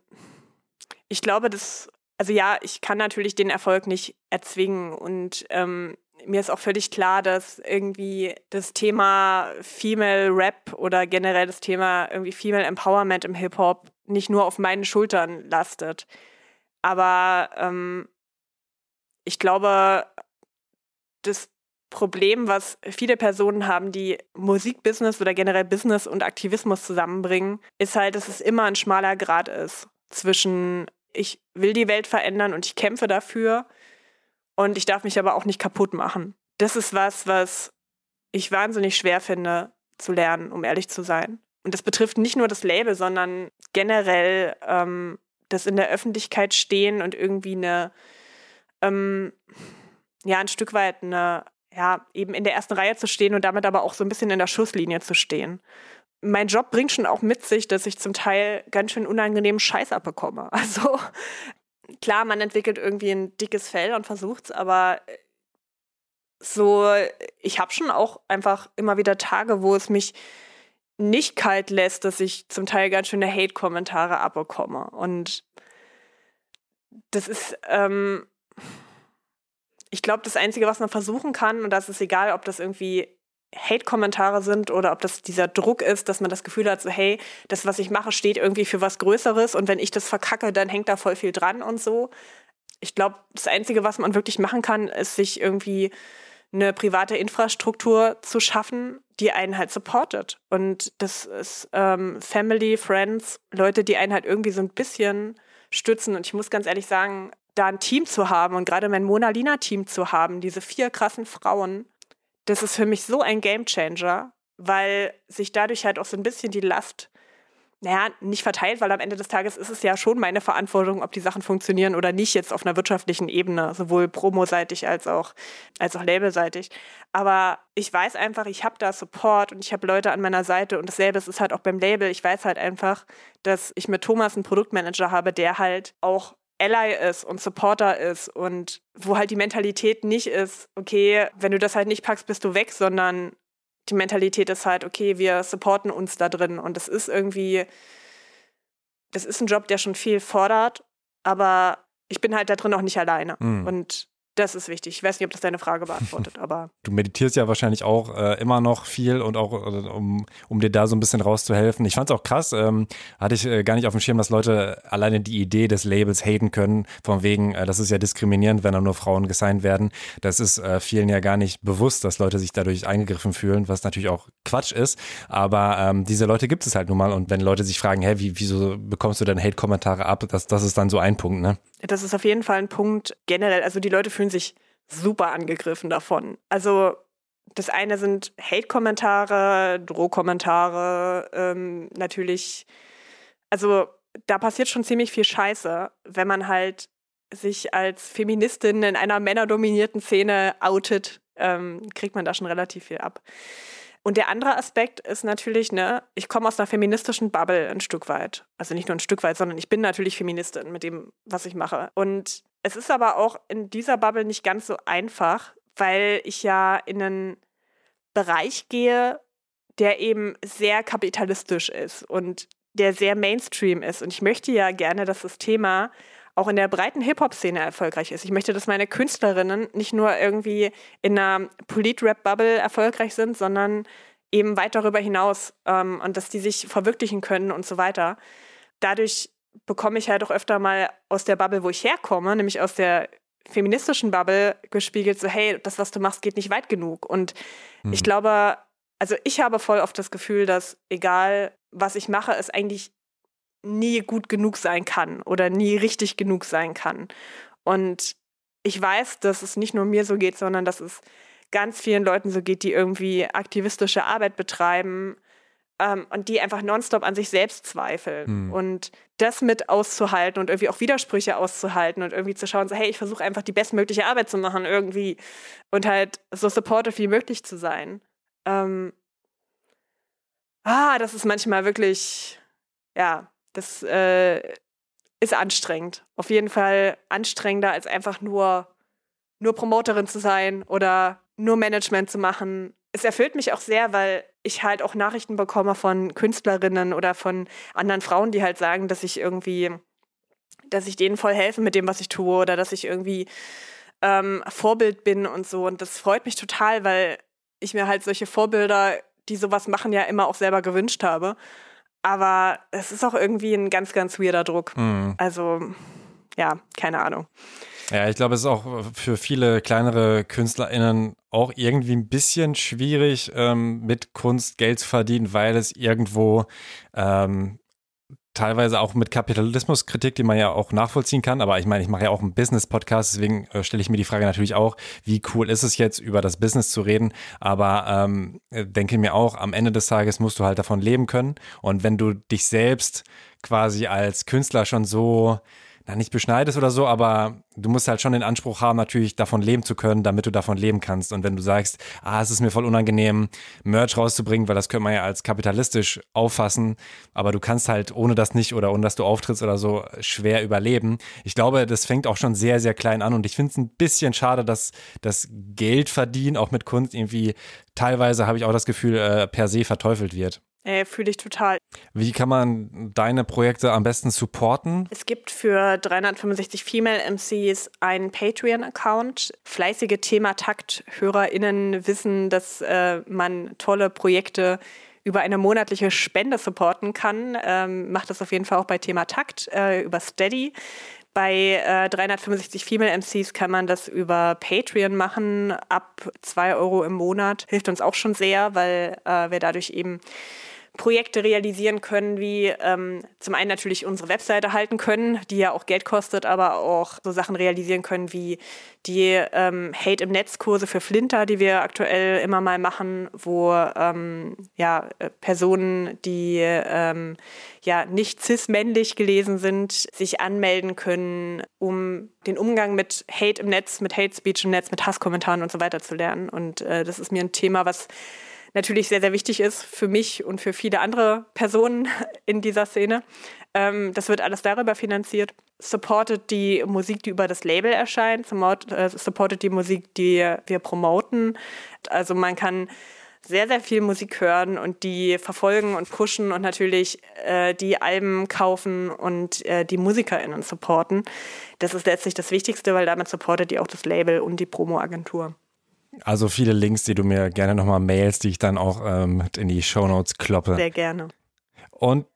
A: ich glaube, das, also ja, ich kann natürlich den Erfolg nicht erzwingen und ähm, mir ist auch völlig klar, dass irgendwie das Thema Female Rap oder generell das Thema irgendwie Female Empowerment im Hip-Hop nicht nur auf meinen Schultern lastet. Aber ähm, ich glaube, das Problem, was viele Personen haben, die Musikbusiness oder generell Business und Aktivismus zusammenbringen, ist halt, dass es immer ein schmaler Grad ist zwischen ich will die Welt verändern und ich kämpfe dafür und ich darf mich aber auch nicht kaputt machen. Das ist was, was ich wahnsinnig schwer finde zu lernen, um ehrlich zu sein. Und das betrifft nicht nur das Label, sondern generell ähm, das in der Öffentlichkeit stehen und irgendwie eine, ähm, ja, ein Stück weit eine, ja, eben in der ersten Reihe zu stehen und damit aber auch so ein bisschen in der Schusslinie zu stehen. Mein Job bringt schon auch mit sich, dass ich zum Teil ganz schön unangenehmen Scheiß abbekomme. Also klar, man entwickelt irgendwie ein dickes Fell und versucht's, aber äh, so, ich habe schon auch einfach immer wieder Tage, wo es mich nicht kalt lässt, dass ich zum Teil ganz schöne Hate-Kommentare abbekomme. Und das ist, ähm, ich glaube, das Einzige, was man versuchen kann, und das ist egal, ob das irgendwie Hate-Kommentare sind oder ob das dieser Druck ist, dass man das Gefühl hat, so hey, das, was ich mache, steht irgendwie für was Größeres und wenn ich das verkacke, dann hängt da voll viel dran und so. Ich glaube, das Einzige, was man wirklich machen kann, ist sich irgendwie eine private Infrastruktur zu schaffen, die einen halt supportet. Und das ist ähm, Family, Friends, Leute, die einen halt irgendwie so ein bisschen stützen. Und ich muss ganz ehrlich sagen, da ein Team zu haben und gerade mein Mona Lina-Team zu haben, diese vier krassen Frauen, das ist für mich so ein Gamechanger, weil sich dadurch halt auch so ein bisschen die Last, naja, nicht verteilt, weil am Ende des Tages ist es ja schon meine Verantwortung, ob die Sachen funktionieren oder nicht, jetzt auf einer wirtschaftlichen Ebene, sowohl promoseitig als auch, als auch labelseitig. Aber ich weiß einfach, ich habe da Support und ich habe Leute an meiner Seite und dasselbe ist halt auch beim Label. Ich weiß halt einfach, dass ich mit Thomas einen Produktmanager habe, der halt auch Ally ist und Supporter ist und wo halt die Mentalität nicht ist, okay, wenn du das halt nicht packst, bist du weg, sondern die Mentalität ist halt, okay, wir supporten uns da drin und das ist irgendwie, das ist ein Job, der schon viel fordert, aber ich bin halt da drin auch nicht alleine. Mhm. Und das ist wichtig. Ich weiß nicht, ob das deine Frage beantwortet, aber.
C: Du meditierst ja wahrscheinlich auch äh, immer noch viel und auch, äh, um, um dir da so ein bisschen rauszuhelfen. Ich fand es auch krass, ähm, hatte ich äh, gar nicht auf dem Schirm, dass Leute alleine die Idee des Labels haten können, von wegen, äh, das ist ja diskriminierend, wenn da nur Frauen gesigned werden. Das ist äh, vielen ja gar nicht bewusst, dass Leute sich dadurch eingegriffen fühlen, was natürlich auch Quatsch ist. Aber ähm, diese Leute gibt es halt nun mal. Und wenn Leute sich fragen, hä, wie, wieso bekommst du denn Hate-Kommentare ab, das, das ist dann so ein Punkt, ne?
A: Das ist auf jeden Fall ein Punkt generell. Also die Leute fühlen sich super angegriffen davon. Also das eine sind Hate-Kommentare, Drohkommentare, ähm, natürlich. Also da passiert schon ziemlich viel Scheiße, wenn man halt sich als Feministin in einer männerdominierten Szene outet, ähm, kriegt man da schon relativ viel ab. Und der andere Aspekt ist natürlich, ne, ich komme aus einer feministischen Bubble ein Stück weit. Also nicht nur ein Stück weit, sondern ich bin natürlich Feministin mit dem, was ich mache. Und es ist aber auch in dieser Bubble nicht ganz so einfach, weil ich ja in einen Bereich gehe, der eben sehr kapitalistisch ist und der sehr Mainstream ist. Und ich möchte ja gerne, dass das Thema auch in der breiten Hip-Hop-Szene erfolgreich ist. Ich möchte, dass meine Künstlerinnen nicht nur irgendwie in einer Polit-Rap-Bubble erfolgreich sind, sondern eben weit darüber hinaus ähm, und dass die sich verwirklichen können und so weiter. Dadurch bekomme ich halt auch öfter mal aus der Bubble, wo ich herkomme, nämlich aus der feministischen Bubble gespiegelt, so hey, das, was du machst, geht nicht weit genug. Und mhm. ich glaube, also ich habe voll oft das Gefühl, dass egal, was ich mache, es eigentlich nie gut genug sein kann oder nie richtig genug sein kann. Und ich weiß, dass es nicht nur mir so geht, sondern dass es ganz vielen Leuten so geht, die irgendwie aktivistische Arbeit betreiben ähm, und die einfach nonstop an sich selbst zweifeln. Mhm. Und das mit auszuhalten und irgendwie auch Widersprüche auszuhalten und irgendwie zu schauen, so, hey, ich versuche einfach die bestmögliche Arbeit zu machen irgendwie und halt so supportive wie möglich zu sein. Ähm, ah, das ist manchmal wirklich, ja, das äh, ist anstrengend. Auf jeden Fall anstrengender als einfach nur, nur Promoterin zu sein oder nur Management zu machen. Es erfüllt mich auch sehr, weil ich halt auch Nachrichten bekomme von Künstlerinnen oder von anderen Frauen, die halt sagen, dass ich irgendwie, dass ich denen voll helfe mit dem, was ich tue oder dass ich irgendwie ähm, Vorbild bin und so. Und das freut mich total, weil ich mir halt solche Vorbilder, die sowas machen, ja immer auch selber gewünscht habe. Aber es ist auch irgendwie ein ganz, ganz weirder Druck. Mhm. Also, ja, keine Ahnung.
C: Ja, ich glaube, es ist auch für viele kleinere KünstlerInnen auch irgendwie ein bisschen schwierig, ähm, mit Kunst Geld zu verdienen, weil es irgendwo ähm, teilweise auch mit Kapitalismuskritik, die man ja auch nachvollziehen kann. Aber ich meine, ich mache ja auch einen Business-Podcast, deswegen äh, stelle ich mir die Frage natürlich auch, wie cool ist es jetzt, über das Business zu reden. Aber ähm, denke mir auch, am Ende des Tages musst du halt davon leben können. Und wenn du dich selbst quasi als Künstler schon so na, nicht beschneidest oder so, aber du musst halt schon den Anspruch haben, natürlich davon leben zu können, damit du davon leben kannst. Und wenn du sagst, ah, es ist mir voll unangenehm, Merch rauszubringen, weil das könnte man ja als kapitalistisch auffassen, aber du kannst halt ohne das nicht oder ohne dass du auftrittst oder so schwer überleben. Ich glaube, das fängt auch schon sehr, sehr klein an und ich finde es ein bisschen schade, dass das Geld verdienen auch mit Kunst irgendwie teilweise, habe ich auch das Gefühl, äh, per se verteufelt wird.
A: Äh, Fühle ich total.
C: Wie kann man deine Projekte am besten supporten?
A: Es gibt für 365 Female MCs einen Patreon-Account. Fleißige Thema-Takt-HörerInnen wissen, dass äh, man tolle Projekte über eine monatliche Spende supporten kann. Ähm, macht das auf jeden Fall auch bei Thema Takt äh, über Steady. Bei äh, 365 Female MCs kann man das über Patreon machen, ab 2 Euro im Monat. Hilft uns auch schon sehr, weil äh, wir dadurch eben Projekte realisieren können, wie ähm, zum einen natürlich unsere Webseite halten können, die ja auch Geld kostet, aber auch so Sachen realisieren können wie die ähm, Hate im Netz Kurse für Flinter, die wir aktuell immer mal machen, wo ähm, ja äh, Personen, die ähm, ja nicht cis-männlich gelesen sind, sich anmelden können, um den Umgang mit Hate im Netz, mit Hate Speech im Netz, mit Hasskommentaren und so weiter zu lernen. Und äh, das ist mir ein Thema, was natürlich sehr, sehr wichtig ist für mich und für viele andere Personen in dieser Szene. Ähm, das wird alles darüber finanziert. Supportet die Musik, die über das Label erscheint, äh, supportet die Musik, die wir promoten. Also man kann sehr, sehr viel Musik hören und die verfolgen und pushen und natürlich äh, die Alben kaufen und äh, die MusikerInnen supporten. Das ist letztlich das Wichtigste, weil damit supportet die auch das Label und die Promo-Agentur.
C: Also viele Links, die du mir gerne nochmal mailst, die ich dann auch ähm, mit in die Shownotes kloppe.
A: Sehr gerne.
C: Und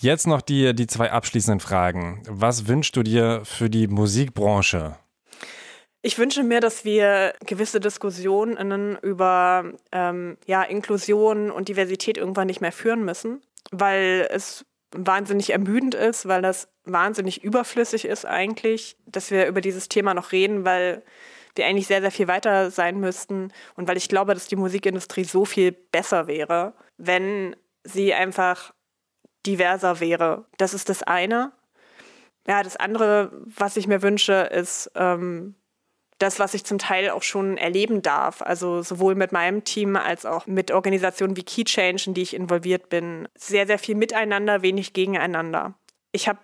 C: jetzt noch die, die zwei abschließenden Fragen. Was wünschst du dir für die Musikbranche?
A: Ich wünsche mir, dass wir gewisse Diskussionen über ähm, ja, Inklusion und Diversität irgendwann nicht mehr führen müssen, weil es wahnsinnig ermüdend ist, weil das wahnsinnig überflüssig ist eigentlich, dass wir über dieses Thema noch reden, weil wir eigentlich sehr, sehr viel weiter sein müssten und weil ich glaube, dass die Musikindustrie so viel besser wäre, wenn sie einfach diverser wäre. Das ist das eine. Ja, das andere, was ich mir wünsche, ist ähm, das, was ich zum Teil auch schon erleben darf. Also sowohl mit meinem Team als auch mit Organisationen wie Key Change, in die ich involviert bin. Sehr, sehr viel miteinander, wenig gegeneinander. Ich habe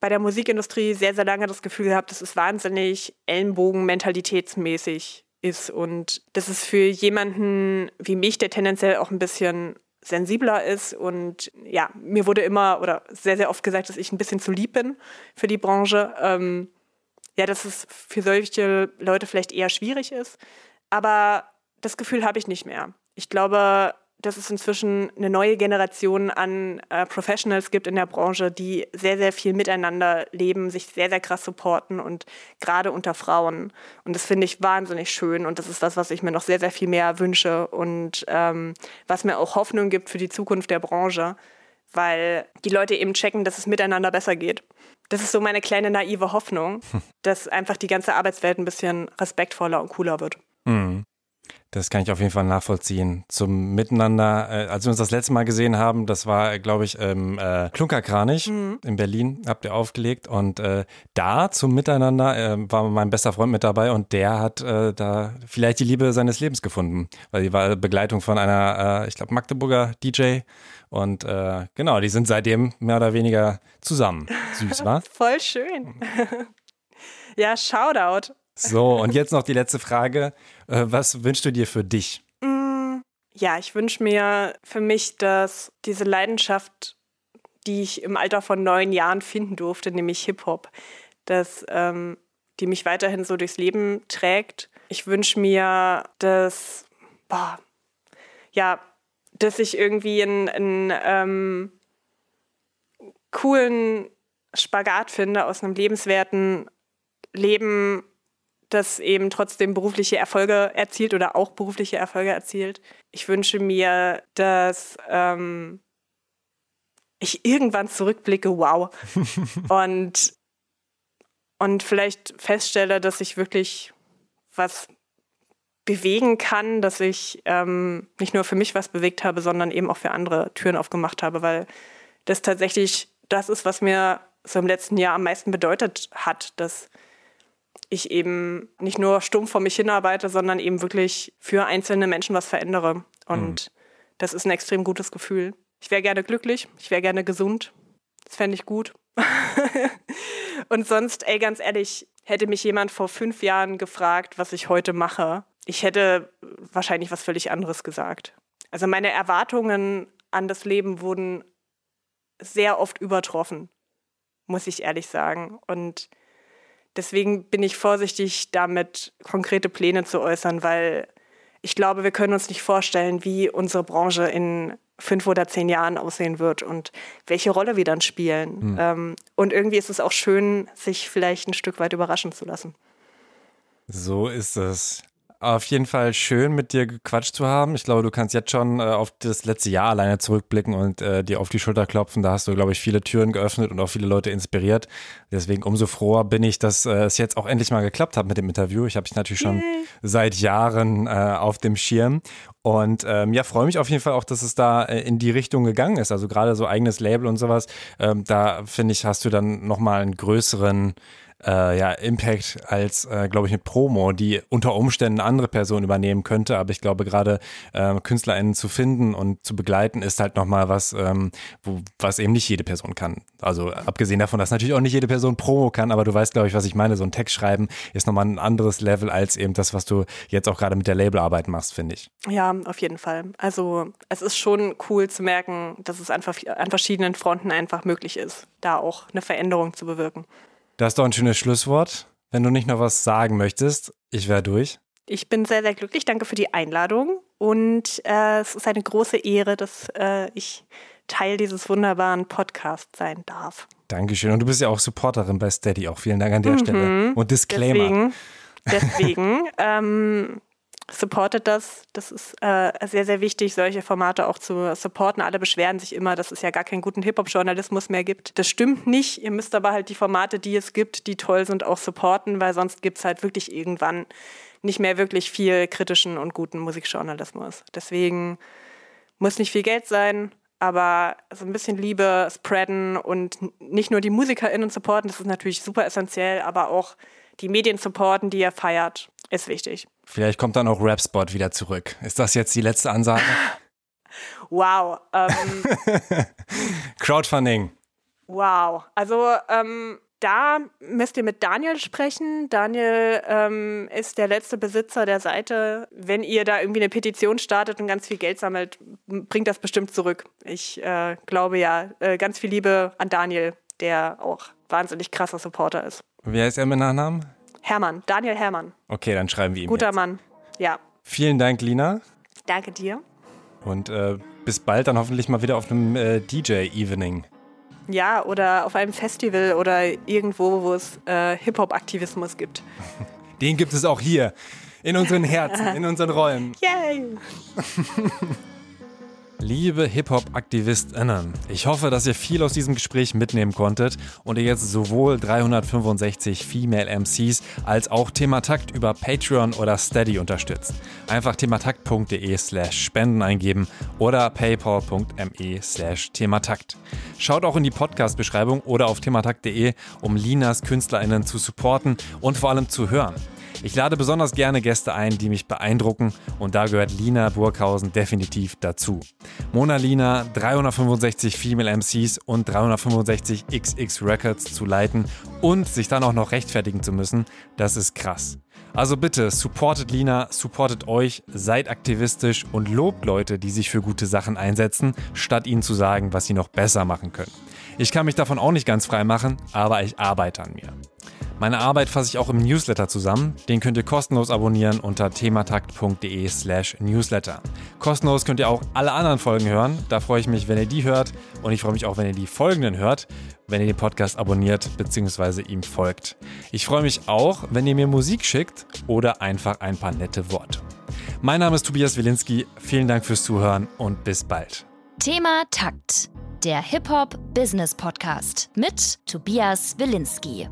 A: bei der Musikindustrie sehr, sehr lange das Gefühl gehabt, dass es wahnsinnig Ellenbogen-mentalitätsmäßig ist. Und das ist für jemanden wie mich, der tendenziell auch ein bisschen sensibler ist. Und ja, mir wurde immer oder sehr, sehr oft gesagt, dass ich ein bisschen zu lieb bin für die Branche. Ähm, ja, dass es für solche Leute vielleicht eher schwierig ist. Aber das Gefühl habe ich nicht mehr. Ich glaube, dass es inzwischen eine neue Generation an äh, Professionals gibt in der Branche, die sehr, sehr viel miteinander leben, sich sehr, sehr krass supporten und gerade unter Frauen. Und das finde ich wahnsinnig schön und das ist das, was ich mir noch sehr, sehr viel mehr wünsche und ähm, was mir auch Hoffnung gibt für die Zukunft der Branche, weil die Leute eben checken, dass es miteinander besser geht. Das ist so meine kleine naive Hoffnung, dass einfach die ganze Arbeitswelt ein bisschen respektvoller und cooler wird.
C: Mhm. Das kann ich auf jeden Fall nachvollziehen. Zum Miteinander, äh, als wir uns das letzte Mal gesehen haben, das war, glaube ich, im äh, Klunkerkranich mhm. in Berlin, habt ihr aufgelegt. Und äh, da zum Miteinander äh, war mein bester Freund mit dabei und der hat äh, da vielleicht die Liebe seines Lebens gefunden, weil die war Begleitung von einer, äh, ich glaube, Magdeburger DJ. Und äh, genau, die sind seitdem mehr oder weniger zusammen. Süß, wa?
A: Voll schön. ja, Shoutout.
C: So, und jetzt noch die letzte Frage. Äh, was wünschst du dir für dich?
A: Mm, ja, ich wünsche mir für mich, dass diese Leidenschaft, die ich im Alter von neun Jahren finden durfte, nämlich Hip-Hop, dass ähm, die mich weiterhin so durchs Leben trägt. Ich wünsche mir, dass, boah, ja, dass ich irgendwie einen, einen ähm, coolen Spagat finde aus einem lebenswerten Leben das eben trotzdem berufliche Erfolge erzielt oder auch berufliche Erfolge erzielt. Ich wünsche mir, dass ähm, ich irgendwann zurückblicke, wow. und, und vielleicht feststelle, dass ich wirklich was bewegen kann, dass ich ähm, nicht nur für mich was bewegt habe, sondern eben auch für andere Türen aufgemacht habe, weil das tatsächlich das ist, was mir so im letzten Jahr am meisten bedeutet hat, dass ich eben nicht nur stumpf vor mich hinarbeite, sondern eben wirklich für einzelne Menschen was verändere. Und mhm. das ist ein extrem gutes Gefühl. Ich wäre gerne glücklich, ich wäre gerne gesund. Das fände ich gut. und sonst, ey, ganz ehrlich, hätte mich jemand vor fünf Jahren gefragt, was ich heute mache, ich hätte wahrscheinlich was völlig anderes gesagt. Also meine Erwartungen an das Leben wurden sehr oft übertroffen, muss ich ehrlich sagen. Und Deswegen bin ich vorsichtig, damit konkrete Pläne zu äußern, weil ich glaube, wir können uns nicht vorstellen, wie unsere Branche in fünf oder zehn Jahren aussehen wird und welche Rolle wir dann spielen. Mhm. Und irgendwie ist es auch schön, sich vielleicht ein Stück weit überraschen zu lassen.
C: So ist es auf jeden Fall schön, mit dir gequatscht zu haben. Ich glaube, du kannst jetzt schon äh, auf das letzte Jahr alleine zurückblicken und äh, dir auf die Schulter klopfen. Da hast du, glaube ich, viele Türen geöffnet und auch viele Leute inspiriert. Deswegen umso froher bin ich, dass äh, es jetzt auch endlich mal geklappt hat mit dem Interview. Ich habe dich natürlich schon seit Jahren äh, auf dem Schirm. Und ähm, ja, freue mich auf jeden Fall auch, dass es da äh, in die Richtung gegangen ist. Also gerade so eigenes Label und sowas. Ähm, da finde ich, hast du dann nochmal einen größeren äh, ja, Impact als, äh, glaube ich, eine Promo, die unter Umständen eine andere Person übernehmen könnte. Aber ich glaube, gerade äh, KünstlerInnen zu finden und zu begleiten, ist halt nochmal was, ähm, wo, was eben nicht jede Person kann. Also abgesehen davon, dass natürlich auch nicht jede Person Promo kann, aber du weißt, glaube ich, was ich meine. So ein Text schreiben ist nochmal ein anderes Level als eben das, was du jetzt auch gerade mit der Labelarbeit machst, finde ich.
A: Ja, auf jeden Fall. Also es ist schon cool zu merken, dass es einfach an verschiedenen Fronten einfach möglich ist, da auch eine Veränderung zu bewirken.
C: Das ist doch ein schönes Schlusswort. Wenn du nicht noch was sagen möchtest, ich wäre durch.
A: Ich bin sehr, sehr glücklich. Danke für die Einladung. Und äh, es ist eine große Ehre, dass äh, ich Teil dieses wunderbaren Podcasts sein darf.
C: Dankeschön. Und du bist ja auch Supporterin bei Steady. Auch vielen Dank an der mhm. Stelle. Und
A: Disclaimer. Deswegen, deswegen ähm, supportet das. Das ist äh, sehr, sehr wichtig, solche Formate auch zu supporten. Alle beschweren sich immer, dass es ja gar keinen guten Hip-Hop-Journalismus mehr gibt. Das stimmt nicht. Ihr müsst aber halt die Formate, die es gibt, die toll sind, auch supporten, weil sonst gibt es halt wirklich irgendwann nicht mehr wirklich viel kritischen und guten Musikjournalismus. Deswegen muss nicht viel Geld sein, aber so ein bisschen Liebe spreaden und nicht nur die MusikerInnen supporten, das ist natürlich super essentiell, aber auch die Medien supporten, die ihr feiert, ist wichtig.
C: Vielleicht kommt dann auch Rapspot wieder zurück. Ist das jetzt die letzte Ansage?
A: wow. Ähm,
C: Crowdfunding.
A: Wow. Also ähm, da müsst ihr mit Daniel sprechen. Daniel ähm, ist der letzte Besitzer der Seite. Wenn ihr da irgendwie eine Petition startet und ganz viel Geld sammelt, bringt das bestimmt zurück. Ich äh, glaube ja, äh, ganz viel Liebe an Daniel, der auch wahnsinnig krasser Supporter ist.
C: Wie heißt er mit Nachnamen?
A: Hermann, Daniel Hermann.
C: Okay, dann schreiben wir ihm.
A: Guter
C: jetzt.
A: Mann, ja.
C: Vielen Dank, Lina.
A: Danke dir.
C: Und äh, bis bald dann hoffentlich mal wieder auf einem äh, DJ-Evening.
A: Ja, oder auf einem Festival oder irgendwo, wo es äh, Hip-Hop-Aktivismus gibt.
C: Den gibt es auch hier. In unseren Herzen, in unseren Räumen.
A: Yay!
C: Liebe Hip-Hop-AktivistInnen, ich hoffe, dass ihr viel aus diesem Gespräch mitnehmen konntet und ihr jetzt sowohl 365 Female MCs als auch Thematakt über Patreon oder Steady unterstützt. Einfach thematakt.de slash spenden eingeben oder paypal.me slash thematakt. Schaut auch in die Podcast-Beschreibung oder auf thematakt.de, um Linas KünstlerInnen zu supporten und vor allem zu hören. Ich lade besonders gerne Gäste ein, die mich beeindrucken und da gehört Lina Burghausen definitiv dazu. Mona Lina, 365 Female MCs und 365 XX Records zu leiten und sich dann auch noch rechtfertigen zu müssen, das ist krass. Also bitte, supportet Lina, supportet euch, seid aktivistisch und lobt Leute, die sich für gute Sachen einsetzen, statt ihnen zu sagen, was sie noch besser machen können. Ich kann mich davon auch nicht ganz frei machen, aber ich arbeite an mir. Meine Arbeit fasse ich auch im Newsletter zusammen. Den könnt ihr kostenlos abonnieren unter thematakt.de/slash newsletter. Kostenlos könnt ihr auch alle anderen Folgen hören. Da freue ich mich, wenn ihr die hört. Und ich freue mich auch, wenn ihr die folgenden hört, wenn ihr den Podcast abonniert bzw. ihm folgt. Ich freue mich auch, wenn ihr mir Musik schickt oder einfach ein paar nette Worte. Mein Name ist Tobias Wilinski. Vielen Dank fürs Zuhören und bis bald.
B: Thema Takt. Der Hip-Hop Business Podcast mit Tobias Wilinski.